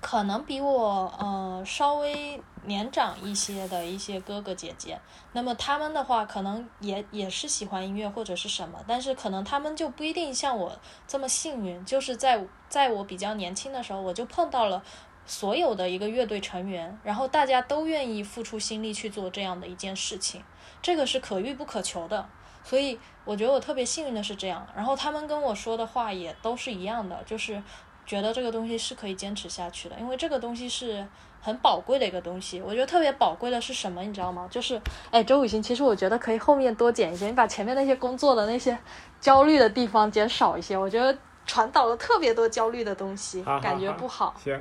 可能比我呃稍微年长一些的一些哥哥姐姐，那么他们的话可能也也是喜欢音乐或者是什么，但是可能他们就不一定像我这么幸运，就是在在我比较年轻的时候，我就碰到了。所有的一个乐队成员，然后大家都愿意付出心力去做这样的一件事情，这个是可遇不可求的。所以我觉得我特别幸运的是这样。然后他们跟我说的话也都是一样的，就是觉得这个东西是可以坚持下去的，因为这个东西是很宝贵的一个东西。我觉得特别宝贵的是什么，你知道吗？就是，哎，周雨欣，其实我觉得可以后面多剪一些，你把前面那些工作的那些焦虑的地方减少一些，我觉得传导了特别多焦虑的东西，好好感觉不好。行，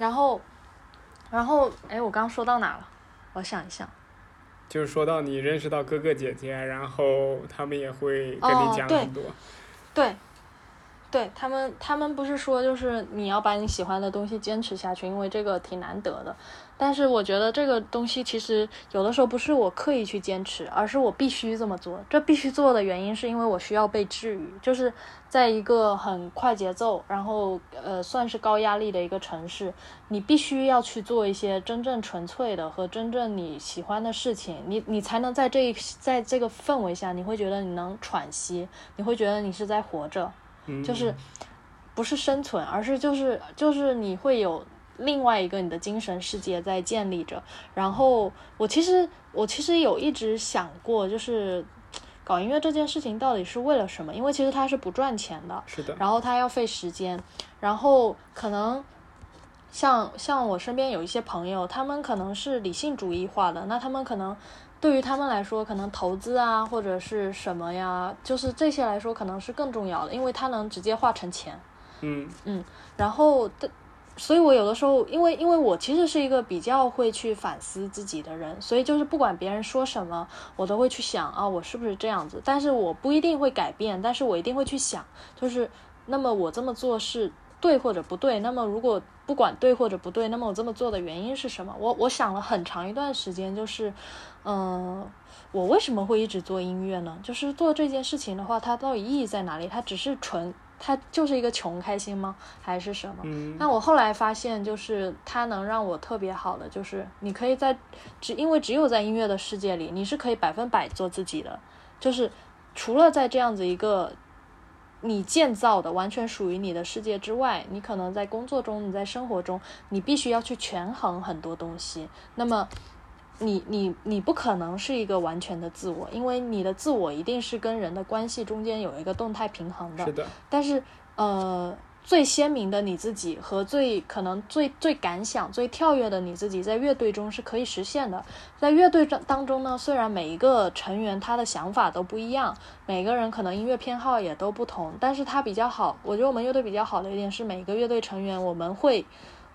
然后，然后，哎，我刚刚说到哪了？我想一想。就是说到你认识到哥哥姐姐，然后他们也会跟你讲很多。对，对他们，他们不是说就是你要把你喜欢的东西坚持下去，因为这个挺难得的。但是我觉得这个东西其实有的时候不是我刻意去坚持，而是我必须这么做。这必须做的原因是因为我需要被治愈，就是在一个很快节奏，然后呃算是高压力的一个城市，你必须要去做一些真正纯粹的和真正你喜欢的事情，你你才能在这一在这个氛围下，你会觉得你能喘息，你会觉得你是在活着。嗯，就是不是生存，而是就是就是你会有另外一个你的精神世界在建立着。然后我其实我其实有一直想过，就是搞音乐这件事情到底是为了什么？因为其实它是不赚钱的，是的，然后它要费时间，然后可能像像我身边有一些朋友，他们可能是理性主义化的，那他们可能对于他们来说，可能投资啊或者是什么呀，就是这些来说可能是更重要的，因为它能直接化成钱。嗯嗯然后的，所以我有的时候，因为因为我其实是一个比较会去反思自己的人，所以就是不管别人说什么，我都会去想啊，我是不是这样子？但是我不一定会改变，但是我一定会去想，就是那么我这么做是对或者不对？那么如果不管对或者不对，那么我这么做的原因是什么？我我想了很长一段时间，就是，嗯、我为什么会一直做音乐呢？就是做这件事情的话，它到底意义在哪里？它只是纯，它就是一个穷开心吗？还是什么？嗯那我后来发现，就是他能让我特别好的，就是你可以在只因为只有在音乐的世界里，你是可以百分百做自己的，就是除了在这样子一个你建造的完全属于你的世界之外，你可能在工作中、你在生活中，你必须要去权衡很多东西。那么你你你不可能是一个完全的自我，因为你的自我一定是跟人的关系中间有一个动态平衡的是。的，但是呃，最鲜明的你自己和最可能最最敢想、最跳跃的你自己，在乐队中是可以实现的。在乐队当当中呢，虽然每一个成员他的想法都不一样，每个人可能音乐偏好也都不同，但是他比较好，我觉得我们乐队比较好的一点是，每个乐队成员我们会。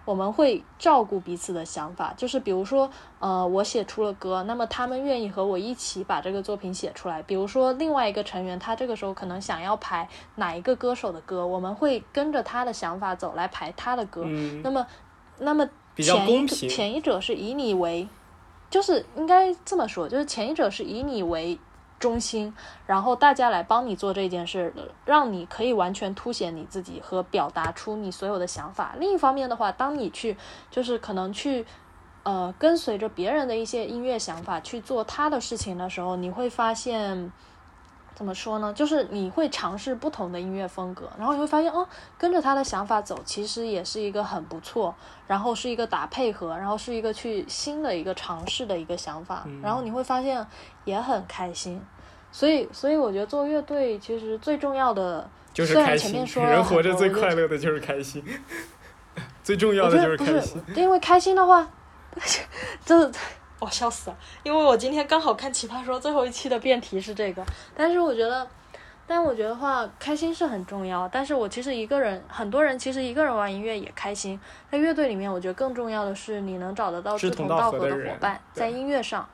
我们会照顾彼此的想法，就是比如说，呃，我写出了歌，那么他们愿意和我一起把这个作品写出来。比如说，另外一个成员他这个时候可能想要排哪一个歌手的歌，我们会跟着他的想法走来排他的歌。嗯，那么，那么前前一者是以你为，就是应该这么说，就是前一者是以你为中心，然后大家来帮你做这件事，让你可以完全凸显你自己和表达出你所有的想法。另一方面的话，当你去就是可能去。呃，跟随着别人的一些音乐想法去做他的事情的时候，你会发现，怎么说呢？就是你会尝试不同的音乐风格，然后你会发现，哦，跟着他的想法走，其实也是一个很不错，然后是一个打配合，然后是一个去新的一个尝试的一个想法，然后你会发现也很开心。所以，所以我觉得做乐队其实最重要的，就是开心虽然前面。说了人活着最快乐的就是开心，最重要的就是开心。，因为开心的话，就是 我笑死了，因为我今天刚好看《奇葩说》最后一期的辩题是这个，但是我觉得，但我觉得话，开心是很重要。但是我其实一个人，很多人其实一个人玩音乐也开心。在乐队里面，我觉得更重要的是你能找得到志同道合的伙伴，在音乐上。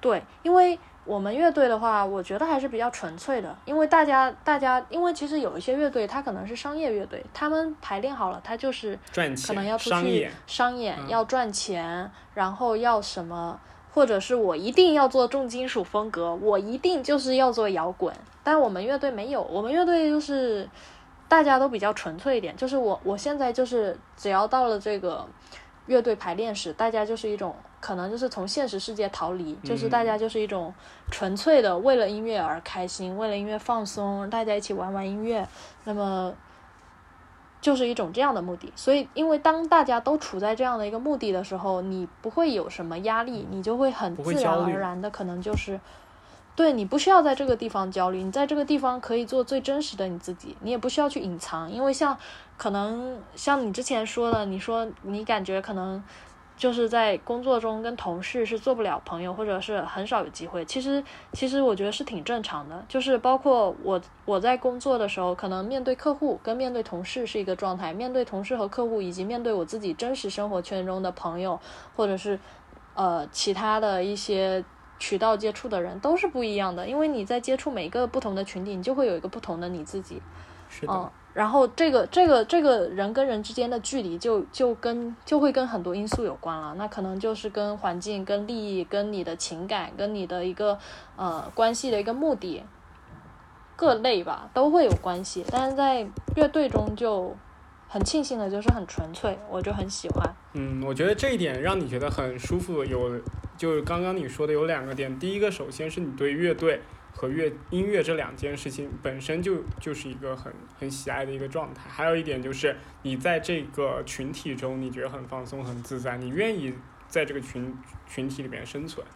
对，因为我们乐队的话，我觉得还是比较纯粹的。因为大家，大家，因为其实有一些乐队，它可能是商业乐队，他们排练好了，他就是赚钱可能要出去商演，要赚钱，然后要什么。或者是我一定要做重金属风格，我一定就是要做摇滚。但我们乐队没有，我们乐队就是大家都比较纯粹一点。就是我我现在就是只要到了这个乐队排练时，大家就是一种可能就是从现实世界逃离，就是大家就是一种纯粹的为了音乐而开心，为了音乐放松，大家一起玩玩音乐。那么。就是一种这样的目的，所以因为当大家都处在这样的一个目的的时候，你不会有什么压力，你就会很自然而然的可能就是，对你不需要在这个地方焦虑，你在这个地方可以做最真实的你自己，你也不需要去隐藏，因为像可能像你之前说的，你说你感觉可能。就是在工作中跟同事是做不了朋友，或者是很少有机会。其实，其实我觉得是挺正常的。就是包括我，我在工作的时候，可能面对客户跟面对同事是一个状态，面对同事和客户，以及面对我自己真实生活圈中的朋友，或者是呃其他的一些渠道接触的人，都是不一样的。因为你在接触每一个不同的群体，你就会有一个不同的你自己。是的。然后这个这个这个人跟人之间的距离就就跟就会跟很多因素有关了，那可能就是跟环境、跟利益、跟你的情感、跟你的一个呃关系的一个目的，各类吧都会有关系。但是在乐队中就很庆幸的就是很纯粹，我就很喜欢。嗯，我觉得这一点让你觉得很舒服，有就是刚刚你说的有两个点，第一个首先是你对乐队。和乐音乐这两件事情本身就就是一个很很喜爱的一个状态。还有一点就是，你在这个群体中，你觉得很放松、很自在，你愿意在这个群群体里面生存，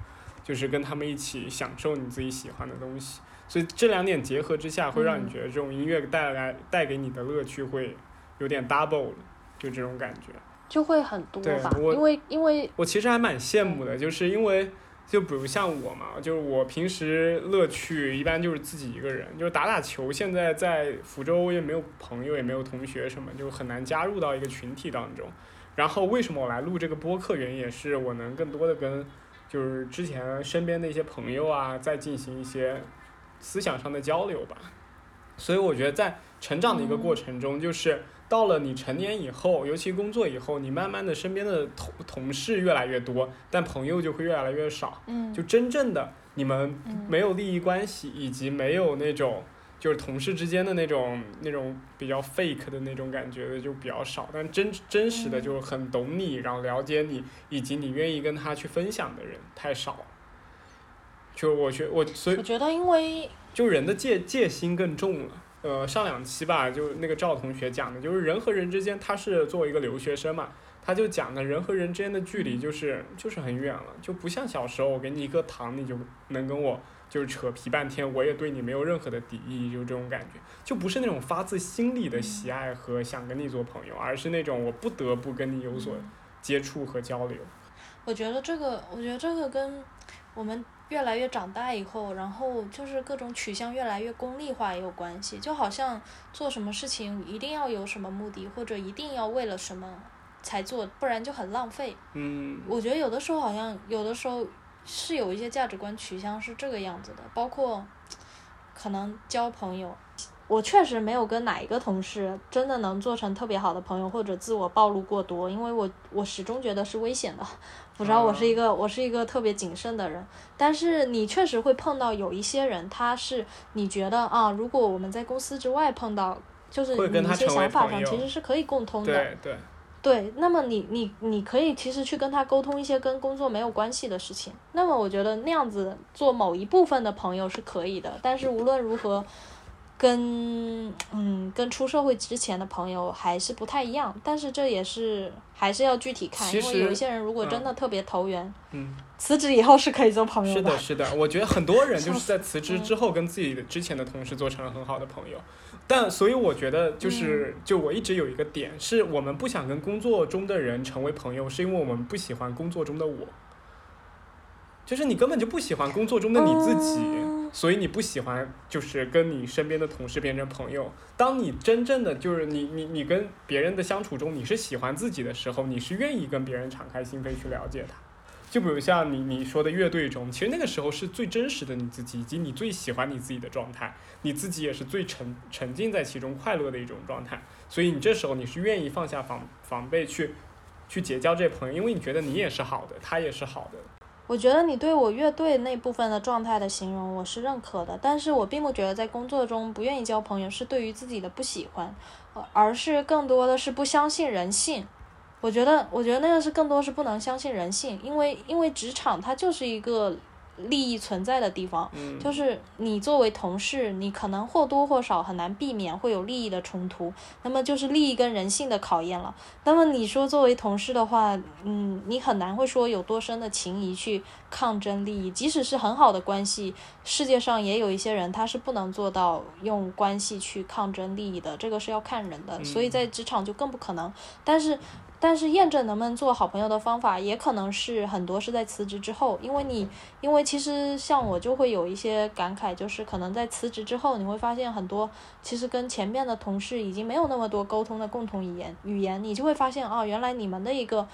就是跟他们一起享受你自己喜欢的东西。所以这两点结合之下，会让你觉得这种音乐带来带给你的乐趣会有点 double 了，就这种感觉。就会很多吧，因为因为我其实还蛮羡慕的，就是因为。就比如像我嘛，就是我平时乐趣一般就是自己一个人，就是打打球。现在在福州也没有朋友，也没有同学什么，就很难加入到一个群体当中。然后为什么我来录这个播客，原因也是我能更多的跟就是之前身边的一些朋友啊，再进行一些思想上的交流吧。所以我觉得在成长的一个过程中，就是。到了你成年以后，尤其工作以后，你慢慢的身边的同同事越来越多，但朋友就会越来越少。嗯，就真正的你们没有利益关系，以及没有那种就是同事之间的那种那种比较 fake 的那种感觉的就比较少。但真真实的就是很懂你，然后了解你，以及你愿意跟他去分享的人太少。就我觉我所以我觉得因为就人的戒戒心更重了。呃，上两期吧，就那个赵同学讲的，就是人和人之间，他是作为一个留学生嘛，他就讲的人和人之间的距离就是就是很远了，就不像小时候我给你一颗糖，你就能跟我就是扯皮半天，我也对你没有任何的敌意，就这种感觉，就不是那种发自心里的喜爱和想跟你做朋友，而是那种我不得不跟你有所接触和交流。我觉得这个，我觉得这个跟我们。越来越长大以后，然后就是各种取向越来越功利化也有关系，就好像做什么事情一定要有什么目的，或者一定要为了什么才做，不然就很浪费。嗯，我觉得有的时候好像有的时候是有一些价值观取向是这个样子的，包括可能交朋友。我确实没有跟哪一个同事真的能做成特别好的朋友，或者自我暴露过多，因为我我始终觉得是危险的。我知道我是一个我是一个特别谨慎的人，但是你确实会碰到有一些人，他是你觉得啊，如果我们在公司之外碰到，就是你一些想法上其实是可以共通的。对对。对，那么你你你可以其实去跟他沟通一些跟工作没有关系的事情。那么我觉得那样子做某一部分的朋友是可以的，但是无论如何。跟嗯，跟出社会之前的朋友还是不太一样，但是这也是还是要具体看，因为有一些人如果真的特别投缘，嗯，辞职以后是可以做朋友的。是的，是的，我觉得很多人 就是在辞职之后跟自己的之前的同事做成了很好的朋友，但所以我觉得就是就我一直有一个点，是我们不想跟工作中的人成为朋友，是因为我们不喜欢工作中的我，就是你根本就不喜欢工作中的你自己。所以你不喜欢就是跟你身边的同事变成朋友。当你真正的就是你你你跟别人的相处中，你是喜欢自己的时候，你是愿意跟别人敞开心扉去了解他。就比如像你你说的乐队中，其实那个时候是最真实的你自己，以及你最喜欢你自己的状态，你自己也是最沉沉浸在其中快乐的一种状态。所以你这时候你是愿意放下防防备去去结交这些朋友，因为你觉得你也是好的，他也是好的。我觉得你对我乐队那部分的状态的形容我是认可的，但是我并不觉得在工作中不愿意交朋友是对于自己的不喜欢，而是更多的是不相信人性。我觉得，我觉得那个是更多是不能相信人性，因为因为职场它就是一个利益存在的地方，嗯，就是你作为同事，你可能或多或少很难避免会有利益的冲突，那么就是利益跟人性的考验了。那么你说作为同事的话，嗯，你很难会说有多深的情谊去抗争利益，即使是很好的关系，世界上也有一些人他是不能做到用关系去抗争利益的，这个是要看人的，所以在职场就更不可能。但是。但是验证能不能做好朋友的方法，也可能是很多是在辞职之后，因为你，因为其实像我就会有一些感慨，就是可能在辞职之后，你会发现很多其实跟前面的同事已经没有那么多沟通的共同语言，语言你就会发现哦，原来你们的一个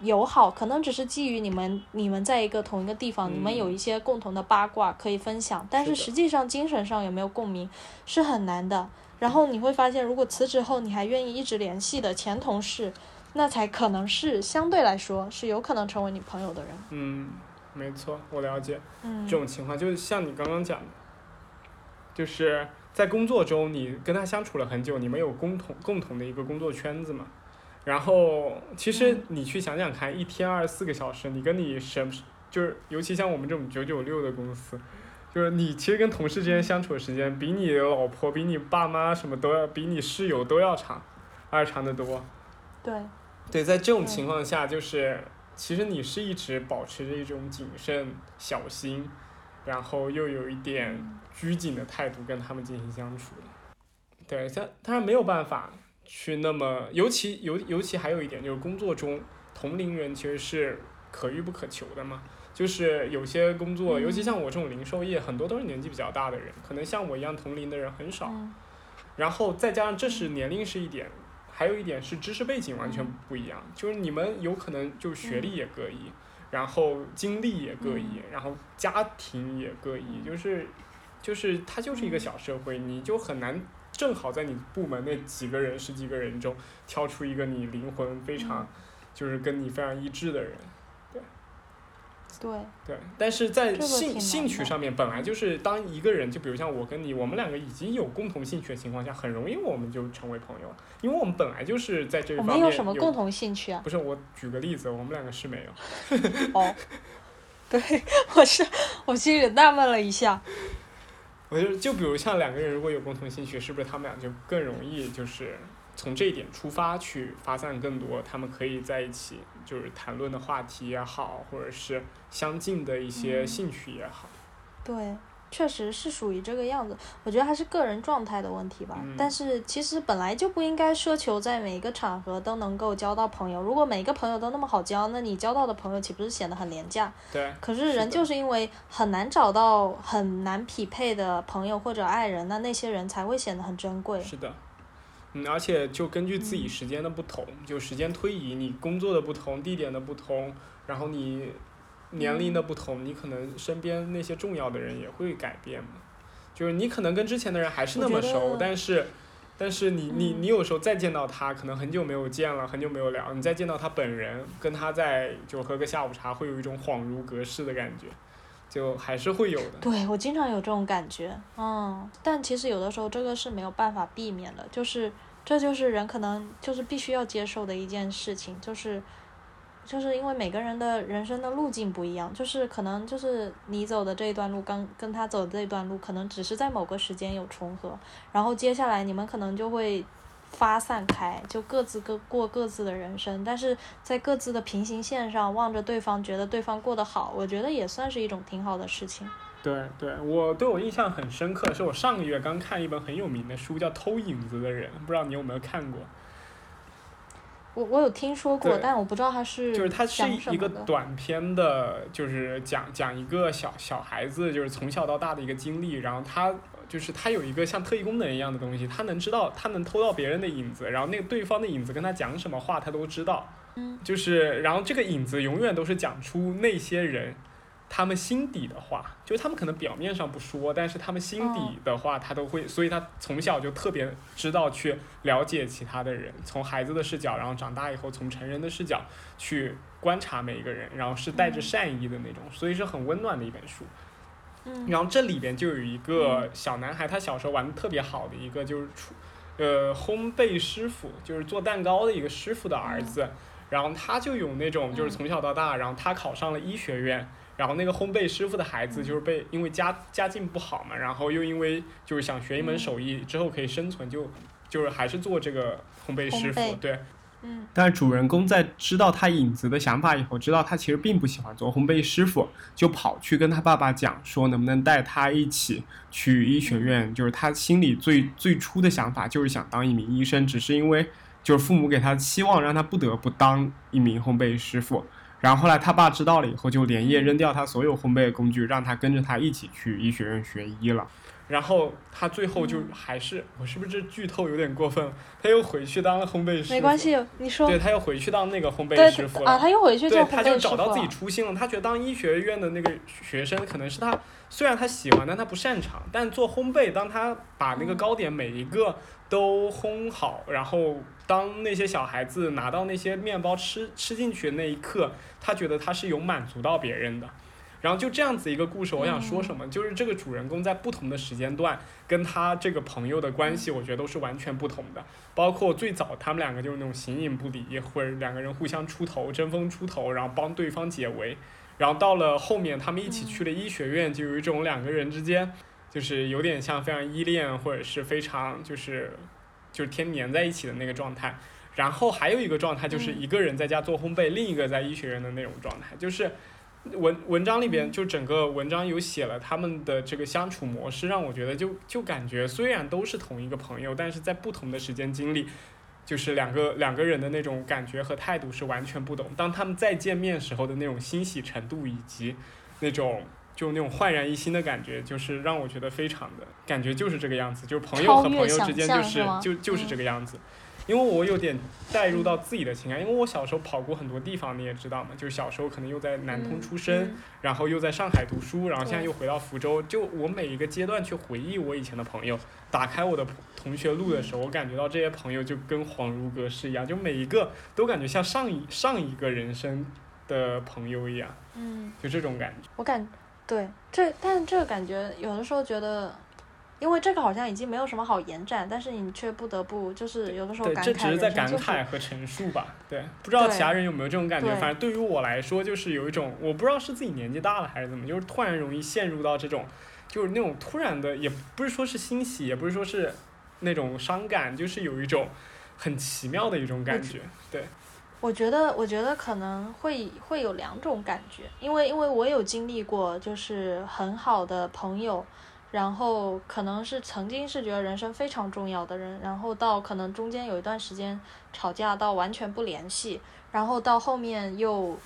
友好可能只是基于你们你们在一个同一个地方，你们有一些共同的八卦可以分享，但是实际上精神上有没有共鸣是很难的。然后你会发现，如果辞职后你还愿意一直联系的前同事，那才可能是相对来说是有可能成为你朋友的人。嗯，没错，我了解。嗯这种情况，就是像你刚刚讲的，就是在工作中你跟他相处了很久，你们有共同共同的一个工作圈子嘛。然后，其实嗯你去想想看，一天二十四个小时，你跟你什就是，尤其像我们这种九九六的公司，就是你其实跟同事之间相处的时间，比你老婆、比你爸妈什么都要，比你室友都要长，而长得多。对，对，在这种情况下，就是其实你是一直保持着一种谨慎、小心，然后又有一点拘谨的态度跟他们进行相处的。对，像当然没有办法去那么，尤其尤尤其还有一点就是工作中同龄人其实是可遇不可求的嘛。就是有些工作，尤其像我这种零售业，很多都是年纪比较大的人，可能像我一样同龄的人很少。嗯。然后再加上这是年龄是一点，还有一点是知识背景完全不一样，就是你们有可能就学历也各异，然后经历也各异，然后家庭也各异，就是就是它就是一个小社会，你就很难正好在你部门那几个人十几个人中挑出一个你灵魂非常就是跟你非常一致的人。对，对，但是在兴兴趣上面，本来就是当一个人，就比如像我跟你，我们两个已经有共同兴趣的情况下，很容易我们就成为朋友了，因为我们本来就是在这方面们有什么共同兴趣啊？不是，我举个例子，我们两个是没有。哦，对，我是我心里纳闷了一下。我就就比如像两个人如果有共同兴趣，是不是他们俩就更容易就是从这一点出发去发散更多他们可以在一起就是谈论的话题也好，或者是相近的一些嗯兴趣也好。对，确实是属于这个样子。我觉得还是个人状态的问题吧。嗯但是其实本来就不应该奢求在每一个场合都能够交到朋友。如果每一个朋友都那么好交，那你交到的朋友岂不是显得很廉价？对，可是人就是因为很难找到很难匹配的朋友或者爱人，那那些人才会显得很珍贵。是的，嗯，而且就根据自己嗯时间的不同，就时间推移，你工作的不同，地点的不同，然后你年龄的嗯不同，你可能身边那些重要的人也会改变嘛。就是你可能跟之前的人还是那么熟，但是，但是你你嗯你有时候再见到他，可能很久没有见了，很久没有聊，你再见到他本人，跟他在就喝个下午茶，会有一种恍如隔世的感觉，就还是会有的。对我经常有这种感觉，嗯，但其实有的时候这个是没有办法避免的，就是这就是人可能就是必须要接受的一件事情，就是就是因为每个人的人生的路径不一样，就是可能就是你走的这一段路，刚跟他走的这一段路，可能只是在某个时间有重合，然后接下来你们可能就会发散开，就各自各过各自的人生，但是在各自的平行线上望着对方，觉得对方过得好，我觉得也算是一种挺好的事情。对对，我对我印象很深刻，是我上个月刚看一本很有名的书，叫《偷影子的人》，不知道你有没有看过？我我有听说过，但我不知道它是就是它是一个。短篇的，就是讲讲一个小小孩子，就是从小到大的一个经历，然后他就是他有一个像特异功能一样的东西，他能知道，他能偷到别人的影子，然后那个对方的影子跟他讲什么话，他都知道。嗯，就是然后这个影子永远都是讲出那些人。他们心底的话，就是他们可能表面上不说，但是他们心底哦的话，他都会，所以他从小就特别知道去了解其他的人，从孩子的视角，然后长大以后从成人的视角去观察每一个人，然后是带着嗯善意的那种，所以是很温暖的一本书。嗯。然后这里边就有一个小男孩，他小时候玩的特别好的一个就是厨，呃，烘焙师傅，就是做蛋糕的一个师傅的儿子。然后他就有那种就是嗯。从小到大，然后他考上了医学院，然后那个烘焙师傅的孩子就是被因为家家境不好嘛，然后又因为就是想学一门嗯。手艺之后可以生存，就就是还是做这个烘焙师傅，对。但是主人公在知道他影子的想法以后，知道他其实并不喜欢做烘焙师傅，就跑去跟他爸爸讲说，能不能带他一起去医学院？就是他心里最最初的想法就是想当一名医生，只是因为就是父母给他期望，让他不得不当一名烘焙师傅。然后后来他爸知道了以后，就连夜扔掉他所有烘焙工具，让他跟着他一起去医学院学医了。然后他最后就嗯还是，我是不是这剧透有点过分了？他又回去当了烘焙师傅。没关系，你说对，他又回去当那个烘焙师傅了。啊，他又回去做对，他就找到自己。初心了。他觉得当医学院的那个学生，可能是他虽然他喜欢，但他不擅长。但做烘焙，当他把那个嗯糕点每一个都烘好，然后当那些小孩子拿到那些面包吃吃进去的那一刻，他觉得他是有满足到别人的。然后就这样子一个故事，我想说什么，就是这个主人公在不同的时间段跟他这个朋友的关系，我觉得都是完全不同的。包括最早他们两个就是那种形影不离，或者两个人互相出头、争风出头，然后帮对方解围。然后到了后面，他们一起去了医学院，就有一种两个人之间就是有点像非常依恋，或者是非常就是就是天黏在一起的那个状态。然后还有一个状态就是嗯一个人在家做烘焙，另一个在医学院的那种状态，就是。文文章里边嗯就整个文章有写了他们的这个相处模式，让我觉得就就感觉虽然都是同一个朋友，但是在不同的时间经历，就是两个两个人的那种感觉和态度是完全不同。当他们再见面时候的那种欣喜程度，以及那种就那种焕然一新的感觉，就是让我觉得非常的感觉就是这个样子，就是朋友和朋友之间就是是就就是嗯这个样子。因为我有点带入到自己的情感，因为我小时候跑过很多地方，你也知道嘛，就是小时候可能又在南通嗯出生，嗯然后又在上海读书，然后现在又回到福州。就我每一个阶段去回忆我以前的朋友，打开我的同学录的时候，我感觉到这些朋友就跟恍如隔世一样，就每一个都感觉像上一上一个人生的朋友一样，嗯，就这种感觉。我感对这，但这个感觉有的时候觉得，因为这个好像已经没有什么好延展，但是你却不得不就是有的时候对，感慨这只是在感慨和陈述吧。对，不知道其他人有没有这种感觉。反正对于我来说，就是有一种，我不知道是自己年纪大了还是怎么，就是突然容易陷入到这种，就是那种突然的，也不是说是欣喜，也不是说是那种伤感，就是有一种很奇妙的一种感觉。对，我觉得，我觉得可能会会有两种感觉，因为因为我有经历过，就是很好的朋友，然后可能是曾经是觉得人生非常重要的人，然后到可能中间有一段时间吵架到完全不联系，然后到后面又，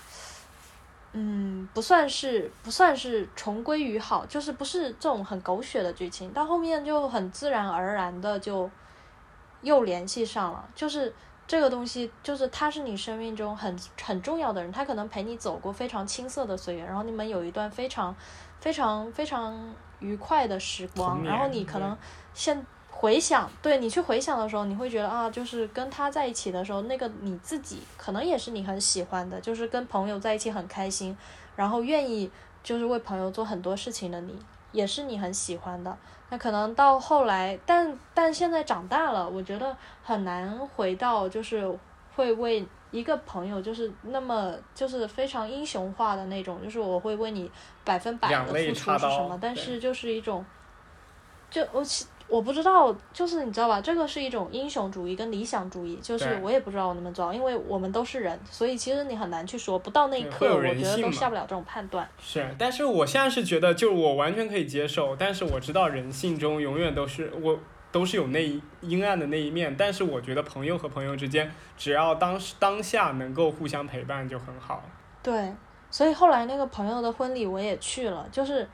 嗯，不算是不算是重归于好，就是不是这种很狗血的剧情，到后面就很自然而然的就又联系上了，就是。这个东西就是他是你生命中很很重要的人，他可能陪你走过非常青涩的岁月，然后你们有一段非常非常非常愉快的时光，然后你可能现回想，对你去回想的时候，你会觉得啊，就是跟他在一起的时候，那个你自己可能也是你很喜欢的，就是跟朋友在一起很开心，然后愿意就是为朋友做很多事情的你，也是你很喜欢的。那可能到后来，但但现在长大了，我觉得很难回到就是会为一个朋友就是那么就是非常英雄化的那种，就是我会为你百分百的付出是什么，但是就是一种，就我其我不知道，就是你知道吧，这个是一种英雄主义跟理想主义，就是我也不知道我能不能做到，因为我们都是人，所以其实你很难去说，不到那一刻，我觉得都下不了这种判断。是，但是我现在是觉得，就是我完全可以接受，但是我知道人性中永远都是我，都是有那一阴暗的那一面，但是我觉得朋友和朋友之间，只要当时当下能够互相陪伴就很好。对，所以后来那个朋友的婚礼我也去了，就是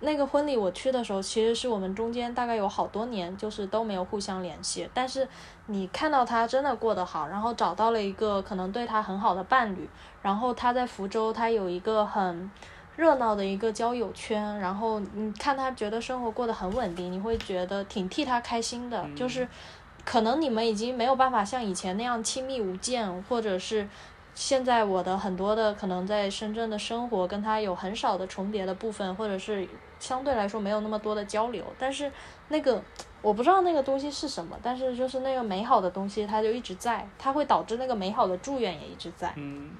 那个婚礼我去的时候，其实是我们中间大概有好多年就是都没有互相联系，但是你看到他真的过得好，然后找到了一个可能对他很好的伴侣，然后他在福州，他有一个很。热闹的一个交友圈，然后你看他觉得生活过得很稳定，你会觉得挺替他开心的。就是可能你们已经没有办法像以前那样亲密无间，或者是现在我的很多的可能在深圳的生活跟他有很少的重叠的部分，或者是相对来说没有那么多的交流。但是那个我不知道那个东西是什么，但是就是那个美好的东西，它就一直在，它会导致那个美好的祝愿也一直在。嗯。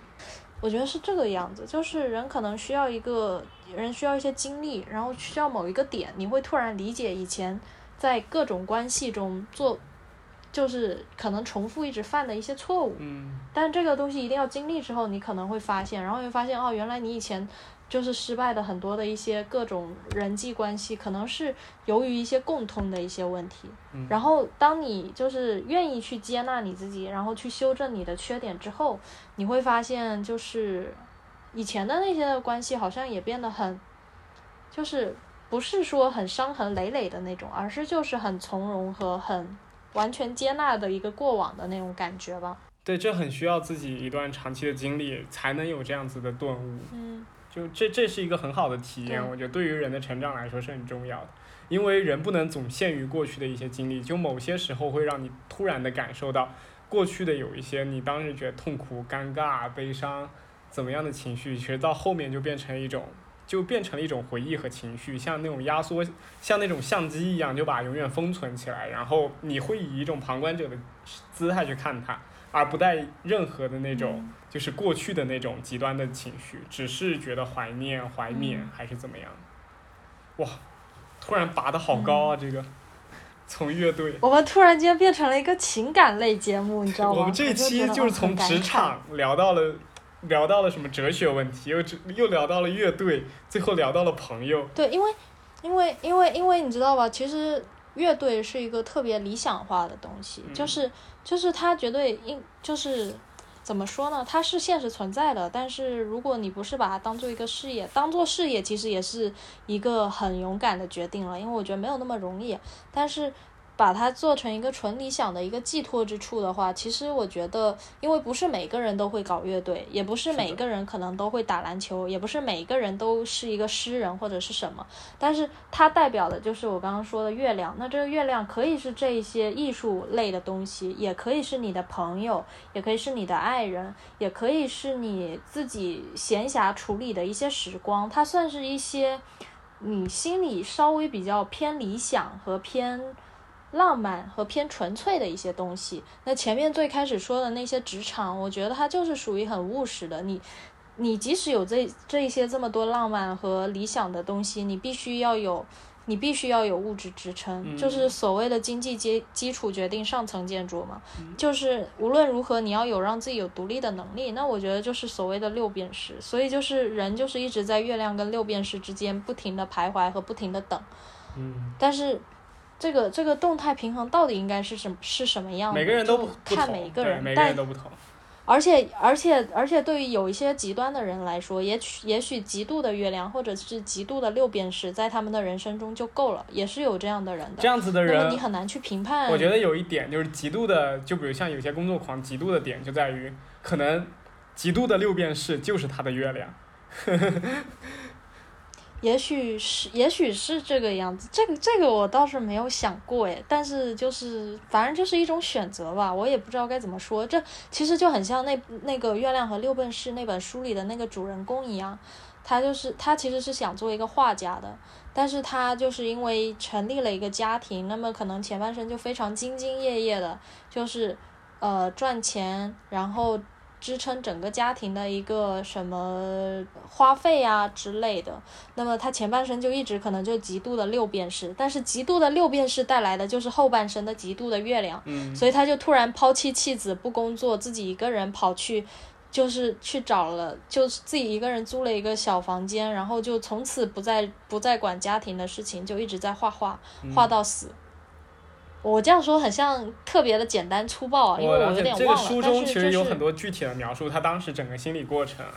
我觉得是这个样子，就是人可能需要一个人需要一些经历，然后需要某一个点，你会突然理解以前在各种关系中做，就是可能重复一直犯的一些错误。嗯。但这个东西一定要经历之后，你可能会发现，然后会发现哦，原来你以前。就是失败的很多的一些各种人际关系，可能是由于一些共通的一些问题。然后，当你就是愿意去接纳你自己，然后去修正你的缺点之后，你会发现，就是以前的那些关系好像也变得很，就是不是说很伤痕累累的那种，而是就是很从容和很完全接纳的一个过往的那种感觉吧。对，这很需要自己一段长期的经历才能有这样子的顿悟。嗯。就这，这是一个很好的体验，我觉得对于人的成长来说是很重要的，因为人不能总限于过去的一些经历，就某些时候会让你突然的感受到过去的有一些你当时觉得痛苦、尴尬、悲伤怎么样的情绪，其实到后面就变成一种，就变成了一种回忆和情绪，像那种压缩，像那种相机一样，就把永远封存起来，然后你会以一种旁观者的姿态去看它。而不带任何的那种，就是过去的那种极端的情绪，只是觉得怀念、怀缅还是怎么样？哇，突然拔的好高啊！这个从乐队，我们突然间变成了一个情感类节目，你知道吗？我们这一期就是从职场聊到了，聊到了什么哲学问题，又又聊到了乐队，最后聊到了朋友。对，因为，因为，因为，因为你知道吧？其实。乐队是一个特别理想化的东西，就是就是它绝对应就是怎么说呢？它是现实存在的，但是如果你不是把它当做一个事业，当做事业其实也是一个很勇敢的决定了，因为我觉得没有那么容易，但是。把它做成一个纯理想的一个寄托之处的话，其实我觉得，因为不是每个人都会搞乐队，也不是每个人可能都会打篮球，也不是每个人都是一个诗人或者是什么，但是它代表的就是我刚刚说的月亮。那这个月亮可以是这一些艺术类的东西，也可以是你的朋友，也可以是你的爱人，也可以是你自己闲暇处理的一些时光。它算是一些你心里稍微比较偏理想和偏。浪漫和偏纯粹的一些东西。那前面最开始说的那些职场，我觉得它就是属于很务实的。你，你即使有这这一些这么多浪漫和理想的东西，你必须要有，你必须要有物质支撑，就是所谓的经济基基础决定上层建筑嘛。就是无论如何，你要有让自己有独立的能力。那我觉得就是所谓的六便士。所以就是人就是一直在月亮跟六便士之间不停的徘徊和不停的等。嗯。但是。这个这个动态平衡到底应该是什是什么样的？每个人都看每一个人，每个人都不同。而且而且而且，对于有一些极端的人来说，也许也许极度的月亮或者是极度的六便士，在他们的人生中就够了，也是有这样的人的。这样子的人，你很难去评判。我觉得有一点就是极度的，就比如像有些工作狂，极度的点就在于，可能极度的六便士就是他的月亮。也许是，也许是这个样子。这个，这个我倒是没有想过诶。但是就是，反正就是一种选择吧。我也不知道该怎么说。这其实就很像那那个《月亮和六便士》那本书里的那个主人公一样。他就是他其实是想做一个画家的，但是他就是因为成立了一个家庭，那么可能前半生就非常兢兢业业的，就是呃赚钱，然后。支撑整个家庭的一个什么花费啊之类的，那么他前半生就一直可能就极度的六便士，但是极度的六便士带来的就是后半生的极度的月亮，所以他就突然抛弃妻子不工作，自己一个人跑去，就是去找了，就是自己一个人租了一个小房间，然后就从此不再不再管家庭的事情，就一直在画画，画到死。我这样说很像特别的简单粗暴啊，因为我这个点忘了。但书中其实有很多具体的描述，他当时整个心理过程啊。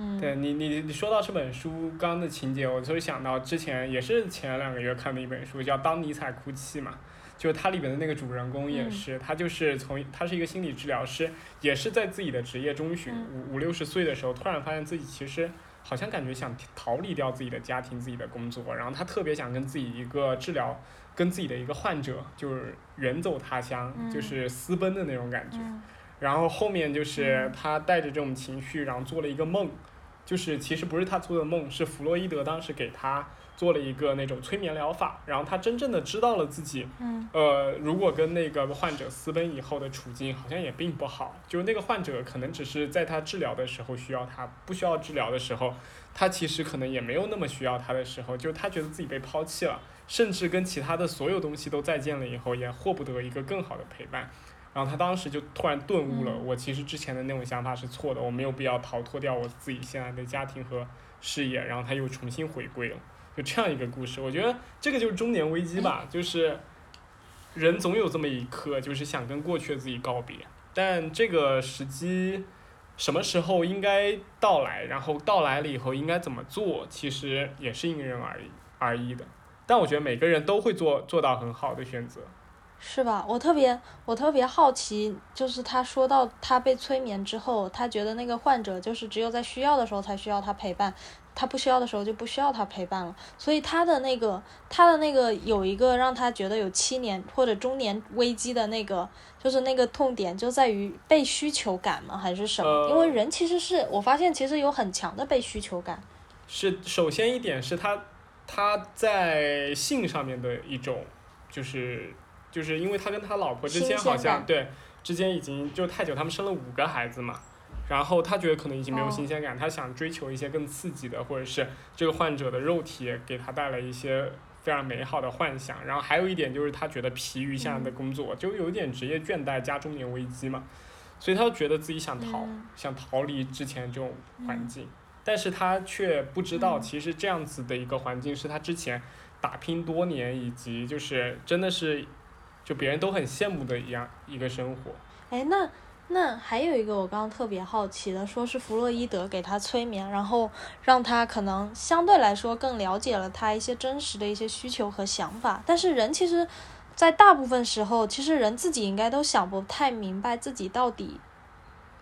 嗯对你，你你说到这本书刚刚的情节，我就会想到之前也是前两个月看的一本书，叫《当尼采哭泣》嘛，就是它里面的那个主人公也嗯是，他就是从他是一个心理治疗师，也是在自己的职业中旬嗯五五六十岁的时候，突然发现自己其实好像感觉想逃离掉自己的家庭、自己的工作，然后他特别想跟自己一个治疗，跟自己的一个患者就是远走他乡，嗯。就是私奔的那种感觉。嗯。然后后面就是嗯。他带着这种情绪，然后做了一个梦，就是其实不是他做的梦，是弗洛伊德当时给他做了一个那种催眠疗法，然后他真正的知道了自己，嗯。呃，如果跟那个患者私奔以后的处境好像也并不好，就是那个患者可能只是在他治疗的时候需要他，不需要治疗的时候，他其实可能也没有那么需要他的时候，就是他觉得自己被抛弃了，甚至跟其他的所有东西都再见了以后，也获不得一个更好的陪伴。然后他当时就突然顿悟了，嗯我其实之前的那种想法是错的，我没有必要逃脱掉我自己现在的家庭和事业，然后他又重新回归了，就这样一个故事。我觉得这个就是中年危机吧，就是人总有这么一刻，就是想跟过去的自己告别，但这个时机什么时候应该到来，然后到来了以后应该怎么做，其实也是因人而异而异的。但我觉得每个人都会做做到很好的选择。是吧？我特别我特别好奇，就是他说到他被催眠之后，他觉得那个患者就是只有在需要的时候才需要他陪伴，他不需要的时候就不需要他陪伴了。所以他的那个他的那个有一个让他觉得有七年或者中年危机的那个，就是那个痛点就在于被需求感吗？还是什么？呃因为人其实是我发现其实有很强的被需求感。是首先一点是他他在性上面的一种，就是就是因为他跟他老婆之间好像对之间已经就太久，他们生了五个孩子嘛，然后他觉得可能已经没有哦新鲜感，他想追求一些更刺激的，或者是这个患者的肉体给他带来一些非常美好的幻想。然后还有一点就是他觉得疲于现在的工作，就有点职业倦怠加中年危机嘛，所以他就觉得自己想逃，嗯。想逃离之前这种环境。但是他却不知道，嗯其实这样子的一个环境是他之前打拼多年，以及就是真的是，就别人都很羡慕的一样一个生活。哎，那那还有一个我刚刚特别好奇的，说是弗洛伊德给他催眠，然后让他可能相对来说更了解了他一些真实的一些需求和想法。但是人其实，在大部分时候，其实人自己应该都想不太明白自己到底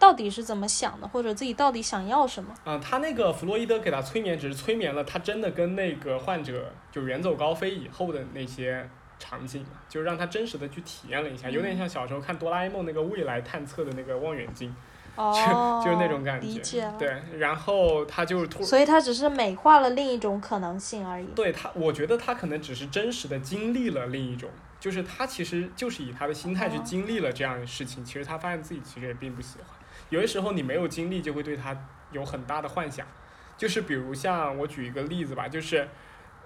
到底是怎么想的，或者自己到底想要什么。嗯、他那个弗洛伊德给他催眠，只是催眠了他真的跟那个患者就远走高飞以后的那些场景嘛，就让他真实的去体验了一下，有点像小时候看哆啦 A 梦那个未来探测的那个望远镜，哦，就是那种感觉。理解了。对，然后他就突所以他只是美化了另一种可能性而已。对他，我觉得他可能只是真实的经历了另一种，就是他其实就是以他的心态去哦经历了这样的事情，其实他发现自己其实也并不喜欢。有的时候你没有经历，就会对它有很大的幻想，就是比如像我举一个例子吧，就是。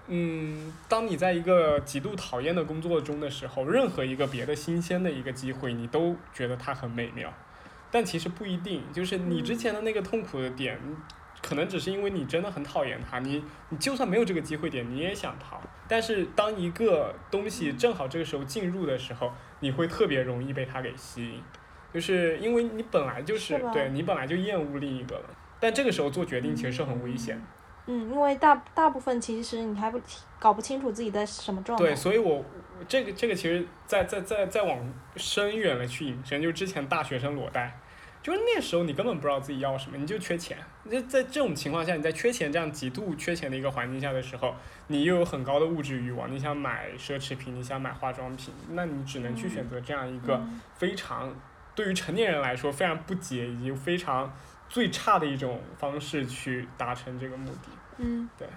嗯，当你在一个极度讨厌的工作中的时候，任何一个别的新鲜的一个机会，你都觉得它很美妙，但其实不一定。就是你之前的那个痛苦的点，可能只是因为你真的很讨厌它，你你就算没有这个机会点，你也想逃。但是当一个东西正好这个时候进入的时候，你会特别容易被它给吸引，就是因为你本来就是是对你本来就厌恶另一个了，但这个时候做决定其实是很危险的。嗯，因为大大部分其实你还不搞不清楚自己在什么状态。对，所以我这个这个其实再再再再往深远了去引申，就是之前大学生裸贷，就是那时候你根本不知道自己要什么，你就缺钱。就在这种情况下，你在缺钱这样极度缺钱的一个环境下的时候，你又有很高的物质欲望，你想买奢侈品，你想买化妆品，那你只能去选择这样一个嗯非常对于成年人来说非常不解以及非常最差的一种方式去达成这个目的。嗯，对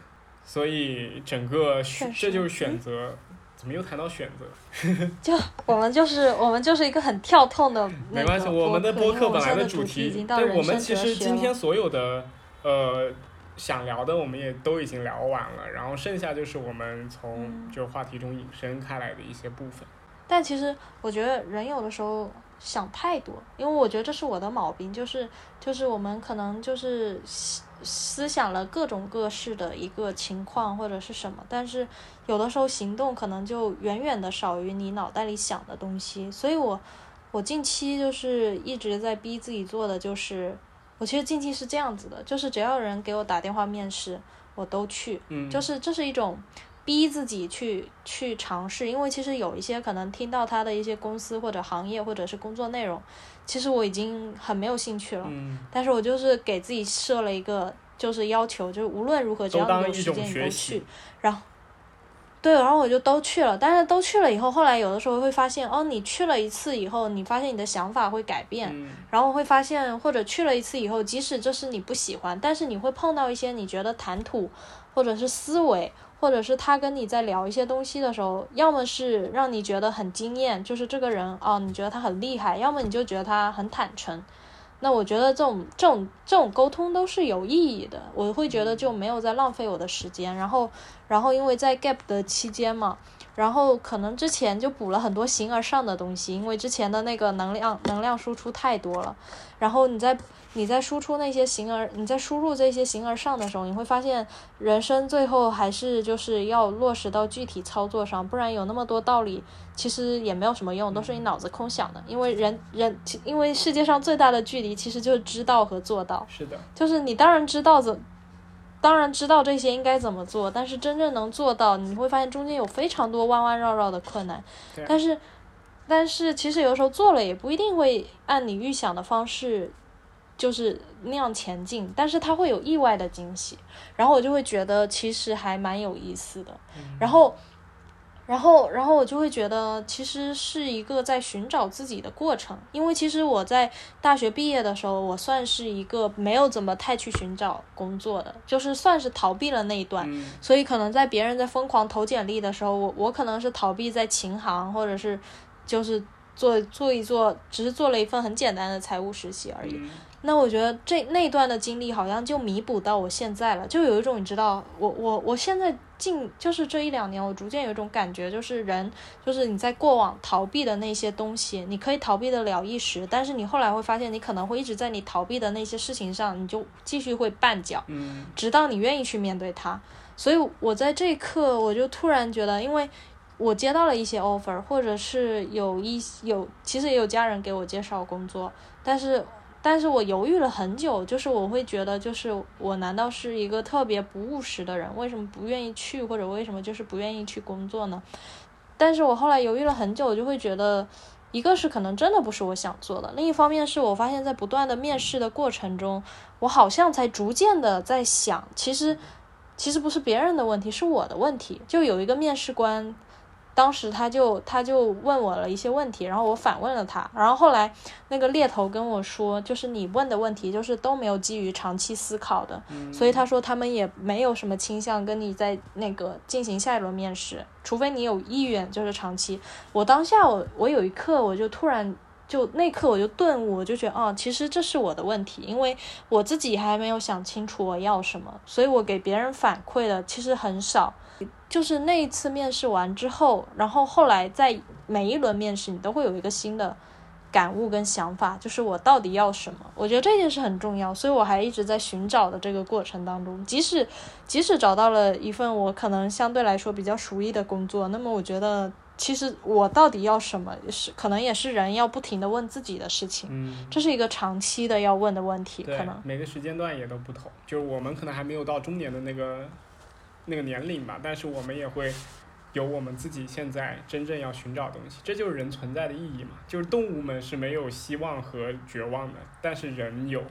所以整个选这就是选择，怎么又谈到选择？就我们就是我们就是一个很跳痛的没关系，我们的播播客本来因为我们现在主主题已，经到对我们其实今天所有的呃想聊的，我们也都已经聊完了，然后剩下就是我们从嗯就话题中引申开来的一些部分。但其实我觉得人有的时候想太多，因为我觉得这是我的毛病，就是就是我们可能就是思思想了各种各式的一个情况或者是什么，但是有的时候行动可能就远远的少于你脑袋里想的东西，所以我我近期就是一直在逼自己做的就是，我其实近期是这样子的，就是只要有人给我打电话面试，我都去，嗯，就是这是一种逼自己去去尝试，因为其实有一些可能听到他的一些公司或者行业或者是工作内容，其实我已经很没有兴趣了，嗯，但是我就是给自己设了一个就是要求，就是无论如何只都要有时间你都去，然后。对，然后我就都去了，但是都去了以后，后来有的时候会发现，哦，你去了一次以后，你发现你的想法会改变，嗯。然后会发现，或者去了一次以后，即使这是你不喜欢，但是你会碰到一些你觉得谈吐，或者是思维，或者是他跟你在聊一些东西的时候，要么是让你觉得很惊艳，就是这个人哦，你觉得他很厉害；要么你就觉得他很坦诚。那我觉得这种这种这种沟通都是有意义的，我会觉得就没有在浪费我的时间。然后，然后因为在 gap 的期间嘛，然后可能之前就补了很多形而上的东西，因为之前的那个能量能量输出太多了。然后你在你在输出那些形而你在输入这些形而上的时候，你会发现人生最后还是就是要落实到具体操作上，不然有那么多道理，其实也没有什么用，都是你脑子空想的。因为人人因为世界上最大的距离其实就是知道和做到。是的，就是你当然知道怎，当然知道这些应该怎么做，但是真正能做到，你会发现中间有非常多弯弯绕绕的困难对。但是，但是其实有的时候做了也不一定会按你预想的方式，就是那样前进，但是它会有意外的惊喜，然后我就会觉得其实还蛮有意思的。然后。然后，然后我就会觉得，其实是一个在寻找自己的过程。因为其实我在大学毕业的时候，我算是一个没有怎么太去寻找工作的，就是算是逃避了那一段。嗯所以可能在别人在疯狂投简历的时候，我我可能是逃避在琴行，或者是就是做做一做，只是做了一份很简单的财务实习而已。嗯那我觉得这那段的经历好像就弥补到我现在了，就有一种你知道，我我我现在近就是这一两年，我逐渐有一种感觉，就是人就是你在过往逃避的那些东西，你可以逃避得了一时，但是你后来会发现，你可能会一直在你逃避的那些事情上，你就继续会绊脚，嗯直到你愿意去面对它。所以我在这一刻，我就突然觉得，因为我接到了一些 offer，或者是有一有，其实也有家人给我介绍工作，但是但是我犹豫了很久，就是我会觉得，就是我难道是一个特别不务实的人？为什么不愿意去，或者为什么就是不愿意去工作呢？但是我后来犹豫了很久，我就会觉得，一个是可能真的不是我想做的，另一方面是我发现在不断的面试的过程中，我好像才逐渐的在想，其实其实不是别人的问题，是我的问题。就有一个面试官，当时他就他就问我了一些问题，然后我反问了他，然后后来那个猎头跟我说，就是你问的问题就是都没有基于长期思考的，所以他说他们也没有什么倾向跟你在那个进行下一轮面试，除非你有意愿就是长期。我当下我我有一刻我就突然。就那刻我就顿悟，我就觉得哦，其实这是我的问题，因为我自己还没有想清楚我要什么，所以我给别人反馈的其实很少。就是那一次面试完之后，然后后来在每一轮面试，你都会有一个新的感悟跟想法，就是我到底要什么？我觉得这件事很重要，所以我还一直在寻找的这个过程当中，即使即使找到了一份我可能相对来说比较熟悉的工作，那么我觉得其实我到底要什么，是可能也是人要不停的问自己的事情，嗯，这是一个长期的要问的问题，可能，每个时间段也都不同，就是我们可能还没有到中年的那个那个年龄吧，但是我们也会有我们自己现在真正要寻找的东西，这就是人存在的意义嘛。就是动物们是没有希望和绝望的，但是人有，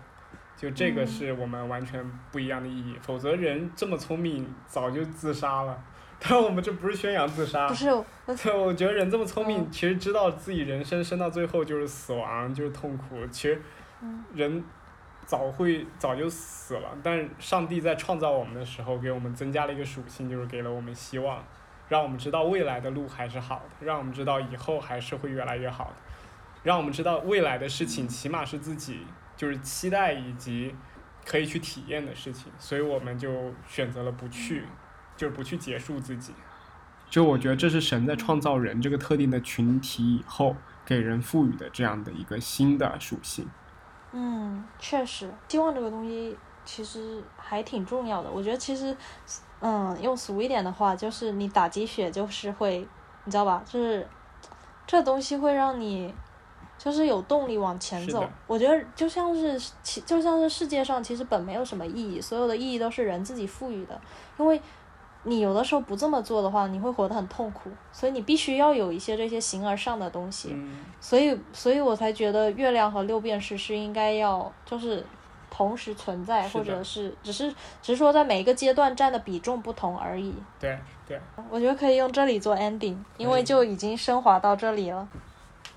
就这个嗯是我们完全不一样的意义。否则人这么聪明，早就自杀了。但我们这不是宣扬自杀不，是我对，我觉得人这么聪明，嗯其实知道自己人生生到最后就是死亡，就是痛苦。其实嗯人早会早就死了，但上帝在创造我们的时候，给我们增加了一个属性，就是给了我们希望，让我们知道未来的路还是好的，让我们知道以后还是会越来越好的，让我们知道未来的事情起码是自己就是期待以及可以去体验的事情，所以我们就选择了不去，就是不去结束自己。就我觉得这是神在创造人这个特定的群体以后，给人赋予的这样的一个新的属性。嗯，确实，希望这个东西其实还挺重要的。我觉得其实，嗯，用俗一点的话，就是你打鸡血就是会，你知道吧？就是这东西会让你就是有动力往前走。我觉得就像是其就像是世界上其实本没有什么意义，所有的意义都是人自己赋予的。因为你有的时候不这么做的话，你会活得很痛苦，所以你必须要有一些这些形而上的东西。嗯，所以，所以我才觉得月亮和六便士是应该要就是同时存在，或者是只是只是说在每一个阶段占的比重不同而已。对对。我觉得可以用这里做 ending，因为就已经升华到这里了。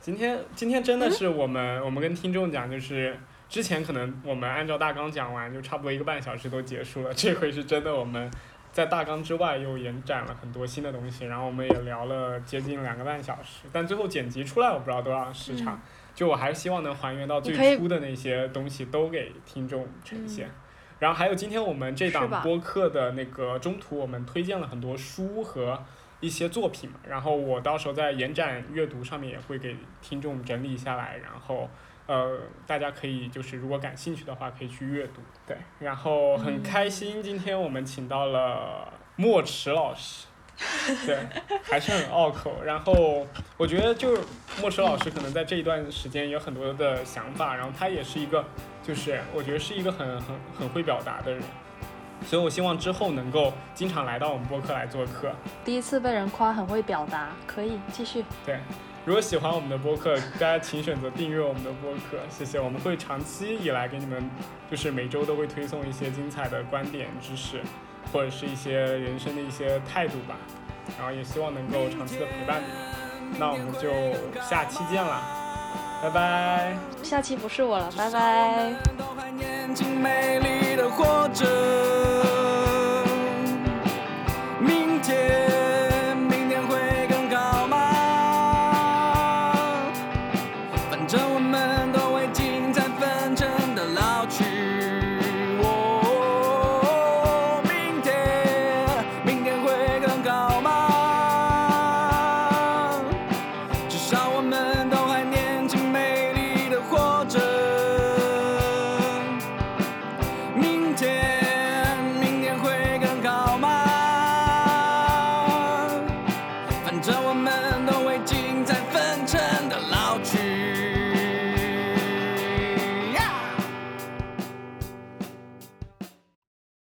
今天今天真的是我们、我们跟听众讲，就是之前可能我们按照大纲讲完，就差不多一个半小时都结束了。这回是真的，我们在大纲之外又延展了很多新的东西，然后我们也聊了接近两个半小时，但最后剪辑出来我不知道多少时长。就我还是希望能还原到最初的那些东西都给听众呈现。然后还有今天我们这档播客的那个中途，我们推荐了很多书和一些作品嘛，然后我到时候在延展阅读上面也会给听众整理下来，然后呃大家可以就是如果感兴趣的话可以去阅读。对，然后很开心今天我们请到了莫迟老师。对，还是很拗口。然后我觉得就是莫迟老师可能在这一段时间有很多的想法，然后他也是一个，就是我觉得是一个很很很会表达的人，所以我希望之后能够经常来到我们播客来做客。第一次被人夸很会表达，可以继续。对，如果喜欢我们的播客，大家请选择订阅我们的播客，谢谢。我们会长期以来给你们，就是每周都会推送一些精彩的观点、知识，或者是一些人生的一些态度吧。然后也希望能够长期的陪伴你们。那我们就下期见了，拜拜。下期不是我了，拜拜。